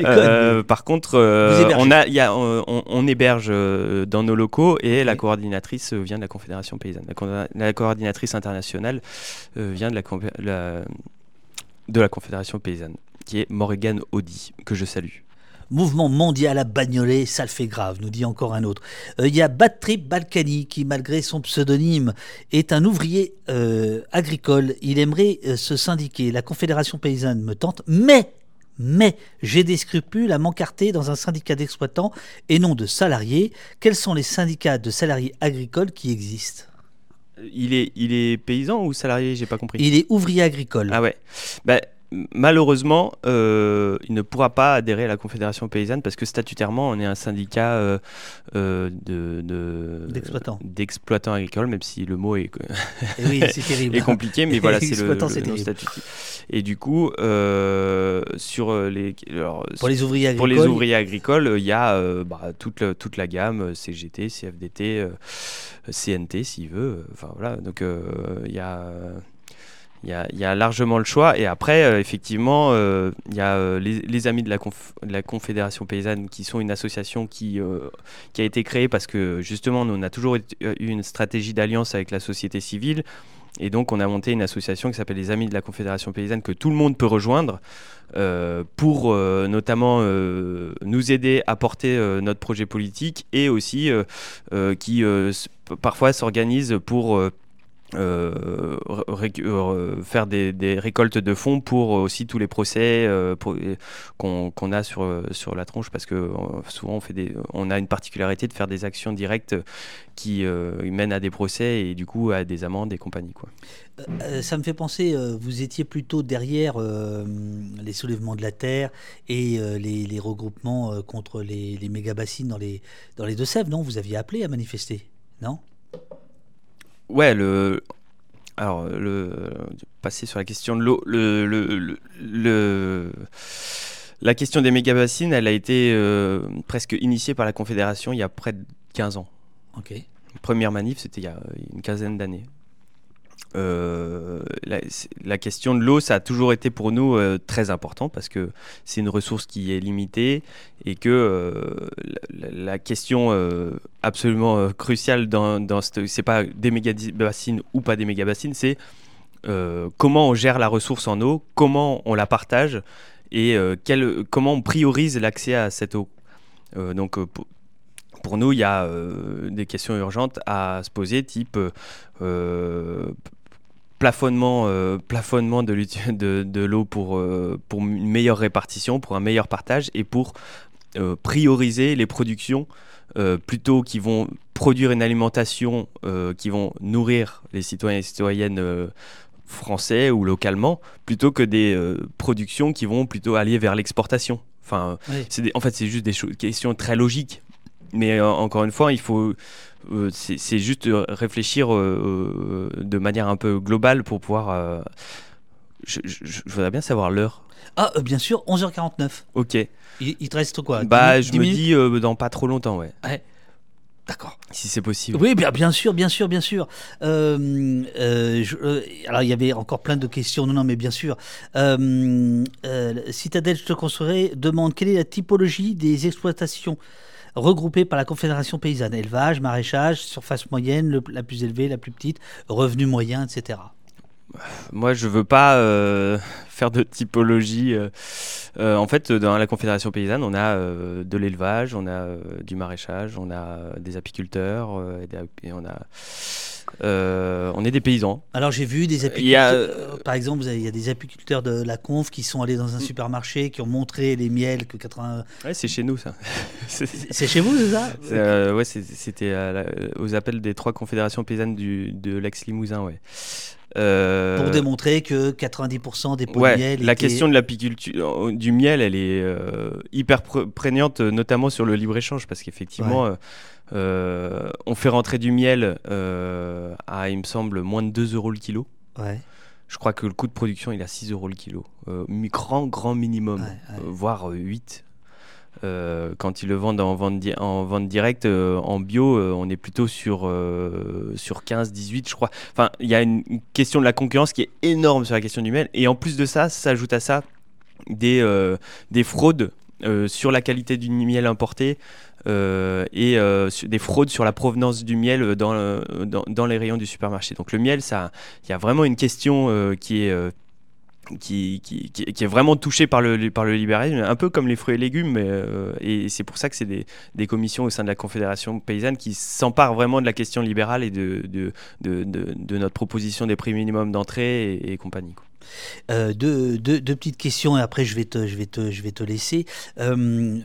Speaker 2: euh,
Speaker 3: par contre, euh, on, a, y a, on, héberge dans nos locaux et la coordinatrice vient de la Confédération paysanne. La, coordinatrice internationale vient de la, de la Confédération paysanne, qui est Morgan Audi, que je salue.
Speaker 2: Mouvement mondial à Bagnolet, ça le fait grave, nous dit encore un autre. Euh, il y a Batrip Balkany qui, malgré son pseudonyme, est un ouvrier euh, agricole. Il aimerait euh, se syndiquer. La Confédération paysanne me tente, mais mais j'ai des scrupules à m'encarter dans un syndicat d'exploitants et non de salariés. Quels sont les syndicats de salariés agricoles qui existent?
Speaker 3: Il est, il est paysan ou salarié? J'ai pas compris.
Speaker 2: Il est ouvrier agricole.
Speaker 3: Ah ouais. Bah, malheureusement, euh, il ne pourra pas adhérer à la Confédération paysanne parce que statutairement, on est un syndicat euh, euh, d'exploitants. agricoles, même si le mot est,
Speaker 2: eh
Speaker 3: compliqué, mais voilà, c'est le, le statut. Et du coup, sur les,
Speaker 2: pour les ouvriers agricoles,
Speaker 3: pour les ouvriers agricoles, il y a bah, toute, toute la gamme CGT, CFDT, CNT, s'il veut. Enfin voilà, donc il y a il y, a, largement le choix. Et après, euh, effectivement, euh, il y a euh, les, Amis de la, Confédération paysanne qui sont une association qui, a été créée parce que justement, on a toujours eu une stratégie d'alliance avec la société civile. Et donc, on a monté une association qui s'appelle les Amis de la Confédération paysanne que tout le monde peut rejoindre pour notamment nous aider à porter notre projet politique et aussi qui parfois s'organise pour euh, euh, faire des, récoltes de fonds pour aussi tous les procès euh, qu'on a sur, euh, sur la tronche parce que euh, souvent on, fait des, on a une particularité de faire des actions directes qui euh, mènent à des procès et du coup à des amendes et compagnie. Quoi.
Speaker 2: Euh, euh, ça me fait penser, euh, vous étiez plutôt derrière euh, les soulèvements de la terre et euh, les, regroupements euh, contre les, les méga-bassines dans les, dans les Deux-Sèvres, non? Vous aviez appelé à manifester, non?
Speaker 3: Ouais, le. Alors, le. Passer sur la question de l'eau. Le, le, le, le- La question des méga-bassines, elle a été euh, presque initiée par la Confédération il y a près de 15 ans.
Speaker 2: Ok.
Speaker 3: Première manif, c'était il y a une quinzaine d'années. Euh, la, question de l'eau, ça a toujours été pour nous euh, très important parce que c'est une ressource qui est limitée et que euh, la, question absolument cruciale dans, dans c'est pas des méga bassines ou pas des méga bassines, c'est comment on gère la ressource en eau, comment on la partage et quel- comment on priorise l'accès à cette eau. Donc pour, nous, il y a des questions urgentes à se poser, type plafonnement, euh, plafonnement de, de, de l'eau pour, euh, pour une meilleure répartition, pour un meilleur partage et pour euh, prioriser les productions plutôt qui vont produire une alimentation qui vont nourrir les citoyens et citoyennes français ou localement, plutôt que des productions qui vont plutôt aller vers l'exportation. Enfin,
Speaker 2: Oui.
Speaker 3: c'est en fait, c'est juste des questions très logiques. Mais euh, encore une fois, il faut, euh, c'est juste euh, réfléchir euh, de manière un peu globale pour pouvoir. je, je- je voudrais bien savoir l'heure.
Speaker 2: Ah, bien sûr, 11h49.
Speaker 3: Ok.
Speaker 2: Il, il te reste quoi?
Speaker 3: Bah,
Speaker 2: 10
Speaker 3: je me
Speaker 2: 10 minutes?
Speaker 3: dis dans pas trop longtemps, ouais.
Speaker 2: D'accord.
Speaker 3: Si c'est possible.
Speaker 2: Oui, bien, bien sûr, bien sûr, bien sûr. Euh, euh, je- euh, alors, il y avait encore plein de questions. Non, non, mais bien sûr. Citadelle, je te construirai demande quelle est la typologie des exploitations? Regroupées par la Confédération paysanne Élevage, maraîchage, surface moyenne, la plus élevée, la plus petite, revenu moyen, etc.
Speaker 3: Moi, je veux pas euh, faire de typologie. euh. Euh, en fait, dans la Confédération paysanne, on a de l'élevage, on a du maraîchage, on a des apiculteurs, et on a, euh, on est des paysans.
Speaker 2: Alors j'ai vu des
Speaker 3: y
Speaker 2: apiculteurs,
Speaker 3: a-
Speaker 2: euh, par exemple, il y a des apiculteurs de la conf qui sont allés dans un supermarché, qui ont montré les miels que 80...
Speaker 3: Ouais, c'est chez nous ça. C'est-
Speaker 2: chez vous, c'est ça?
Speaker 3: Euh, ouais, c'était aux appels des trois confédérations paysannes du, de l'ex-Limousin, ouais. Euh,
Speaker 2: Pour démontrer que 90% des pots
Speaker 3: Ouais,
Speaker 2: de miel
Speaker 3: la
Speaker 2: étaient-
Speaker 3: question de l'apiculture, euh, du miel, elle est euh, hyper pr- prégnante, euh, notamment sur le libre-échange, parce qu'effectivement, euh, euh, on fait rentrer du miel euh, à, il me semble, moins de 2 euros le kilo.
Speaker 2: Ouais,
Speaker 3: Je crois que le coût de production, il est à 6 euros le kilo. Euh, grand, grand minimum,
Speaker 2: Ouais, ouais.
Speaker 3: euh, voire euh, 8. Euh, quand ils le vendent en vente, di- en vente directe, euh, en bio, euh, on est plutôt sur, euh, sur 15, 18, je crois. Enfin, il y a une une question de la concurrence qui est énorme sur la question du miel. Et en plus de ça, s'ajoute à ça des, euh, des fraudes euh, sur la qualité du miel importé euh, et euh, des fraudes sur la provenance du miel dans, dans, les rayons du supermarché. Donc le miel, il y a vraiment une question euh, qui est euh, qui, qui, est vraiment touchée par le, par le libéralisme, un peu comme les fruits et légumes, euh, et c'est pour ça que c'est des, des commissions au sein de la Confédération paysanne qui s'emparent vraiment de la question libérale et de, de, de, notre proposition des prix minimum d'entrée et, compagnie.
Speaker 2: Euh, deux, petites questions et après je vais te, je vais te, je vais te laisser. Euh,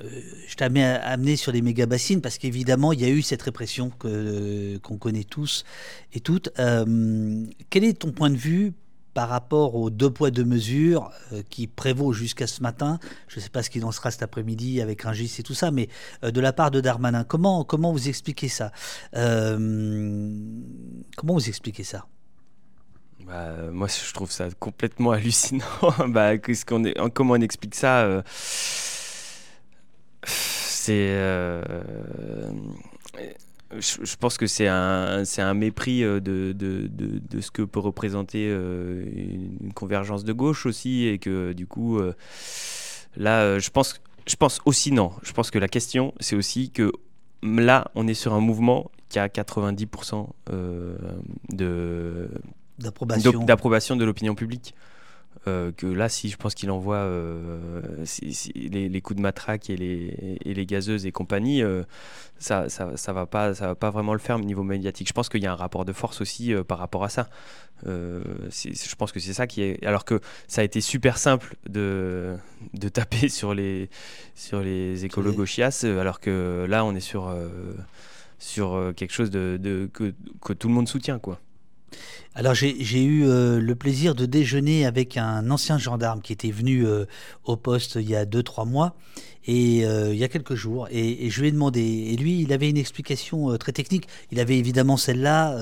Speaker 2: je t'ai amené, sur les méga bassines parce qu'évidemment il y a eu cette répression que, qu'on connaît tous et toutes. Euh, quel est ton point de vue par rapport aux deux poids deux mesures qui prévaut jusqu'à ce matin? Je ne sais pas ce qu'il en sera cet après-midi avec Rungis et tout ça, mais de la part de Darmanin, comment, comment vous expliquez ça? Comment vous expliquez ça?
Speaker 3: Bah, moi, je trouve ça complètement hallucinant. bah, qu'est-ce qu'on est, en- comment on explique ça euh, C'est. euh, je, pense que c'est un, c'est un mépris euh, de, de, de, ce que peut représenter une, convergence de gauche aussi, et que du coup, là, je pense, je pense aussi non. Je pense que la question, c'est aussi que là, on est sur un mouvement qui a 90% euh, de
Speaker 2: d'approbation
Speaker 3: de l'opinion publique. Euh, que là, si je pense qu'il envoie euh, les, coups de matraque et les, et les gazeuses et compagnie, euh, ça, ça, ça, va pas, ça va pas vraiment le faire au niveau médiatique. Je pense qu'il y a un rapport de force aussi par rapport à ça. je pense que c'est ça qui est. Alors que ça a été super simple de, de taper sur les, sur les écolos gauchias, alors que là, on est sur, sur quelque chose de, de que, que tout le monde soutient, quoi.
Speaker 2: Alors j'ai eu euh, le plaisir de déjeuner avec un ancien gendarme qui était venu euh, au poste il y a 2-3 mois et euh, il y a quelques jours et, je lui ai demandé et lui il avait une explication très technique. Il avait évidemment celle-là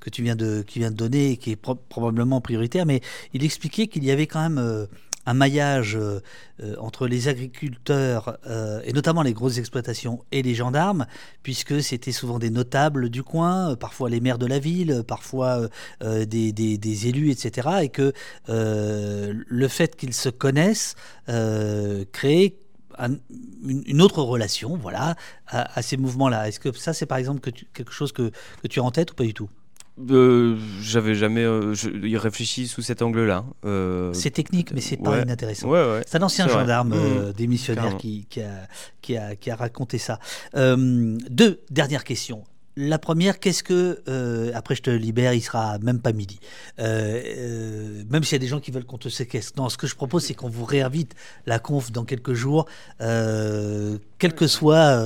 Speaker 2: que tu viens de qui vient de donner et qui est probablement prioritaire mais il expliquait qu'il y avait quand même un maillage euh, euh, entre les agriculteurs euh, et notamment les grosses exploitations et les gendarmes, puisque c'était souvent des notables du coin, parfois les maires de la ville, parfois des, élus, etc. Et que le fait qu'ils se connaissent crée une, autre relation voilà, à, ces mouvements-là. Est-ce que ça, c'est par exemple que quelque chose que, que tu as en tête ou pas du tout?
Speaker 3: Euh, j'avais jamais euh, y réfléchi sous cet angle-là. Euh,
Speaker 2: c'est technique, mais c'est pas inintéressant.
Speaker 3: Ouais,
Speaker 2: c'est un ancien gendarme mmh. démissionnaire qui, qui, a, qui, a, qui, a, raconté ça. deux dernières questions. La première, qu'est-ce que euh, après je te libère, il sera même pas midi. Euh, euh, même s'il y a des gens qui veulent qu'on te séquestre. Non, ce que je propose, c'est qu'on vous réinvite la conf dans quelques jours, quel que soit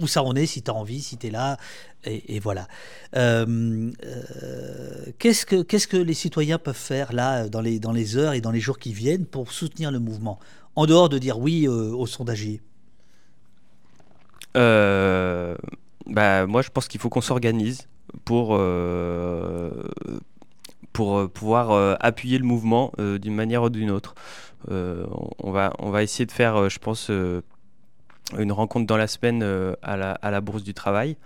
Speaker 2: où ça en est, si tu as envie, si tu es là, et, voilà. qu'est-ce que les citoyens peuvent faire là dans les dans les heures et dans les jours qui viennent pour soutenir le mouvement, en dehors de dire oui au sondagier.
Speaker 3: Euh bah, moi, je pense qu'il faut qu'on s'organise pour, euh, pour euh, pouvoir euh, appuyer le mouvement d'une manière ou d'une autre. on, va, on va essayer de faire, je pense, une rencontre dans la semaine à, la, à la Bourse du Travail.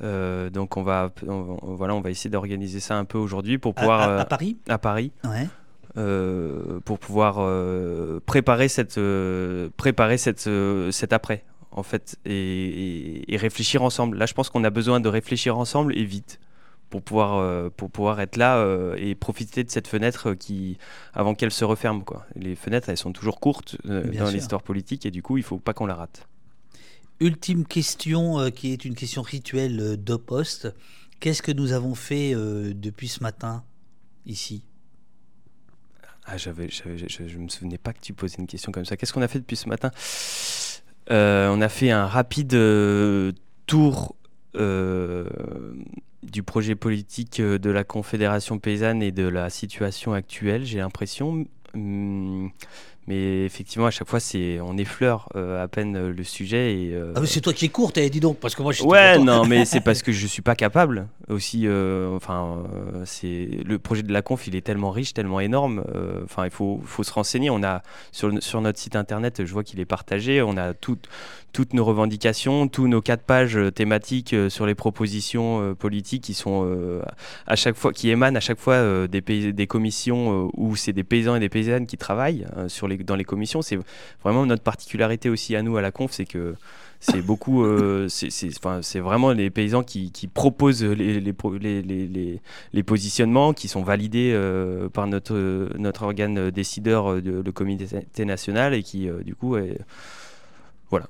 Speaker 3: donc on va, voilà, on va essayer d'organiser ça un peu aujourd'hui pour pouvoir
Speaker 2: à, Paris?
Speaker 3: À Paris.
Speaker 2: Ouais.
Speaker 3: pour pouvoir préparer cette préparer cette cet après en fait, et, réfléchir ensemble. Là, je pense qu'on a besoin de réfléchir ensemble et vite pour pouvoir, euh, pour pouvoir être là euh, et profiter de cette fenêtre qui, avant qu'elle se referme. Quoi. Les fenêtres, elles sont toujours courtes euh, dans l'histoire politique et du coup, il faut pas qu'on la rate.
Speaker 2: Ultime question, qui est une question rituelle de poste. Qu'est-ce que nous avons fait depuis ce matin ici?
Speaker 3: Ah, j'avais, je ne me souvenais pas que tu posais une question comme ça. Qu'est-ce qu'on a fait depuis ce matin? On a fait un rapide euh, tour euh, du projet politique de la Confédération paysanne et de la situation actuelle, j'ai l'impression. Mais effectivement, à chaque fois, c'est on effleure euh, à peine euh, le sujet. Et, euh,
Speaker 2: Ah, c'est toi qui es courte, dis donc, parce que moi je suis.
Speaker 3: Ouais, non, mais c'est parce que je suis pas capable aussi. enfin, c'est le projet de la conf, il est tellement riche, tellement énorme. Enfin, il faut, faut se renseigner. On a sur, sur notre site internet, je vois qu'il est partagé. On a tout, toutes nos revendications, tous nos quatre pages euh, thématiques euh, sur les propositions euh, politiques qui sont à chaque fois qui émanent à chaque fois des, des commissions où c'est des paysans et des paysannes qui travaillent sur les, dans les commissions. C'est vraiment notre particularité aussi à nous à la conf, c'est que c'est beaucoup, c'est vraiment les paysans qui, qui proposent les, les, les, les, positionnements qui sont validés par notre, notre organe décideur, le comité national, et qui du coup voilà.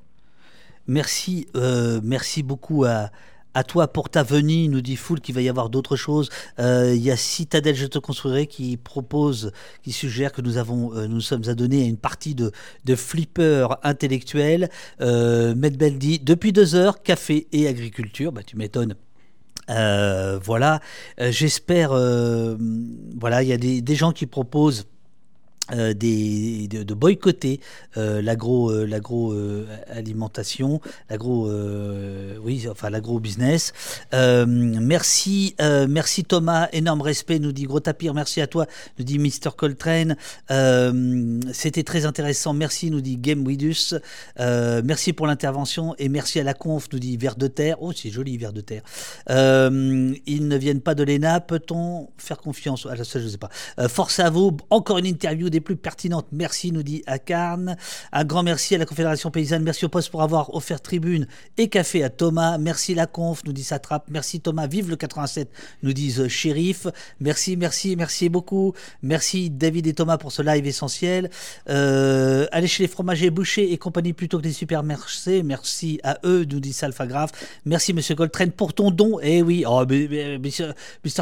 Speaker 2: Merci, euh, merci beaucoup à, à toi pour ta venue, nous dit Foul qu'il va y avoir d'autres choses. Euh, il y a Citadelle Je te construirai qui propose, qui suggère que nous avons, euh, nous sommes à donner à une partie de, de flipper intellectuel. Euh, Medbel dit depuis deux heures, café et agriculture. Bah, tu m'étonnes. voilà, j'espère. voilà, il y a des gens qui proposent euh, des, de, boycotter euh, l'agro euh, l'agro alimentation l'agro oui enfin l'agro business. Merci merci Thomas énorme respect nous dit Gros Tapir merci à toi nous dit Mr Coltrane. C'était très intéressant merci nous dit Game Widus. Merci pour l'intervention et merci à la conf nous dit Vert de terre. Oh c'est joli Vert de terre. Ils ne viennent pas de l'ENA peut-on faire confiance? Ah, ça je sais pas. Force à vous encore une interview des plus pertinentes. Merci, nous dit Akarn. Un grand merci à la Confédération Paysanne. Merci au poste pour avoir offert tribune et café à Thomas. Merci la conf, nous dit Satrap. Merci Thomas. Vive le 87, nous disent Shérif. Merci, merci, merci beaucoup. Merci David et Thomas pour ce live essentiel. Euh, allez chez les fromagers bouchers et compagnie plutôt que les supermarchés. Merci à eux, nous dit Salfagraph. Merci Monsieur Coltrane pour ton don. Eh oui, oh.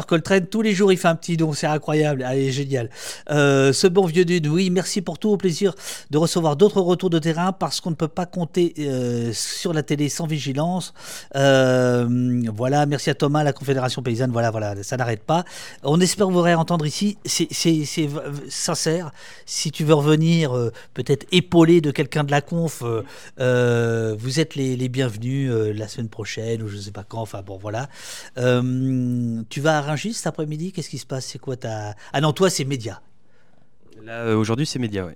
Speaker 2: Coltrane, tous les jours il fait un petit don, c'est incroyable. Allez, génial. Euh, ce bon vieux oui, merci pour tout. Au plaisir de recevoir d'autres retours de terrain parce qu'on ne peut pas compter euh, sur la télé sans vigilance. Euh, voilà, merci à Thomas, la Confédération Paysanne. Voilà, voilà, ça n'arrête pas. On espère vous réentendre ici. C'est- sincère. Si tu veux revenir, euh, peut-être épaulé de quelqu'un de la conf, vous êtes les, bienvenus la semaine prochaine ou je sais pas quand. Enfin bon, voilà. Tu vas à Rungis cet après-midi? Qu'est-ce qui se passe? C'est quoi ta Ah non, toi c'est média.
Speaker 3: Là, euh, aujourd'hui, c'est média, ouais.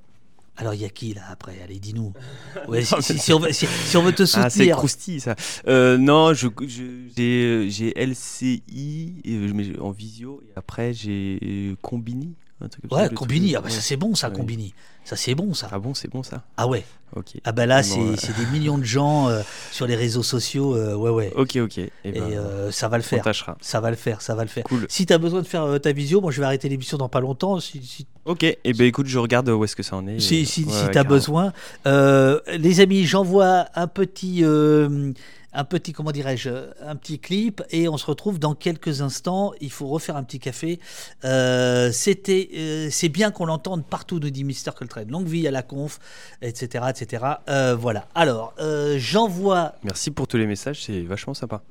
Speaker 2: Alors il y a qui là après? Allez, dis-nous. Ouais, si, si- si on veut, si- si on veut te
Speaker 3: Ah, c'est
Speaker 2: soutenir.
Speaker 3: croustille, ça. Euh, non, je, je- j'ai, LCI et, en visio, et après, j'ai Combini. Un truc comme ça,
Speaker 2: ouais, Combini. Ah bah, ça c'est bon ça. Combini. Ça c'est bon ça.
Speaker 3: Ah bon, c'est bon, ça
Speaker 2: Ah ouais.
Speaker 3: Ok.
Speaker 2: Ah bah là c'est des millions de gens euh, sur les réseaux sociaux. euh, ouais ouais.
Speaker 3: Ok, ok. Et,
Speaker 2: Et
Speaker 3: ben,
Speaker 2: euh, ça va le
Speaker 3: on
Speaker 2: faire.
Speaker 3: tâchera.
Speaker 2: Ça va le faire, ça va le faire.
Speaker 3: Cool.
Speaker 2: Si tu as besoin de faire ta visio, moi je vais arrêter l'émission dans pas longtemps. Si, si,
Speaker 3: Ok, et ben écoute, je regarde où est-ce que ça en est.
Speaker 2: si, si,
Speaker 3: ouais,
Speaker 2: si
Speaker 3: ouais,
Speaker 2: tu as
Speaker 3: carrément.
Speaker 2: besoin. Les amis, j'envoie un petit, un petit, comment dirais-je, un petit clip et on se retrouve dans quelques instants. Il faut refaire un petit café. Euh, C'était, euh, c'est bien qu'on l'entende partout, nous dit Mister Coltrane. Longue vie à la conf, etc., etc. Euh, voilà. Alors, j'envoie
Speaker 3: Merci pour tous les messages, c'est vachement sympa.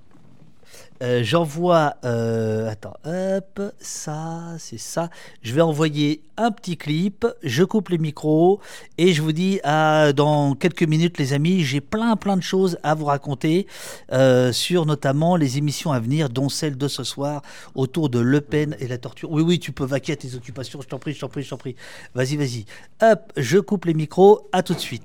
Speaker 2: Euh, J'envoie. euh, attends, hop, ça, c'est ça. Je vais envoyer un petit clip. Je coupe les micros et je vous dis à dans quelques minutes, les amis. J'ai plein, plein de choses à vous raconter euh, sur notamment les émissions à venir, dont celle de ce soir autour de Le Pen et la torture. Oui, oui, tu peux vaquer à tes occupations. Je t'en prie, je t'en prie, je t'en prie. Vas-y, vas-y. Hop, je coupe les micros. À tout de suite.